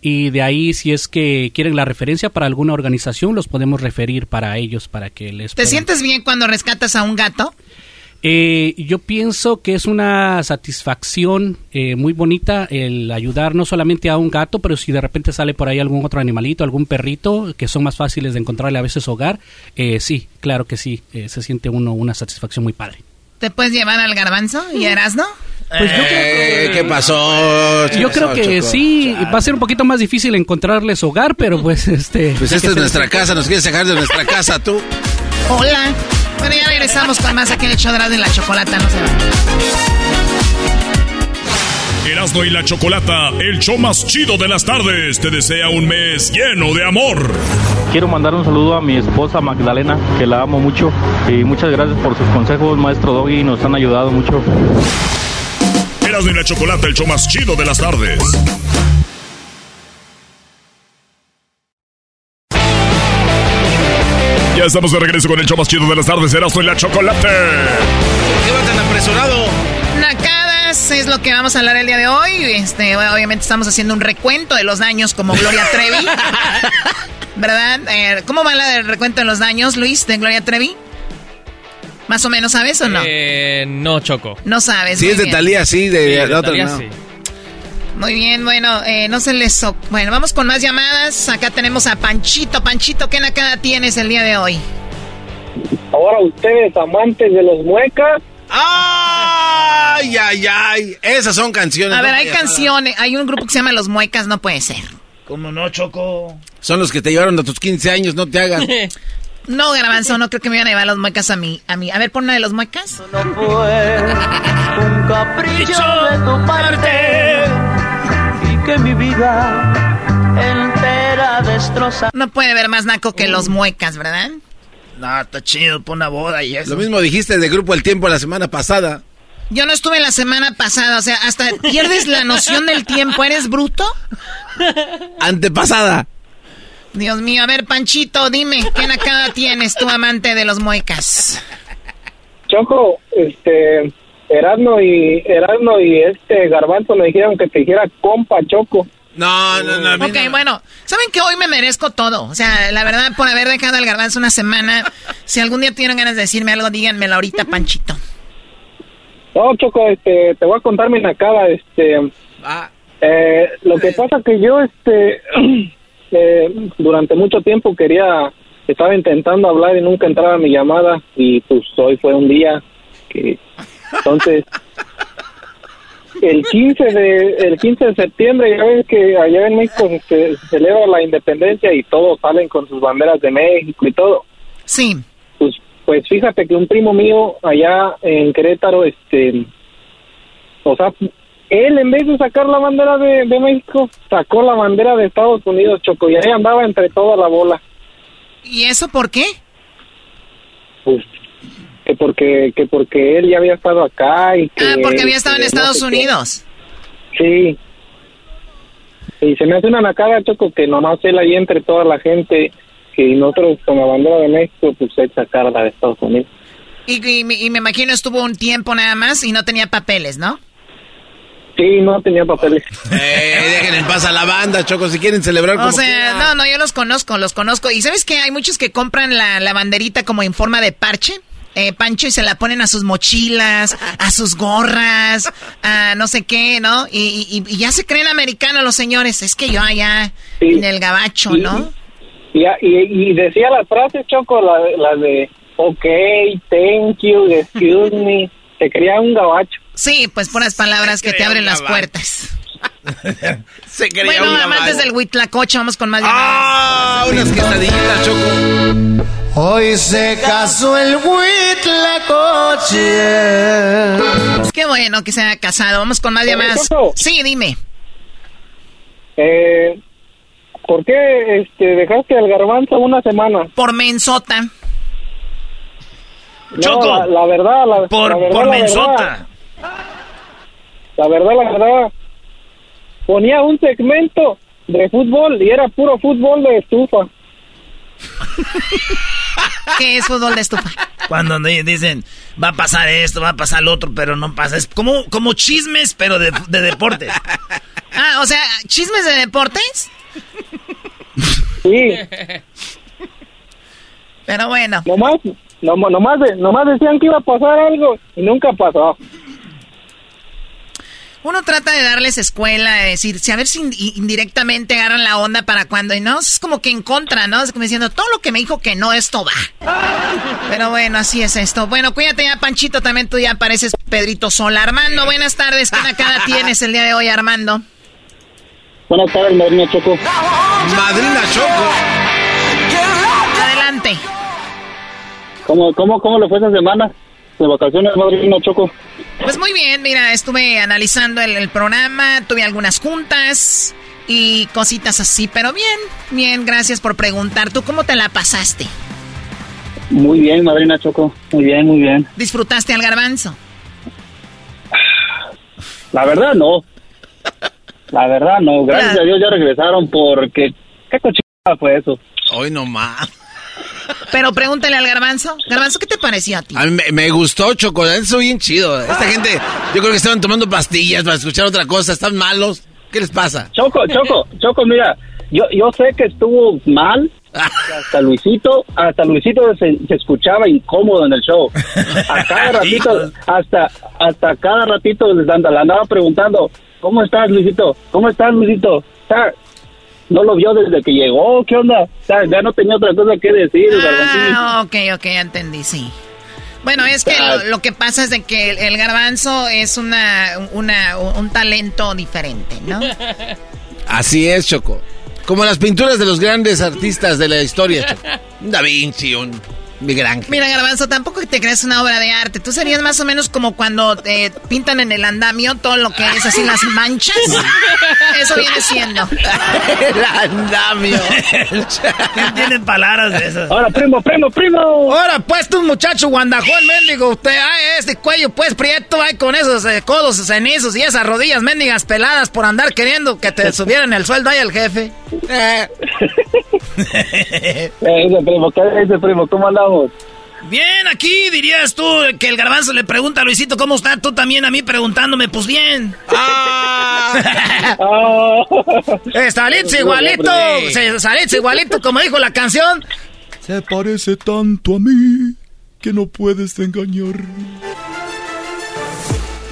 y de ahí si es que quieren la referencia para alguna organización los podemos referir para ellos para que les ¿Te puedan- sientes bien cuando rescatas a un gato? Eh, yo pienso que es una satisfacción eh, muy bonita el ayudar no solamente a un gato, pero si de repente sale por ahí algún otro animalito, algún perrito, que son más fáciles de encontrarle a veces hogar, eh, sí, claro que sí, eh, se siente uno una satisfacción muy padre. ¿Te puedes llevar al garbanzo y a Erasno? Pues yo Eh, ¿Qué pasó? Yo creo que Choco? sí, va a ser un poquito más difícil encontrarles hogar, pero pues este... Pues esta es nuestra casa, nos quieres sacar de nuestra casa tú. Hola. Bueno, ya regresamos con más aquí en el show de la chocolata. No se va. Erasmo y la Chocolata, el show más chido de las tardes, te desea un mes lleno de amor. Quiero mandar un saludo a mi esposa Magdalena, que la amo mucho. Y muchas gracias por sus consejos, maestro Doggy, nos han ayudado mucho. Erasmo y la Chocolata, el show más chido de las tardes. Ya estamos de regreso con el show más chido de las tardes, Erasmo y la Chocolate. ¿Por qué va tan apresurado? Nacada llamadas es lo que vamos a hablar el día de hoy. Este, obviamente estamos haciendo un recuento de los daños como Gloria Trevi. ¿Verdad? Eh, ¿Cómo va la del recuento de los daños, Luis, de Gloria Trevi? ¿Más o menos sabes o no? Eh, no, Choco. No sabes. Sí, muy es de bien. Talía, sí, de, Sí, de de no. sí. Muy bien, bueno, eh, no se les... o- Bueno, vamos con más llamadas. Acá tenemos a Panchito. Panchito, ¿qué nacada tienes el día de hoy? Ahora ustedes, amantes de los muecas, Ay, ay, ay. Esas son canciones. A ver, ¿no? hay canciones, hay un grupo que se llama Los Muecas, no puede ser. ¿Cómo no, Choco? Son los que te llevaron a tus 15 años, no te hagas. No, Garbanzo, no creo que me iban a llevar Los Muecas a mí. A mí. A ver, pon una de Los Muecas. un capricho de tu parte que mi vida entera destroza. No puede haber más naco que Los Muecas, ¿verdad? No, está chido, pon una boda y eso. Lo mismo dijiste de Grupo El Tiempo la semana pasada. Yo no estuve la semana pasada, o sea, hasta pierdes la noción del tiempo. ¿Eres bruto? Antepasada. Dios mío, a ver, Panchito, dime, ¿qué nacada tienes tú, amante de Los Muecas? Choco, este, Erasmo y Erasmo y este Garbanzo me dijeron que te dijera compa Choco. No, no, no. Ok, no. bueno, ¿saben que hoy me merezco todo? O sea, la verdad, por haber dejado al garbanzo una semana, si algún día tienen ganas de decirme algo, díganmelo ahorita, Panchito. No, Choco, este, te voy a contar mi nacada, este, Ah, eh, lo que pasa que yo, este, eh, durante mucho tiempo quería, estaba intentando hablar y nunca entraba mi llamada y pues hoy fue un día que, entonces, el 15 de, el 15 de septiembre, ya ves que allá en México se, se celebra la independencia y todos salen con sus banderas de México y todo. Sí. Pues, pues fíjate que un primo mío allá en Querétaro, este, o sea, él en vez de sacar la bandera de, de México, sacó la bandera de Estados Unidos, Choco, y ahí andaba entre toda la bola. ¿Y eso por qué? Pues, que porque, que porque él ya había estado acá y que... Ah, porque había estado en no Estados qué. Unidos. Sí. Y se me hace una nacada, Choco, que nomás él ahí entre toda la gente, que nosotros con la bandera de México, pues él sacar la de Estados Unidos. Y, y me- y me imagino estuvo un tiempo nada más y no tenía papeles, ¿no? Sí, no tenía papeles. Eh, dejen en paz a la banda, Choco, si quieren celebrar como O sea, quieran. no, no, yo los conozco, los conozco. Y ¿sabes qué? Hay muchos que compran la, la banderita como en forma de parche. Eh, Pancho y se la ponen a sus mochilas, a sus gorras, a no sé qué, ¿no? Y, y- y ya se creen americanos los señores. Es que yo allá en el gabacho, ¿no? Y, y, y decía las frases, Choco, la, la de, ok, thank you, excuse me. Se creía un gabacho. Sí, pues puras palabras que te abren las puertas. Se creía Bueno, amantes del Huitlacoche, vamos con más Ah, llamadas. unas quesadillitas, Choco. Hoy se casó el Huitlacoche. Pues qué bueno que se haya casado. Vamos con más Oye, llamadas. Sí, dime. Eh, ¿Por qué este, dejaste al garbanzo una semana? Por mensota. No, Choco. la, la verdad, la, Por, la verdad, por la mensota. verdad, la verdad, la verdad, ponía un segmento de fútbol y era puro fútbol de estufa. ¿Qué es fútbol de estufa? Cuando di- dicen, va a pasar esto, va a pasar lo otro, pero no pasa. Es como, como chismes, pero de, de deportes. Ah, o sea, chismes de deportes. Sí. Pero bueno. Nomás, no, nomás, de- nomás decían que iba a pasar algo y nunca pasó. Uno trata de darles escuela, de decir, si a ver si in- indirectamente agarran la onda para cuando, y no, es como que en contra, ¿no? Es como diciendo, todo lo que me dijo que no, esto va. Pero bueno, así es esto. Bueno, cuídate ya, Panchito, también tú ya pareces Pedrito Sola. Armando, buenas tardes, ¿qué nacada tienes el día de hoy, Armando? Buenas tardes, Madrina Choco. Madrina Choco. Adelante. ¿Cómo, cómo, ¿Cómo le fue esa semana de vacaciones, Madrina Choco? Pues muy bien, mira, estuve analizando el, el programa, tuve algunas juntas y cositas así, pero bien, bien, gracias por preguntar. ¿Tú cómo te la pasaste? Muy bien, Madrina Choco. Muy bien, muy bien. ¿Disfrutaste al garbanzo? La verdad, no. La verdad, no. Gracias a Dios ya regresaron porque... ¿Qué cochina fue eso? Hoy nomás. Pero pregúntale al garbanzo. Garbanzo, ¿qué te pareció a ti? A mí me, me gustó chocolate, eso bien chido. Esta gente, yo creo que estaban tomando pastillas para escuchar otra cosa, están malos. ¿Qué les pasa? Choco, Choco, Choco, mira, yo, yo sé que estuvo mal. Hasta Luisito, hasta Luisito se, se escuchaba incómodo en el show. A cada ratito, hasta, hasta cada ratito les le andaba preguntando, ¿cómo estás, Luisito? ¿Cómo estás, Luisito? No lo vio desde que llegó, ¿qué onda? O sea, ya no tenía otra cosa que decir. Ah, ok, ok, ya entendí, sí. Bueno, es que lo, lo que pasa es de que el, el garbanzo es una, una, un talento diferente, ¿no? Así es, Choco. Como las pinturas de los grandes artistas de la historia, Choco. Da Vinci, un Miguel Ángel. Mira, Garbanzo, tampoco que te creas una obra de arte. Tú serías más o menos como cuando te pintan en el andamio todo lo que es así las manchas. Eso viene siendo. el andamio. ¿Quién tiene palabras de esas? Ahora, primo, primo, primo. Ahora, pues, tú, muchacho guandajón, mendigo, usted, ay, este cuello, pues, prieto, ay, con esos eh, codos cenizos y esas rodillas mendigas peladas por andar queriendo que te subieran el sueldo ahí el jefe. Eh, ese primo, ¿qué ese primo? ¿Cómo andamos? Bien, aquí dirías tú que el garbanzo le pregunta a Luisito cómo está, tú también a mí preguntándome, pues bien. Eh, saliste igualito, se- saliste igualito, como dijo la canción. Se parece tanto a mí que no puedes engañar.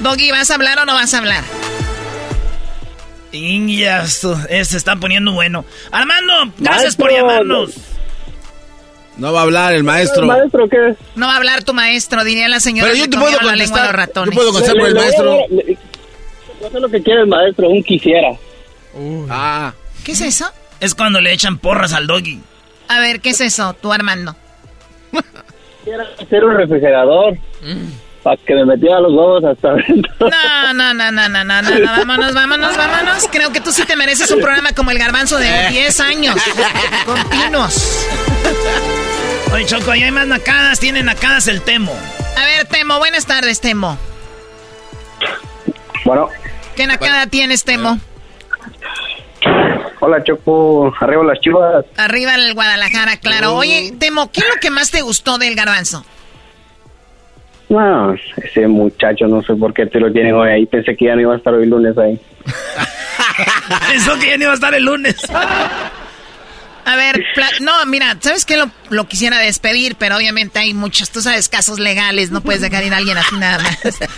Doggy, ¿vas a hablar o no vas a hablar? Eh, se está poniendo bueno. Armando, gracias por llamarnos. No va a hablar el maestro. ¿Maestro qué? No va a hablar tu maestro, diría la señora. Pero yo que te puedo contestar. ratones. Yo puedo contestar por el maestro. Yo sé lo que quiere el maestro, un quisiera. Ah. ¿Qué es eso? Es cuando le echan porras al doggy. A ver, ¿qué es eso, tú Armando? Quisiera hacer un refrigerador para que me metiera los huevos hasta adentro. No, no, no, no, no, no, no, no, vámonos, vámonos, vámonos. Creo que tú sí te mereces un programa como el garbanzo de 10 años. Continuos. Oye, Choco, ahí hay más nacadas, tienen nacadas el Temo. A ver, Temo, buenas tardes, Temo. Bueno, ¿Qué nacada tienes, Temo? hola Choco, arriba las chivas. Arriba el Guadalajara, claro. Oye, Temo, ¿qué es lo que más te gustó del garbanzo? No, ese muchacho, no sé por qué te lo tienen hoy ahí. Pensé que ya no iba a estar hoy lunes ahí. Pensó que ya no iba a estar el lunes. A ver, no, mira, ¿sabes qué? Lo, lo quisiera despedir, pero obviamente hay muchos, tú sabes, casos legales, no puedes dejar ir a alguien así nada más.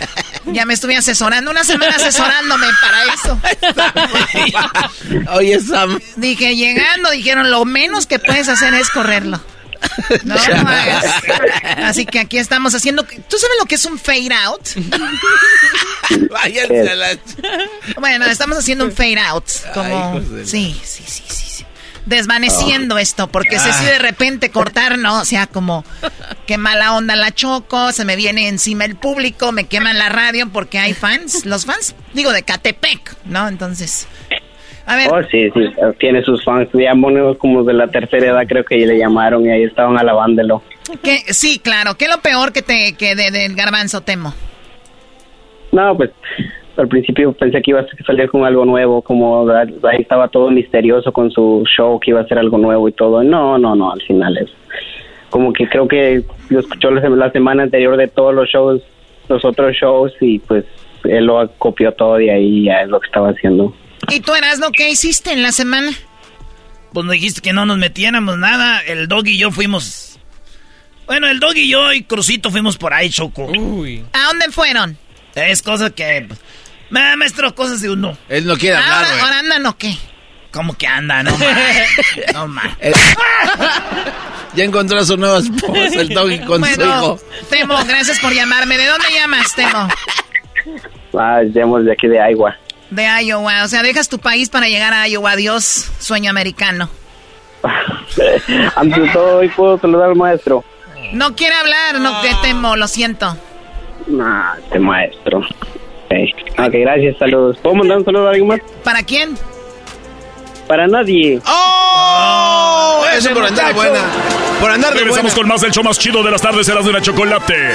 Ya me estuve asesorando, una semana asesorándome para eso. Oye, Sam. Dije, llegando, dijeron, lo menos que puedes hacer es correrlo. No. Así que aquí estamos haciendo. ¿Tú sabes lo que es un fade out? Váyanse a la... Bueno, estamos haciendo un fade out. Como. Sí, sí, sí, sí. sí. Desvaneciendo Oh. esto, porque si Ah. así de repente cortar, no, o sea, como qué mala onda la choco, se me viene encima el público, me queman la radio porque hay fans, los fans, digo, de Catepec, ¿no? Entonces, a ver, Oh, sí, sí, tiene sus fans. Ya monos como de la tercera edad creo que le llamaron y ahí estaban alabándolo. ¿qué? sí, claro, ¿qué es lo peor que te, que de- del garbanzo temo? No, pues al principio pensé que iba a salir con algo nuevo, como ahí estaba todo misterioso con su show, que iba a ser algo nuevo y todo. No, no, no, al final es como que creo que lo escuchó la, la semana anterior de todos los shows, los otros shows y pues él lo copió todo y ahí ya es lo que estaba haciendo. ¿Y tú eras lo que hiciste en la semana? Pues nos dijiste que no nos metiéramos nada. El doggy y yo fuimos. Bueno, el doggy y yo y Crucito fuimos por ahí, Choco. Uy. ¿A dónde fueron? Es cosa que. Ma- Maestro, cosas de uno. Él no quiere hablar, Ahora, güey. ahora andan o qué? ¿Cómo que anda? No, ma. No, ma. Eh, ya encontró a su nueva esposa, el doggy con su Bueno, hijo. Temo, gracias por llamarme. ¿De dónde llamas, Temo? Ah, llamamos de aquí de Iowa. De Iowa. O sea, dejas tu país para llegar a Iowa. Adiós, sueño americano. Antes de todo, hoy puedo saludar al maestro. No quiere hablar, no que Temo, lo siento. Nah, este maestro. Okay. ok, gracias, saludos. ¿Puedo mandar un saludo a alguien más? ¿Para quién? Para nadie. ¡Oh! Eso por andar buena. Por andar de Regresamos con más del show más chido de las tardes, Erasmo y la Chocolate.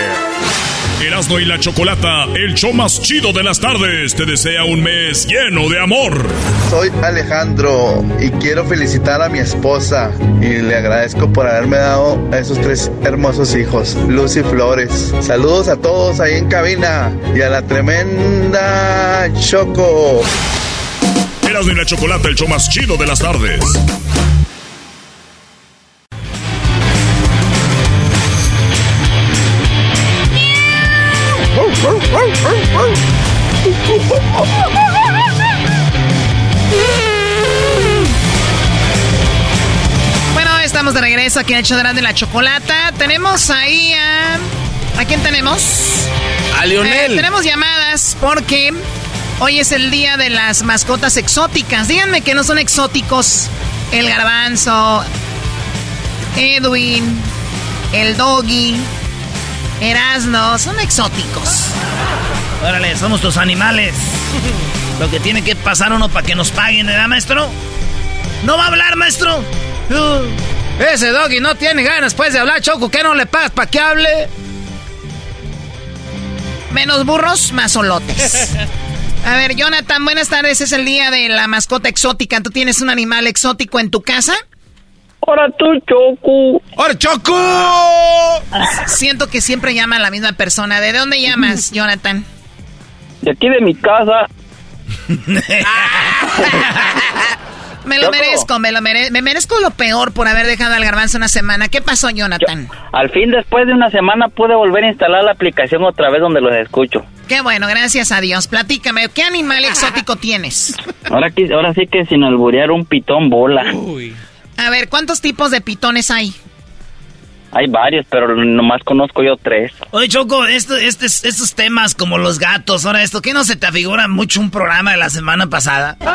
Erasmo y la Chocolata, el show más chido de las tardes, te desea un mes lleno de amor. Soy Alejandro y quiero felicitar a mi esposa y le agradezco por haberme dado a esos tres hermosos hijos, Luz y Flores. Saludos a todos ahí en cabina y a la tremenda Choco. Erasmo y la Chocolata, el show más chido de las tardes. Bueno, estamos de regreso aquí en el show de la chocolata. Tenemos ahí a... ¿A quién tenemos? A Lionel. Eh, tenemos llamadas porque hoy es el día de las mascotas exóticas. Díganme que no son exóticos. El garbanzo, Edwin, el doggy, Erasno, son exóticos. Órale, somos tus animales. Lo que tiene que pasar uno para que nos paguen, ¿verdad, maestro? ¿No va a hablar, maestro? Uh, ese doggy no tiene ganas pues de hablar, Choco. ¿Qué no le pagas para que hable? Menos burros, más solotes. A ver, Jonathan, buenas tardes. Es el día de la mascota exótica. ¿Tú tienes un animal exótico en tu casa? ¡Ahora tú, Choco! ¡Ahora, Choco! Siento que siempre llama a la misma persona. ¿De dónde llamas, Jonathan? De aquí de mi casa. Me lo Choco. merezco, me lo mere me merezco lo peor por haber dejado al garbanzo una semana. ¿Qué pasó, Jonathan? Al fin, después de una semana, pude volver a instalar la aplicación otra vez donde los escucho. Qué bueno, gracias a Dios. Platícame, ¿qué animal exótico tienes? Ahora, ahora sí que sin alburear un pitón bola. A ver, ¿cuántos tipos de pitones hay? Hay varios, pero nomás conozco yo tres. Oye, Choco, esto, este, estos temas como los gatos, ahora esto, ¿qué no se te afigura mucho un programa de la semana pasada?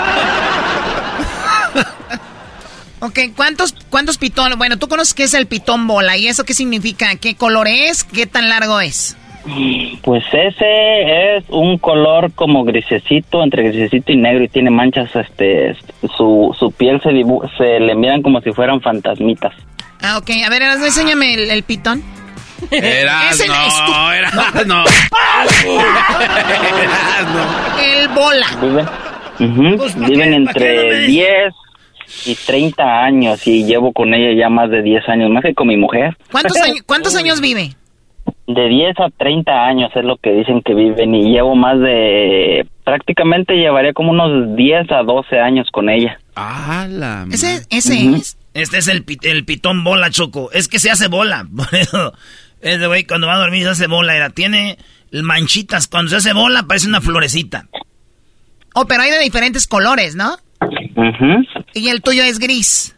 Ok, ¿cuántos, cuántos pitones? Bueno, tú conoces qué es el pitón bola. ¿Y eso qué significa? ¿Qué color es? ¿Qué tan largo es? Pues ese es un color como grisecito, entre grisecito y negro y tiene manchas, este, su, su piel se dibu- se le miran como si fueran fantasmitas. Ah, ok. A ver, Erasmo, enséñame el, el pitón. Eras, Es el estu- no, era, no. El bola. Viven, Pues, viven entre 10 y 30 años y llevo con ella ya más de 10 años, más que con mi mujer. ¿Cuántos, años, ¿cuántos años vive? De 10 a 30 años es lo que dicen que viven y llevo más de... Prácticamente llevaría como unos 10 a 12 años con ella. Ah, la... Ese, ese es. Este es el, pit- el pitón bola, Choco. Es que se hace bola. Ese güey cuando va a dormir se hace bola. Era, tiene manchitas. Cuando se hace bola parece una florecita. Oh, pero hay de diferentes colores, ¿no? Y el tuyo es gris.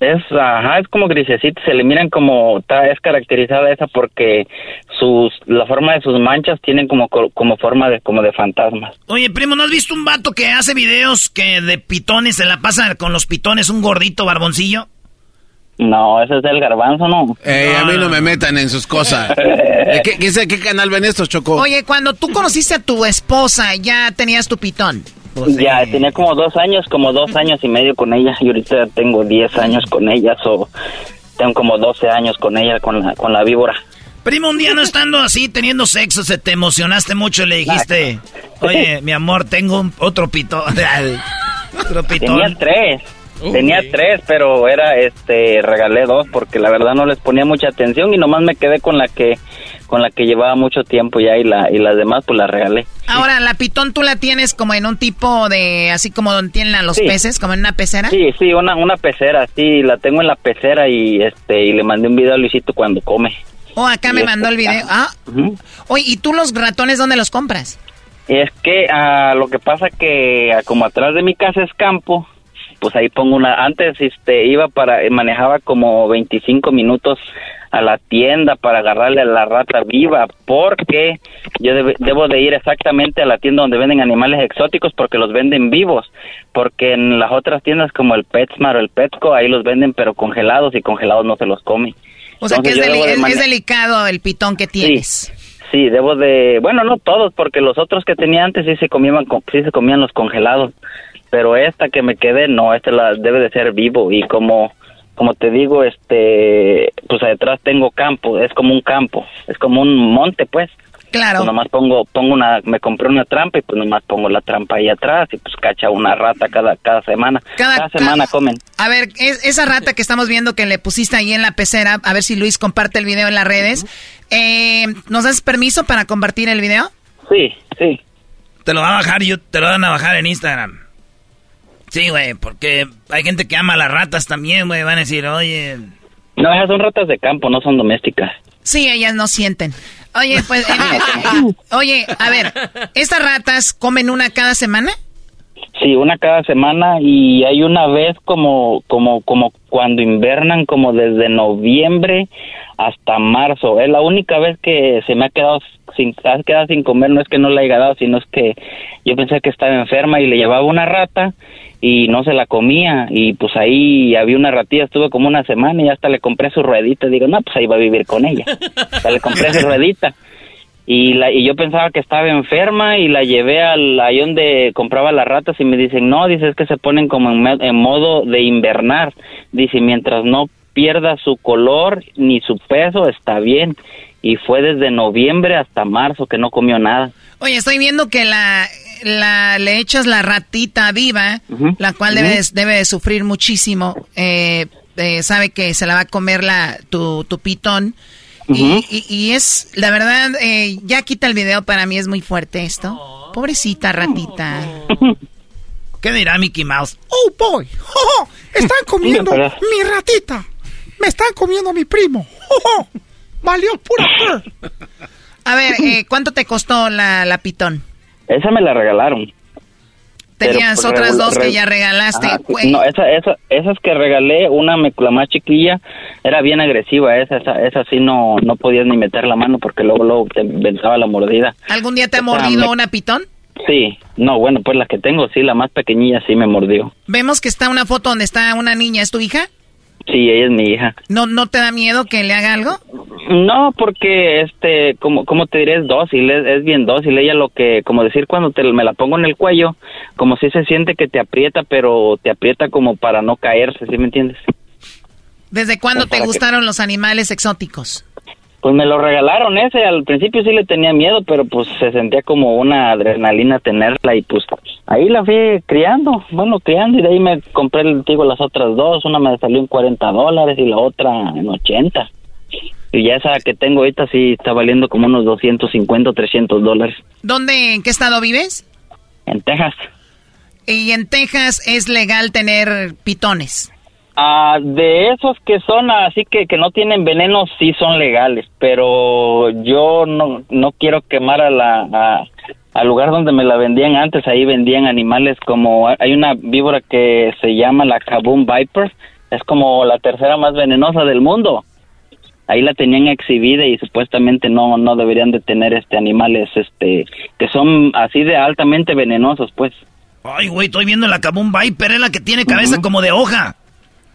Es, ajá, es como grisecito, se le miran como, ta- es caracterizada esa porque sus, la forma de sus manchas tienen como, co- como forma de, como de fantasmas. Oye, primo, ¿no has visto un vato que hace videos que de pitones se la pasa con los pitones, un gordito barboncillo? No, ese es el garbanzo, ¿no? Ey, a mí no me metan en sus cosas. ¿De ¿Qué, qué, qué canal ven estos, Choco? Oye, cuando tú conociste a tu esposa, ya tenías tu pitón. Ya, tenía como dos años, como dos años y medio con ella y ahorita tengo diez años con ella, o tengo como doce años con ella, con la, con la víbora. Primo, un día no estando así, teniendo sexo, se te emocionaste mucho y le dijiste, oye, mi amor, tengo un- otro pitón. Tenía tres. Tenía tres, pero era, este, regalé dos porque la verdad no les ponía mucha atención y nomás me quedé con la que, con la que llevaba mucho tiempo ya y la, y las demás pues las regalé. Ahora, la pitón tú la tienes como en un tipo de, así como donde tienen los Sí. peces, como en una pecera. Sí, sí, una, una pecera, sí, la tengo en la pecera y, este, y le mandé un video a Luisito cuando come. Oh, acá me mandó el este- video. Ah, Ujú. oye, ¿y tú los ratones dónde los compras? Es que ah, lo que pasa que ah, como atrás de mi casa es campo, pues ahí pongo una. Antes este iba para eh, manejaba como 25 minutos a la tienda para agarrarle a la rata viva porque yo debo de ir exactamente a la tienda donde venden animales exóticos porque los venden vivos porque en las otras tiendas como el PetSmart o el Petco ahí los venden pero congelados y congelados no se los come. O sea, que es, deli- de es delicado el pitón que tienes. Sí, debo de, bueno, no todos, porque los otros que tenía antes sí se comían, sí se comían los congelados, pero esta que me quedé, no, esta la debe de ser vivo y como como te digo, este, pues detrás tengo campo, es como un campo, es como un monte, pues. Claro. Pues nomás pongo, pongo una, me compré una trampa y pues nomás pongo la trampa ahí atrás y pues cacha una rata cada, cada semana. Cada, semana comen. A ver, es- esa rata que estamos viendo que le pusiste ahí en la pecera, a ver si Luis comparte el video en las redes. Eh, ¿Nos das permiso para compartir el video? Sí, sí. Te lo va a bajar, yo te lo van a bajar en Instagram. Sí, güey, porque hay gente que ama a las ratas también, güey. Van a decir, oye, No, esas son ratas de campo, no son domésticas. Sí, ellas no sienten. Oye, pues, eh, oye, a ver, ¿estas ratas comen una cada semana? Sí, una cada semana y hay una vez como como como cuando invernan como desde noviembre hasta marzo. Es la única vez que se me ha quedado sin ha quedado sin comer, no es que no la haya dado, sino es que yo pensé que estaba enferma y le llevaba una rata y no se la comía. Y pues ahí había una ratilla, estuve como una semana y hasta le compré su ruedita, digo, "No, pues ahí va a vivir con ella." Sea, le compré su ruedita. Y la y yo pensaba que estaba enferma y la llevé al ahí donde compraba las ratas y me dicen no dice es que se ponen como en modo de invernar dice mientras no pierda su color ni su peso está bien y fue desde noviembre hasta marzo que no comió nada. Oye, estoy viendo que la, la le echas la ratita viva, la cual debe, de- debe de sufrir muchísimo. Eh, eh, sabe que se la va a comer la, tu, tu pitón. y, y- y es, la verdad, eh, ya quita el video, para mí es muy fuerte esto. Pobrecita ratita. ¿qué dirá Mickey Mouse? Oh boy, ¡Oh, oh! están comiendo mi ratita. Me están comiendo a mi primo. ¡Oh, oh! Valió pura per. A ver, eh, ¿cuánto te costó la, la pitón? Esa me la regalaron Tenías pues, otras dos que ya regalaste. Ajá. Güey, no esa, esa, esas que regalé una me- la más chiquilla era bien agresiva esa esa, esa sí no no podías ni meter la mano porque luego luego te pensaba la mordida ¿Algún día te ha o sea, mordido me- una pitón? Sí, no, bueno, pues la que tengo, sí, la más pequeñilla sí me mordió. Vemos que está una foto donde está una niña. ¿Es tu hija? Sí, ella es mi hija. ¿No, ¿No te da miedo que le haga algo? No, porque, este, como, como te diré, es dócil, es, es bien dócil. Ella lo que, como decir, cuando te, me la pongo en el cuello, como si se siente que te aprieta, pero te aprieta como para no caerse, ¿sí me entiendes? ¿Desde cuándo te que- gustaron los animales exóticos? Pues me lo regalaron ese, al principio sí le tenía miedo, pero pues se sentía como una adrenalina tenerla y pues ahí la fui criando, bueno, criando y de ahí me compré, digo, las otras dos, una me salió en 40 dólares y la otra en 80. Y ya esa que tengo ahorita sí está valiendo como unos 250 o 300 dólares ¿Dónde, en qué estado vives? en Texas. Y en Texas es legal tener pitones. Ah, de esos que son así que, que no tienen veneno, sí son legales, pero yo no, no quiero quemar a la, a- al lugar donde me la vendían antes, ahí vendían animales como, hay una víbora que se llama la Kaboom Viper, es como la tercera más venenosa del mundo. Ahí la tenían exhibida y supuestamente no, no deberían de tener este animales este que son así de altamente venenosos, pues. Ay, güey, estoy viendo la Kaboom Viper, es la que tiene cabeza como de hoja.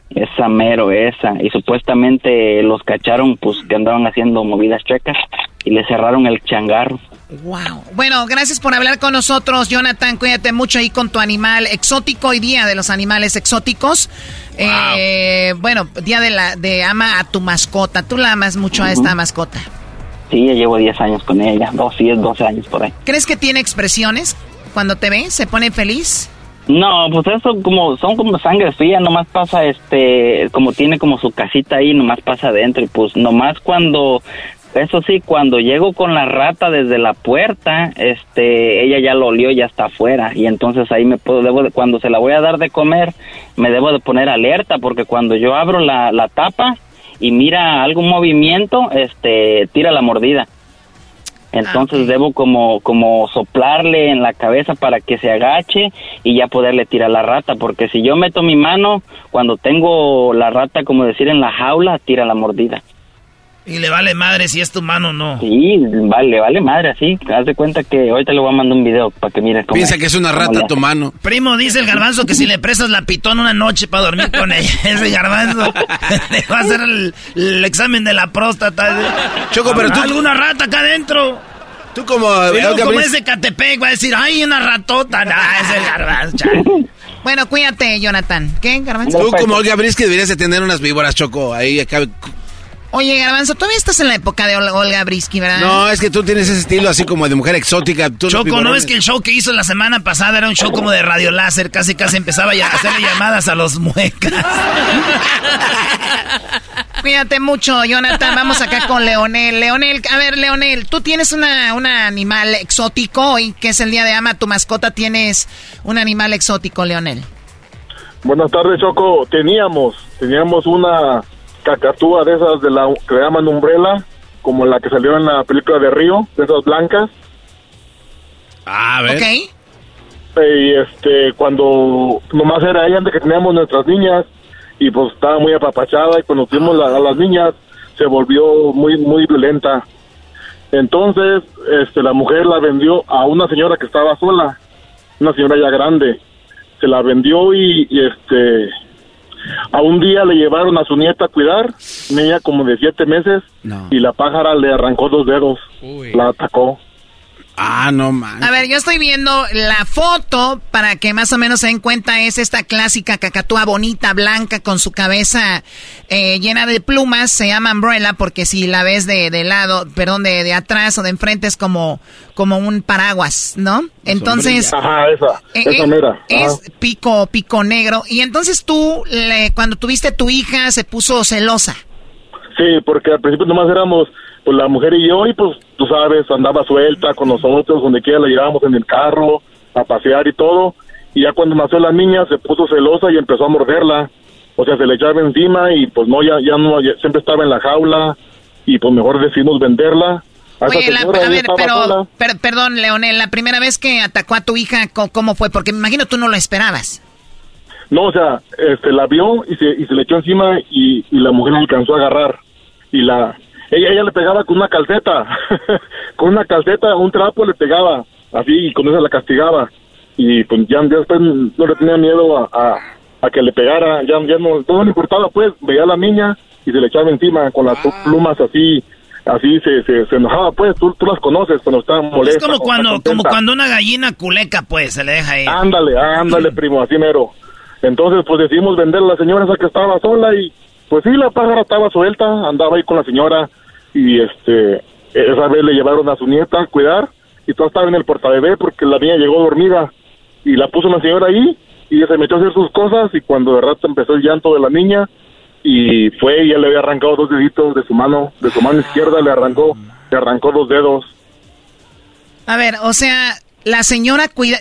Esa mero, esa. Y supuestamente los cacharon, pues, que andaban haciendo movidas checas y le cerraron el changarro. Wow. Bueno, gracias por hablar con nosotros, Jonathan. Cuídate mucho ahí con tu animal exótico. Hoy día de los animales exóticos. Eh, bueno, día de la de ama a tu mascota. Tú la amas mucho a esta mascota. Sí, ya llevo 10 años con ella, 2, 10, 12 años por ahí. ¿Crees que tiene expresiones cuando te ve? ¿Se pone feliz? No, pues eso como, son como sangre fría, nomás pasa este, como tiene como su casita ahí, nomás pasa adentro y pues nomás cuando, eso sí, cuando llego con la rata desde la puerta, este, ella ya lo olió, ya está afuera y entonces ahí me puedo, debo de, cuando se la voy a dar de comer, me debo de poner alerta porque cuando yo abro la, la tapa y mira algún movimiento, este, tira la mordida. Entonces debo como como soplarle en la cabeza para que se agache y ya poderle tirar la rata, porque si yo meto mi mano cuando tengo la rata como decir en la jaula, tira la mordida. Y le vale madre si es tu mano o no. Sí, vale, vale madre, así. Haz de cuenta que ahorita le voy a mandar un video para que mire cómo Piensa que es una rata tu mano. Primo, dice el garbanzo que si le prestas la pitón una noche para dormir con ella, ese garbanzo le va a hacer el, el examen de la próstata. Choco, pero tú- ¿Alguna rata acá adentro? Tú como... Luego, Olga como Briz- es de Catepec, va a decir, ¡ay, una ratota! No, es el garbanzo. Bueno, cuídate, Jonathan. ¿Qué, Garbanzo? Tú como Olga Brisky deberías de tener unas víboras, Choco. Ahí acá. Oye, Garbanzo, todavía estás en la época de Olga Brisky, ¿verdad? No, es que tú tienes ese estilo así como de mujer exótica. Choco, ¿no es que el show que hizo la semana pasada era un show como de radio láser? Casi, casi empezaba a hacerle llamadas a los muecas. Cuídate mucho, Jonathan. Vamos acá con Leonel. Leonel, a ver, Leonel, tú tienes una, un animal exótico hoy, que es el día de ama. Tu mascota tienes un animal exótico, Leonel. Buenas tardes, Choco. Teníamos, teníamos una cacatúa de esas de la que le llaman umbrella, como la que salió en la película de Río, de esas blancas. Ah, a ver. Ok. Y este, cuando nomás era ella de que teníamos nuestras niñas, y pues estaba muy apapachada y cuando tuvimos la- a las niñas se volvió muy muy violenta. Entonces, este la mujer la vendió a una señora que estaba sola, una señora ya grande. Se la vendió y, y, este a un día le llevaron a su nieta a cuidar, niña como de siete meses, y la pájara le arrancó dos dedos, la atacó. Ah, no man. A ver, yo estoy viendo la foto para que más o menos se den cuenta. Es esta clásica cacatúa bonita, blanca, con su cabeza eh, llena de plumas. Se llama umbrella porque si la ves de, de lado, perdón, de, de atrás o de enfrente es como, como un paraguas, ¿no? Entonces... Ajá, esa, eh, esa eh, mera. ajá. Es pico, pico negro. Y entonces tú, le- cuando tuviste tu hija, se puso celosa. Sí, porque al principio nomás éramos pues la mujer y yo y pues tú sabes, andaba suelta con nosotros, donde quiera la llevábamos en el carro a pasear y todo. Y ya cuando nació la niña se puso celosa y empezó a morderla. O sea, se le echaba encima y pues no, ya, ya no, ya siempre estaba en la jaula y pues mejor decidimos venderla. A Oye, la- a ver, pero, per- perdón, Leonel, la primera vez que atacó a tu hija, ¿cómo fue? Porque me imagino tú no lo esperabas. No, o sea, este, la vio y se, y se le echó encima y, y la mujer alcanzó a agarrar. Y la ella, ella le pegaba con una calceta, con una calceta, un trapo le pegaba, así, y con eso la castigaba. Y pues ya, ya después no le tenía miedo a, a, a que le pegara, ya, ya no, no le importaba, pues, veía a la niña y se le echaba encima con las plumas así, así se, se, se enojaba, pues, tú, tú las conoces cuando está molesta. Es como cuando, como cuando una gallina culeca, pues, se le deja ahí. Ándale, ándale, primo, así mero. Entonces, pues decidimos vender a la señora esa que estaba sola y, pues sí, la pájara estaba suelta, andaba ahí con la señora y, este, esa vez le llevaron a su nieta a cuidar y todo estaba en el portabebé porque la niña llegó dormida y la puso una señora ahí y se metió a hacer sus cosas y cuando de rato empezó el llanto de la niña y fue y ella le había arrancado dos deditos de su mano, de su mano izquierda le arrancó, le arrancó dos dedos. A ver, o sea, la señora cuida...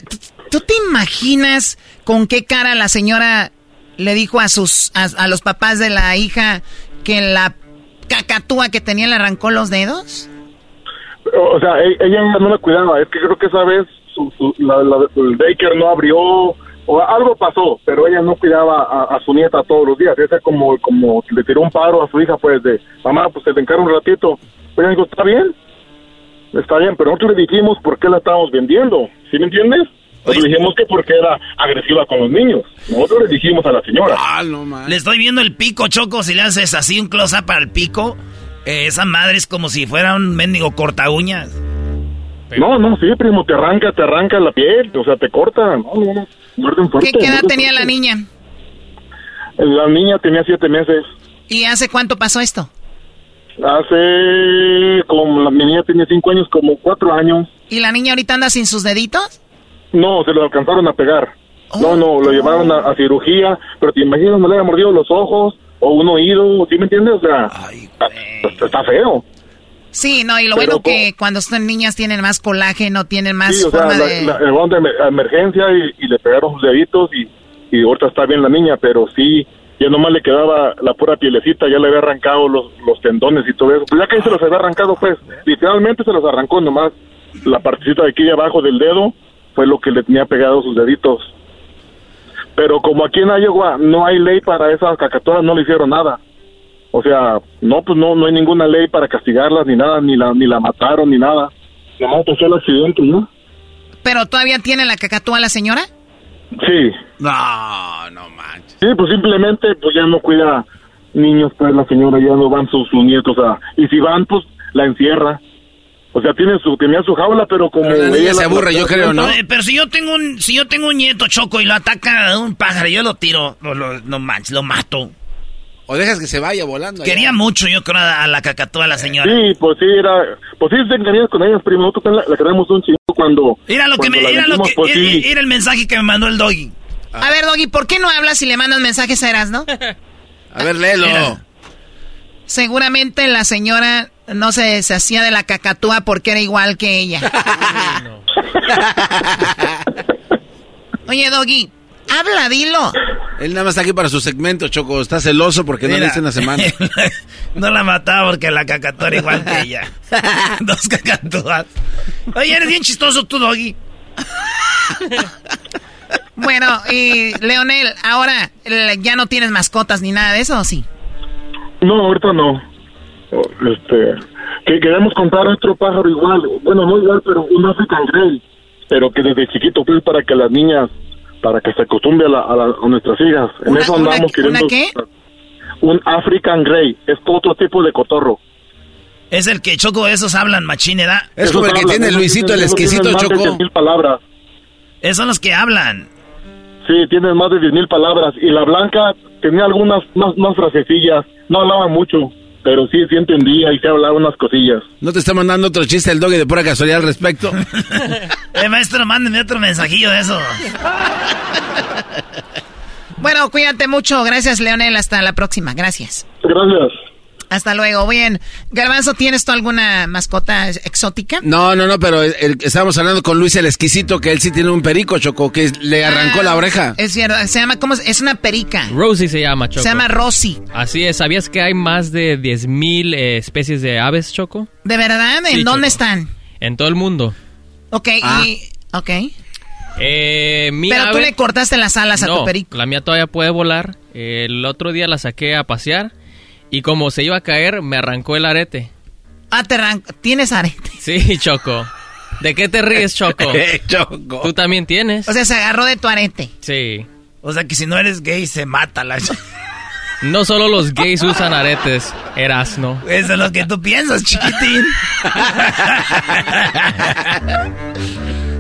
¿Tú, te imaginas con qué cara la señora le dijo a sus a los papás de la hija que la cacatúa que tenía le arrancó los dedos? O sea, e- ella no la cuidaba. Es que creo que esa vez su, su- la- la- el daycare no abrió o algo pasó, pero ella no cuidaba a, su nieta todos los días. Esa como como le tiró un paro a su hija, pues de mamá, pues te encargo un ratito. Ella dijo, está bien, está bien, pero nosotros le dijimos por qué la estábamos vendiendo. ¿Sí me entiendes? Nosotros le dijimos que porque era agresiva con los niños. Nosotros le dijimos a la señora. Le estoy viendo el pico, Choco. Si le haces así un close-up para el pico, eh, esa madre es como si fuera un mendigo corta uñas. No, no, sí, primo, te arranca, te arranca la piel, o sea, te corta. No, no, no, muerden fuerte. ¿Qué, qué edad tenía la niña? La niña tenía siete meses. ¿Y hace cuánto pasó esto? Hace, como la mi niña tenía cinco años, como cuatro años. ¿Y la niña ahorita anda sin sus deditos? No, se lo alcanzaron a pegar. No, Oh. no, lo llevaron a, a cirugía, pero te imaginas, no le había mordido los ojos o un oído, ¿sí me entiendes? O sea, está, está feo. Sí, no, y lo Pero bueno que cuando son niñas tienen más colágeno, tienen más Sí, o sea, forma de... la- emergencia y, y le pegaron sus deditos y, y ahorita está bien la niña, pero sí, ya nomás le quedaba la pura pielecita, ya le había arrancado los, los tendones y todo eso. Pues ya que se los había arrancado, pues, literalmente se los arrancó nomás la partecita de aquí de abajo del dedo fue lo que le tenía pegado sus deditos. Pero como aquí en Iowa no hay ley para esas cacatoas, no le hicieron nada. O sea, no, pues no, no hay ninguna ley para castigarlas ni nada, ni la, ni la mataron ni nada. Nomás pasó el accidente, ¿no? ¿Pero todavía tiene la cacatúa la señora? Sí. No, no manches. Sí, pues simplemente pues ya no cuida niños, pues la señora ya no van sus, sus nietos a... Y si van, pues la encierra. O sea, tiene su, tenía su jaula, pero como... ella se aburre, yo creo, ¿no? pero si yo tengo un, si yo tengo un nieto choco y lo ataca un pájaro, yo lo tiro, lo, lo, no manches, lo mato. O dejas que se vaya volando. Quería mucho, yo creo, a la cacatúa, la señora. Sí, pues sí, era... Pues sí, te querías con ellas, primo. Nosotros la, la queremos un chingo cuando... Mira lo que me... Era, lo que, pues, sí. era el mensaje que me mandó el doggy. A ver, Doggy, ¿por qué no hablas si le mandas mensajes a Erasno? a ver, léelo. Seguramente la señora no se, se hacía de la cacatúa porque era igual que ella. Oye, Doggy, habla, dilo. Él nada más está aquí para su segmento, Choco. Está celoso porque no le hice una semana. no la mataba porque la cacatúa era igual que ella. Dos cacatúas. Oye, eres bien chistoso tú, Doggy. bueno, y Leonel, ahora ya no tienes mascotas ni nada de eso, ¿o sí? No, ahorita no. Este, que queremos comprar otro pájaro igual, bueno, no igual, pero un African Grey, pero que desde chiquito pues para que las niñas, para que se acostumbre a, a, nuestras hijas. En eso andamos queriendo. qué? Un African Grey, es otro tipo de cotorro. Es el que Choco, esos hablan machín, ¿verdad? Es como el que tiene Luisito, el exquisito Choco. mil palabras. Esos son los que hablan. Sí, tienen más de diez mil palabras. Y la blanca tenía algunas más, más frasecillas. No hablaba mucho pero sí, sí entendía y se hablaba unas cosillas. ¿No te está mandando otro chiste el doggy de pura casualidad al respecto? eh, maestro, mándenme otro mensajillo de eso. bueno, cuídate mucho. Gracias, Leonel. Hasta la próxima. Gracias. Gracias. Hasta luego. Bien. Garbanzo, ¿tienes tú alguna mascota exótica? No, no, no, pero estábamos hablando con Luis el exquisito, que él sí tiene un perico, Choco, que le arrancó la ah, oreja. Es cierto, se llama, ¿cómo? Es una perica. Rosie se llama, Choco. Se llama Rosie. Así es, ¿sabías que hay más de 10.000 eh, especies de aves, Choco? ¿De verdad? ¿En dónde están? En todo el mundo. Ok, y... Ah. Ok. Eh, Pero tú le cortaste las alas a tu perico. la mía todavía puede volar. El otro día la saqué a pasear y como se iba a caer, me arrancó el arete. Ah, te ¿tienes arete? Sí, Choco. ¿De qué te ríes, Choco? Choco. Tú también tienes. O sea, se agarró de tu arete. Sí. O sea, que si no eres gay, se mata la... No solo los gays usan aretes, Erasno. Eso es lo que tú piensas, chiquitín.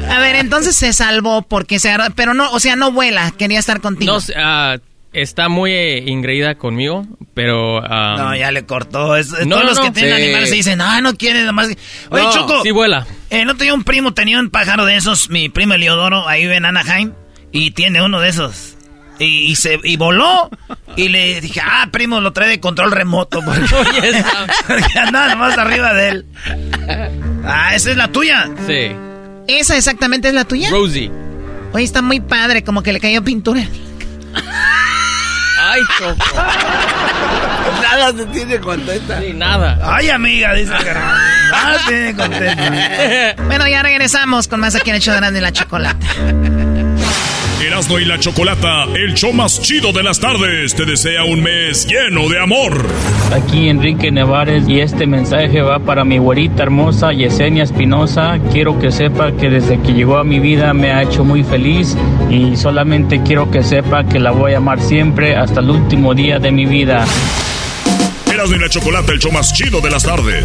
A ver, entonces se salvó porque se agarró, pero no, o sea, no vuela, quería estar contigo. No, uh, está muy eh, ingreída conmigo, pero... no, ya le cortó. todos los que tienen animales se dicen, ah, no quiere nomás... Oye, Choco. Sí vuela. Eh, no tenía un primo, tenía un pájaro de esos, mi primo Eliodoro, ahí en Anaheim, y tiene uno de esos. Y, se y voló y le dije, ah, primo, lo trae de control remoto. Porque, porque andaba nomás arriba de él. Ah, esa es la tuya. Sí. ¿Esa exactamente es la tuya? Rosie. Oye, está muy padre, como que le cayó pintura. Ay, Choco. nada se tiene contenta. Ni nada. Ay, amiga, dice que nada se tiene contenta. bueno, ya regresamos con más aquí en el show de la chocolate. Erasmo y la Chocolata, el show más chido de las tardes, te desea un mes lleno de amor. Aquí Enrique Nevares y este mensaje va para mi güerita hermosa Yesenia Espinosa. Quiero que sepa que desde que llegó a mi vida me ha hecho muy feliz y solamente quiero que sepa que la voy a amar siempre hasta el último día de mi vida. Erasmo y la Chocolata, el show más chido de las tardes.